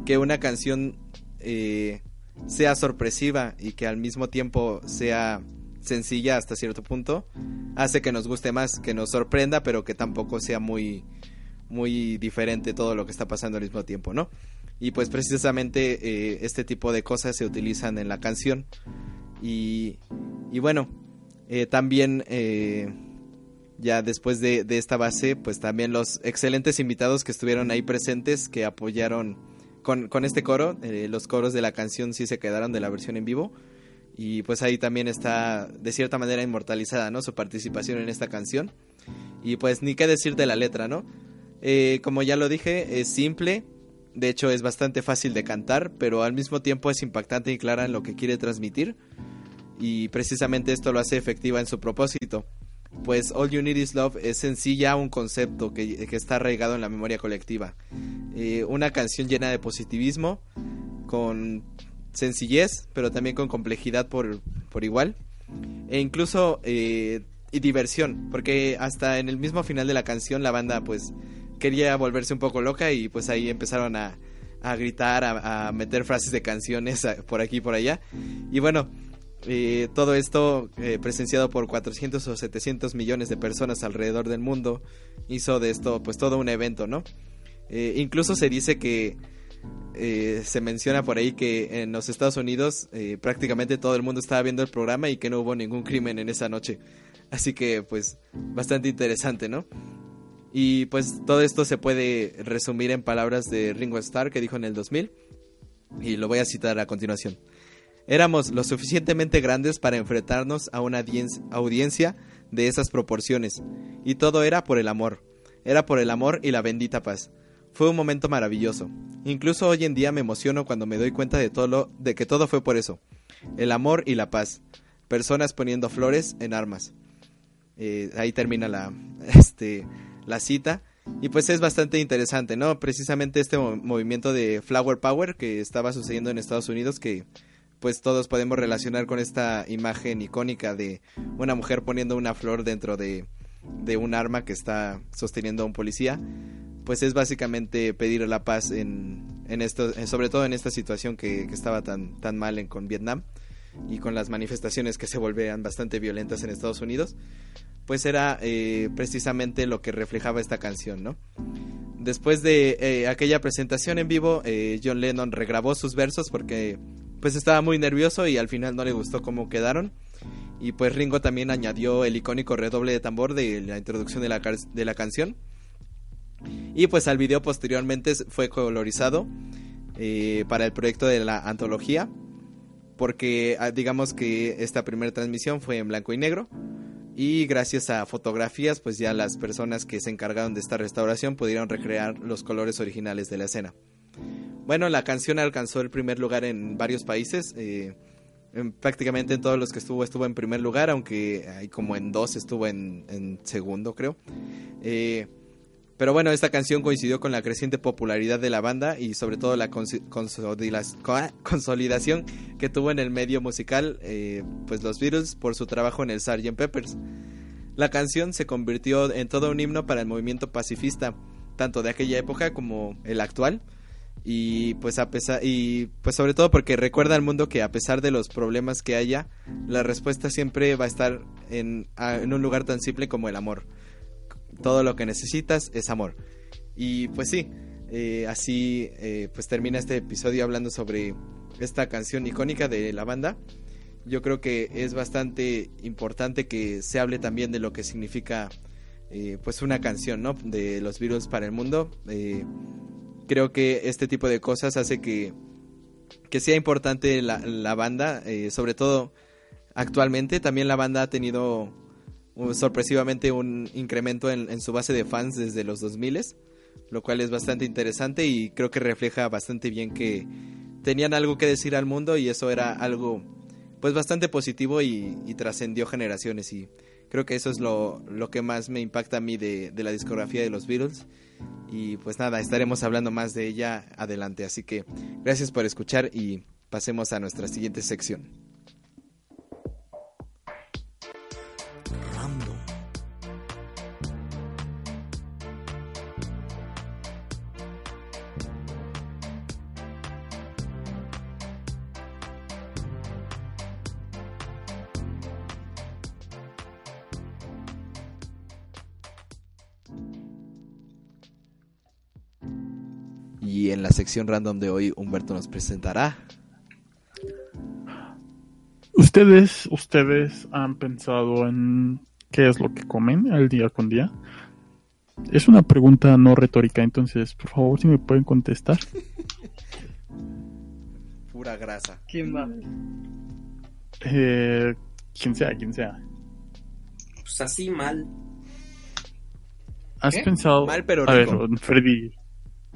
que una canción eh, sea sorpresiva y que al mismo tiempo sea sencilla hasta cierto punto, hace que nos guste más, que nos sorprenda, pero que tampoco sea muy, muy diferente todo lo que está pasando al mismo tiempo, ¿no? Y pues precisamente eh, este tipo de cosas se utilizan en la canción. Y, y bueno, eh, también ya después de, esta base, pues también los excelentes invitados que estuvieron ahí presentes, que apoyaron con, este coro, eh, los coros de la canción sí se quedaron de la versión en vivo. Y pues ahí también está de cierta manera inmortalizada, ¿no? Su participación en esta canción. Y pues ni qué decir de la letra, ¿no? Eh, como ya lo dije, es simple, de hecho es bastante fácil de cantar, pero al mismo tiempo es impactante y clara en lo que quiere transmitir. Y precisamente esto lo hace efectiva en su propósito pues All You Need Is Love es en sí un concepto que, está arraigado en la memoria colectiva. Eh, una canción llena de positivismo, con sencillez, pero también con complejidad por, por igual. E incluso eh, diversión, porque hasta en el mismo final de la canción la banda pues quería volverse un poco loca y pues ahí empezaron a, a gritar, a, a meter frases de canciones por aquí y por allá. Y bueno, eh, todo esto eh, presenciado por 400 o 700 millones de personas alrededor del mundo hizo de esto pues todo un evento, ¿no? Eh, incluso se dice que se menciona por ahí que en los Estados Unidos prácticamente todo el mundo estaba viendo el programa y que no hubo ningún crimen en esa noche. Así que pues bastante interesante, ¿no? Y pues todo esto se puede resumir en palabras de Ringo Starr que dijo en el 2000 y lo voy a citar a continuación. Éramos lo suficientemente grandes para enfrentarnos a una audiencia de esas proporciones, y todo era por el amor, era por el amor y la bendita paz. Fue un momento maravilloso. Incluso hoy en día me emociono cuando me doy cuenta de todo lo, de que todo fue por eso. El amor y la paz. Personas poniendo flores en armas. Eh, ahí termina la, <laughs> este, la cita. Y pues es bastante interesante, ¿no? Precisamente este movimiento de Flower Power que estaba sucediendo en Estados Unidos que pues todos podemos relacionar con esta imagen icónica de una mujer poniendo una flor dentro de, de un arma que está sosteniendo a un policía, pues es básicamente pedir la paz en, en esto, sobre todo en esta situación que, estaba tan, tan mal en, con Vietnam y con las manifestaciones que se volvían bastante violentas en Estados Unidos, pues era eh, precisamente lo que reflejaba esta canción, ¿no? Después de eh, aquella presentación en vivo, eh, John Lennon regrabó sus versos porque pues estaba muy nervioso y al final no le gustó cómo quedaron. Y pues Ringo también añadió el icónico redoble de tambor de la introducción de la, de la canción. Y pues al video posteriormente fue colorizado eh, para el proyecto de la antología. Porque ah, digamos que esta primera transmisión fue en blanco y negro. Y gracias a fotografías, pues ya las personas que se encargaron de esta restauración pudieron recrear los colores originales de la escena. Bueno, la canción alcanzó el primer lugar en varios países. Eh, prácticamente en todos los que estuvo estuvo en primer lugar, aunque hay como en dos estuvo en, segundo, creo. Eh, Pero bueno, esta canción coincidió con la creciente popularidad de la banda y sobre todo la consolidación que tuvo en el medio musical, eh, pues los Beatles por su trabajo en el Sgt. Peppers. La canción se convirtió en todo un himno para el movimiento pacifista, tanto de aquella época como el actual. Y pues a pesar y pues sobre todo porque recuerda al mundo que a pesar de los problemas que haya, la respuesta siempre va a estar en, en un lugar tan simple como el amor todo lo que necesitas es amor. Y pues sí, eh, así eh, pues termina este episodio hablando sobre esta canción icónica de la banda. Yo creo que es bastante importante que se hable también de lo que significa eh, pues una canción, ¿no? De los Beatles para el mundo. Creo que este tipo de cosas hace que, que sea importante la, la banda, sobre todo actualmente. También la banda ha tenido sorpresivamente un incremento en, su base de fans desde los 2000 lo cual es bastante interesante y creo que refleja bastante bien que tenían algo que decir al mundo y eso era algo pues bastante positivo y, trascendió generaciones y creo que eso es lo, que más me impacta a mí de, de, la discografía de los Beatles y pues nada, estaremos hablando más de ella adelante, así que gracias por escuchar y pasemos a nuestra siguiente sección. En la sección random de hoy, Humberto nos presentará. ¿Ustedes, ustedes han pensado en qué es lo que comen al día con día? Es una pregunta no retórica, entonces, por favor, si me pueden contestar. <laughs> Pura grasa. ¿Quién va? Eh, quien sea, quien sea. Pues así mal. ¿Has pensado? Mal, pero rico. A ver, Freddy,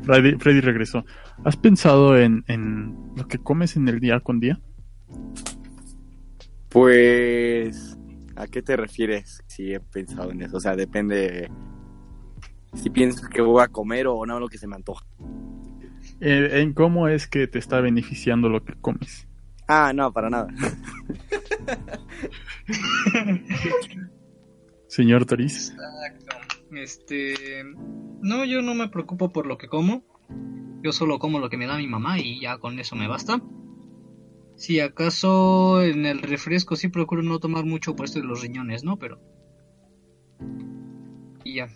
Freddy, regresó. ¿Has pensado en, lo que comes en el día con día? Pues, ¿a qué te refieres? Si he pensado en eso, o sea, depende si piensas que voy a comer o no lo que se me antoja. Eh, en cómo es que te está beneficiando lo que comes. Ah, no, para nada. <laughs> Señor Toriz. Este, no, yo no me preocupo por lo que como. Yo solo como lo que me da mi mamá y ya con eso me basta. Si acaso en el refresco sí procuro no tomar mucho por esto de los riñones, ¿no? Pero y ya.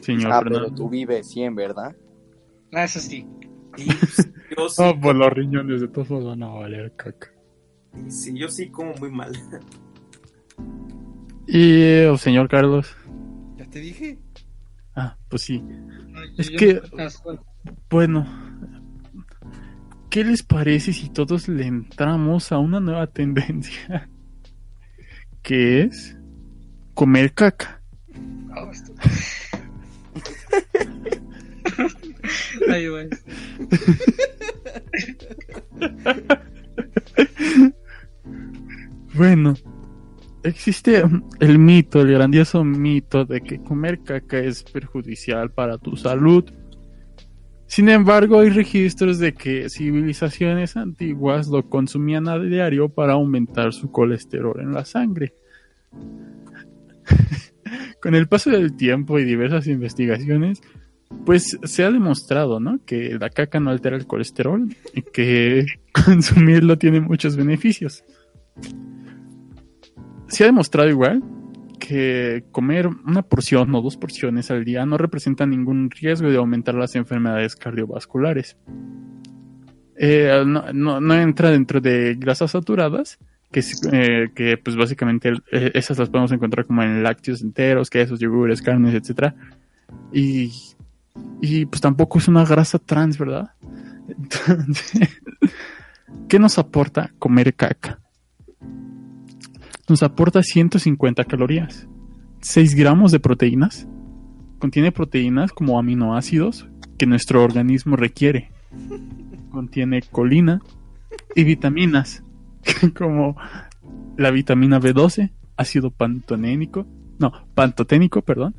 Señor ah, pero tú vives 100, ¿verdad? Ah, eso sí. yo <laughs> sí. Oh, pues los riñones de todos van a valer caca. Sí, yo sí como muy mal. Y, el oh, señor Carlos te dije. Ah, pues sí. es que, bueno, ¿qué les parece si todos le entramos a una nueva tendencia? <laughs> Que es comer caca. <laughs> Ahí va. <laughs> bueno, existe el mito, el grandioso mito de que comer caca es perjudicial para tu salud. Sin embargo, hay registros de que civilizaciones antiguas lo consumían a diario para aumentar su colesterol en la sangre. <laughs> Con el paso del tiempo y diversas investigaciones, pues se ha demostrado, ¿no? Que la caca no altera el colesterol y que <laughs> consumirlo tiene muchos beneficios se ha demostrado igual que comer una porción o dos porciones al día no representa ningún riesgo de aumentar las enfermedades cardiovasculares. Eh, no, entra dentro de grasas saturadas, que, eh, pues básicamente eh, esas las podemos encontrar como en lácteos enteros, quesos, yogures, carnes, etc. Y, y pues tampoco es una grasa trans, ¿verdad? <laughs> Entonces, ¿qué nos aporta comer caca? Nos aporta 150 calorías, 6 gramos de proteínas, contiene proteínas como aminoácidos que nuestro organismo requiere, contiene colina y vitaminas <laughs> como la vitamina B12, ácido pantonénico, no, pantoténico, perdón,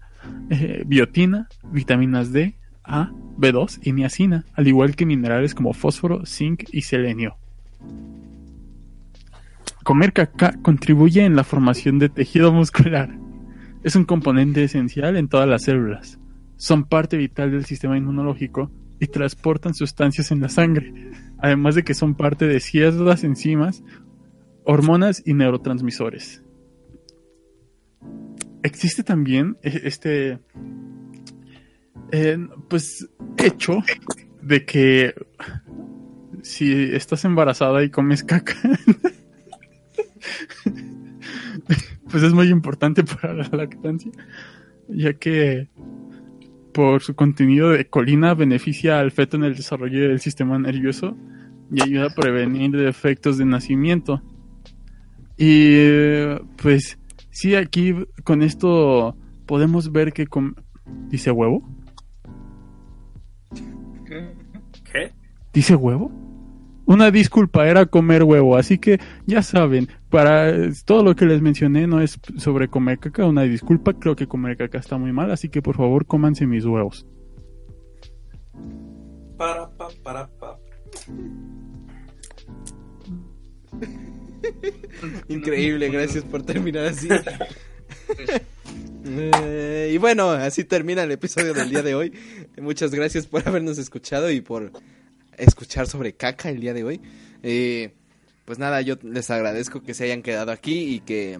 eh, biotina, vitaminas D, A, B2 y niacina, al igual que minerales como fósforo, zinc y selenio. Comer caca contribuye en la formación de tejido muscular. Es un componente esencial en todas las células. Son parte vital del sistema inmunológico y transportan sustancias en la sangre, además de que son parte de ciertas enzimas, hormonas y neurotransmisores. Existe también eh, este eh, pues hecho de que si estás embarazada y comes caca <laughs> <laughs> pues es muy importante para la lactancia, ya que por su contenido de colina beneficia al feto en el desarrollo del sistema nervioso y ayuda a prevenir defectos de nacimiento. Y pues sí, aquí con esto podemos ver que dice huevo. ¿Qué? ¿Dice huevo? Una disculpa era comer huevo, así que ya saben, para todo lo que les mencioné no es sobre comer caca, una disculpa, creo que comer caca está muy mal, así que por favor cómanse mis huevos. Para, pa, para, pa. <laughs> Increíble, gracias por terminar así. <laughs> Eh, y bueno, así termina el episodio del día de hoy. Muchas gracias por habernos escuchado y por escuchar sobre caca el día de hoy. Eh, pues nada, yo les agradezco que se hayan quedado aquí y que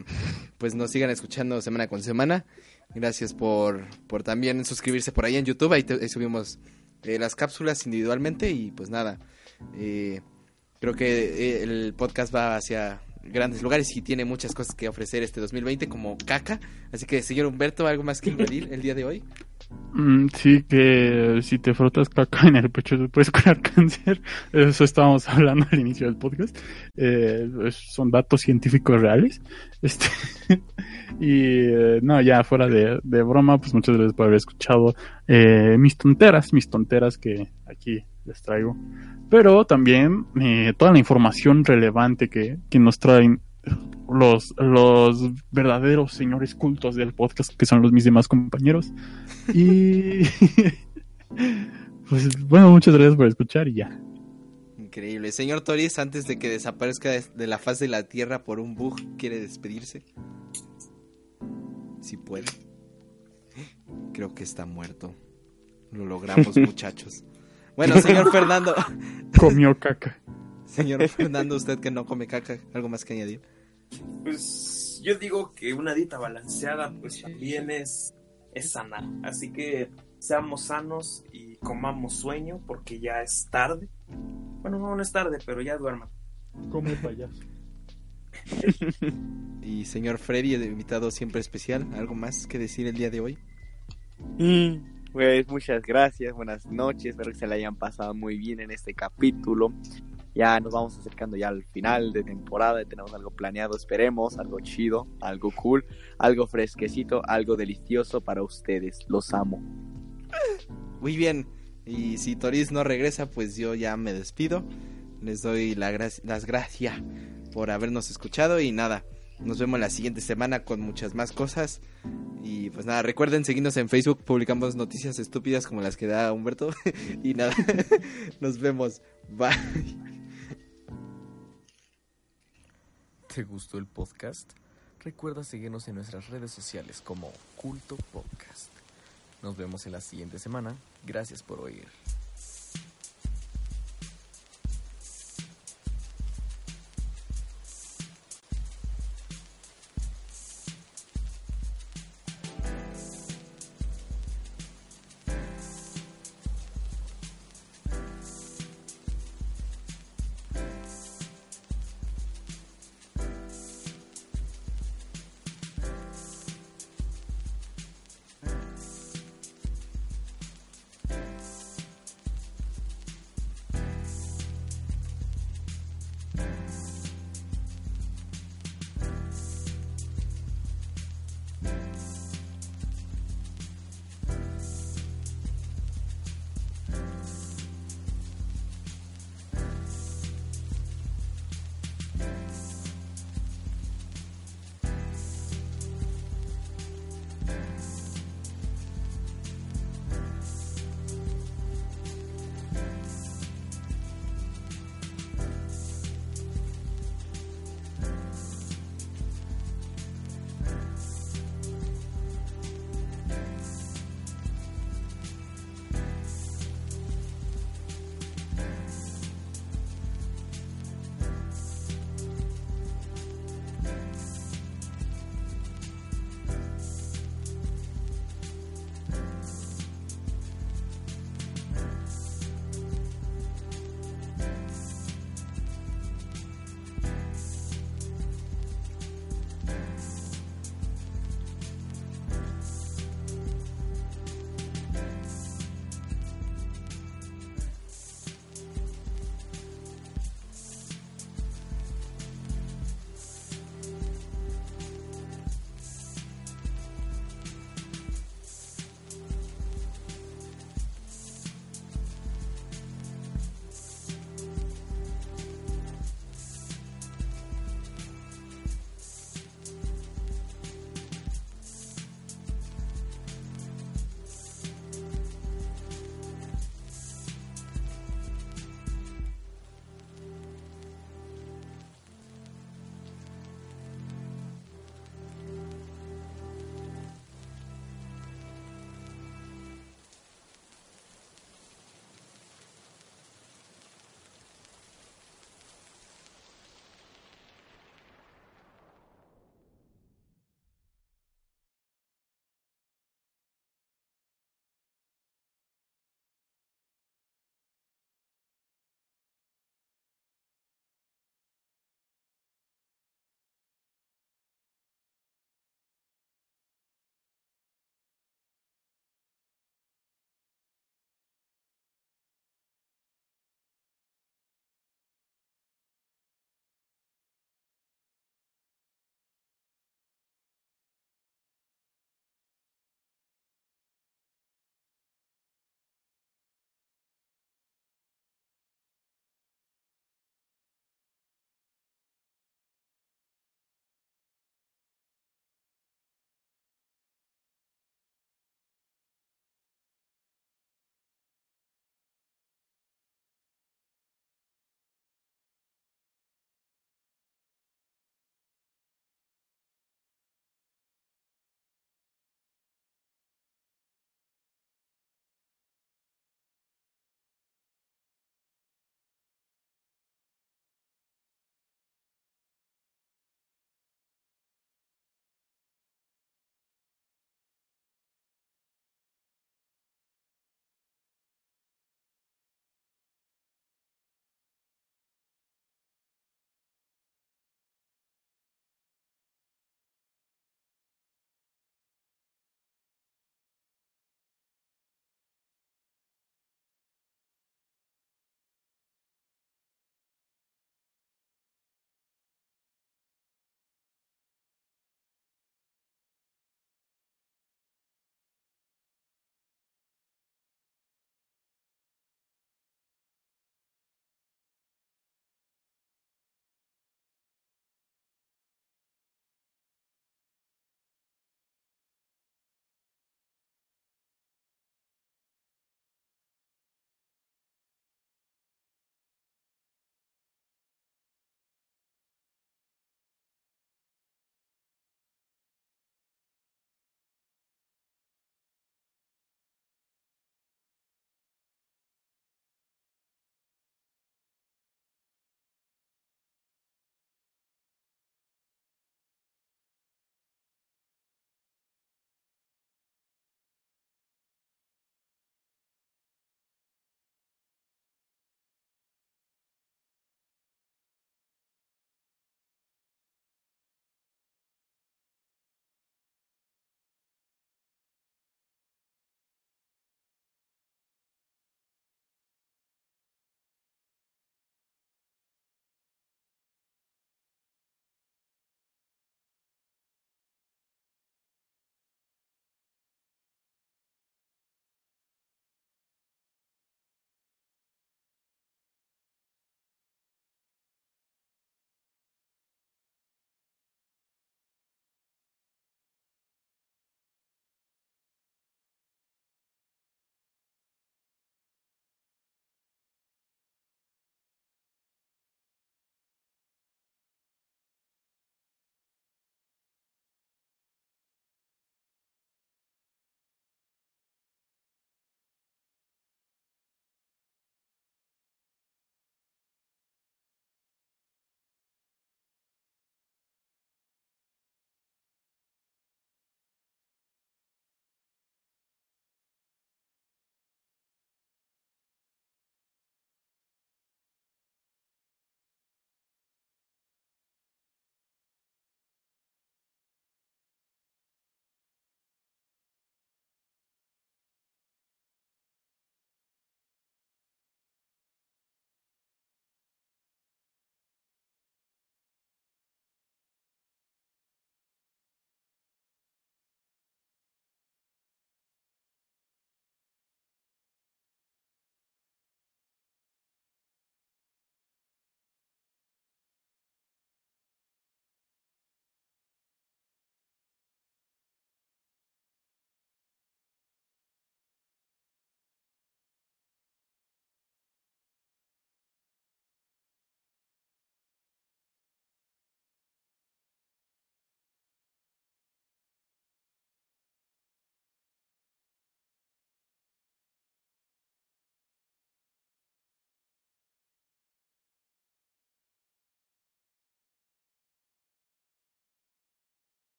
pues nos sigan escuchando semana con semana. Gracias por, por también suscribirse por ahí en YouTube. Ahí, subimos eh, las cápsulas individualmente y pues nada. Eh, creo que el podcast va hacia grandes lugares y tiene muchas cosas que ofrecer este 2020 como caca. Así que señor Humberto, ¿algo más que añadir el día de hoy? Mm, sí, que si te frotas caca en el pecho te puedes curar <laughs> cáncer. Eso estábamos hablando al inicio del podcast. Eh, son datos científicos reales. Este <laughs> y eh, no, ya fuera de, broma, pues muchas gracias por haber escuchado eh, mis tonteras, mis tonteras que aquí les traigo. Pero también toda la información relevante que, que nos traen los, los verdaderos señores cultos del podcast, que son los mis demás compañeros. Y <laughs> pues bueno, muchas gracias por escuchar y ya. Increíble. Señor Toris, antes de que desaparezca de la faz de la Tierra por un bug, ¿quiere despedirse? Si puede. Creo que está muerto. Lo logramos, <laughs> muchachos. Bueno, <laughs> señor Fernando. <laughs> Comió caca. Señor Fernando, usted que no come caca, ¿algo más que añadir? Pues yo digo que una dieta balanceada pues también es, es sana. Así que seamos sanos y comamos sueño porque ya es tarde. Bueno, no, no es tarde, pero ya duerman. Come payaso. <laughs> y señor Freddy, el invitado siempre especial, ¿algo más que decir el día de hoy? Mm, pues muchas gracias, buenas noches, espero que se le hayan pasado muy bien en este capítulo ya nos vamos acercando ya al final de temporada, tenemos algo planeado, esperemos, algo chido, algo cool, algo fresquecito, algo delicioso para ustedes, los amo. Muy bien, y si Toris no regresa, pues yo ya me despido, les doy las gracias por habernos escuchado y nada, nos vemos la siguiente semana con muchas más cosas. Y pues nada, recuerden seguirnos en Facebook, publicamos noticias estúpidas como las que da Humberto. <laughs> y nada, <laughs> nos vemos. Bye. ¿Te gustó el podcast? Recuerda seguirnos en nuestras redes sociales como Culto Podcast. Nos vemos en la siguiente semana. Gracias por oír.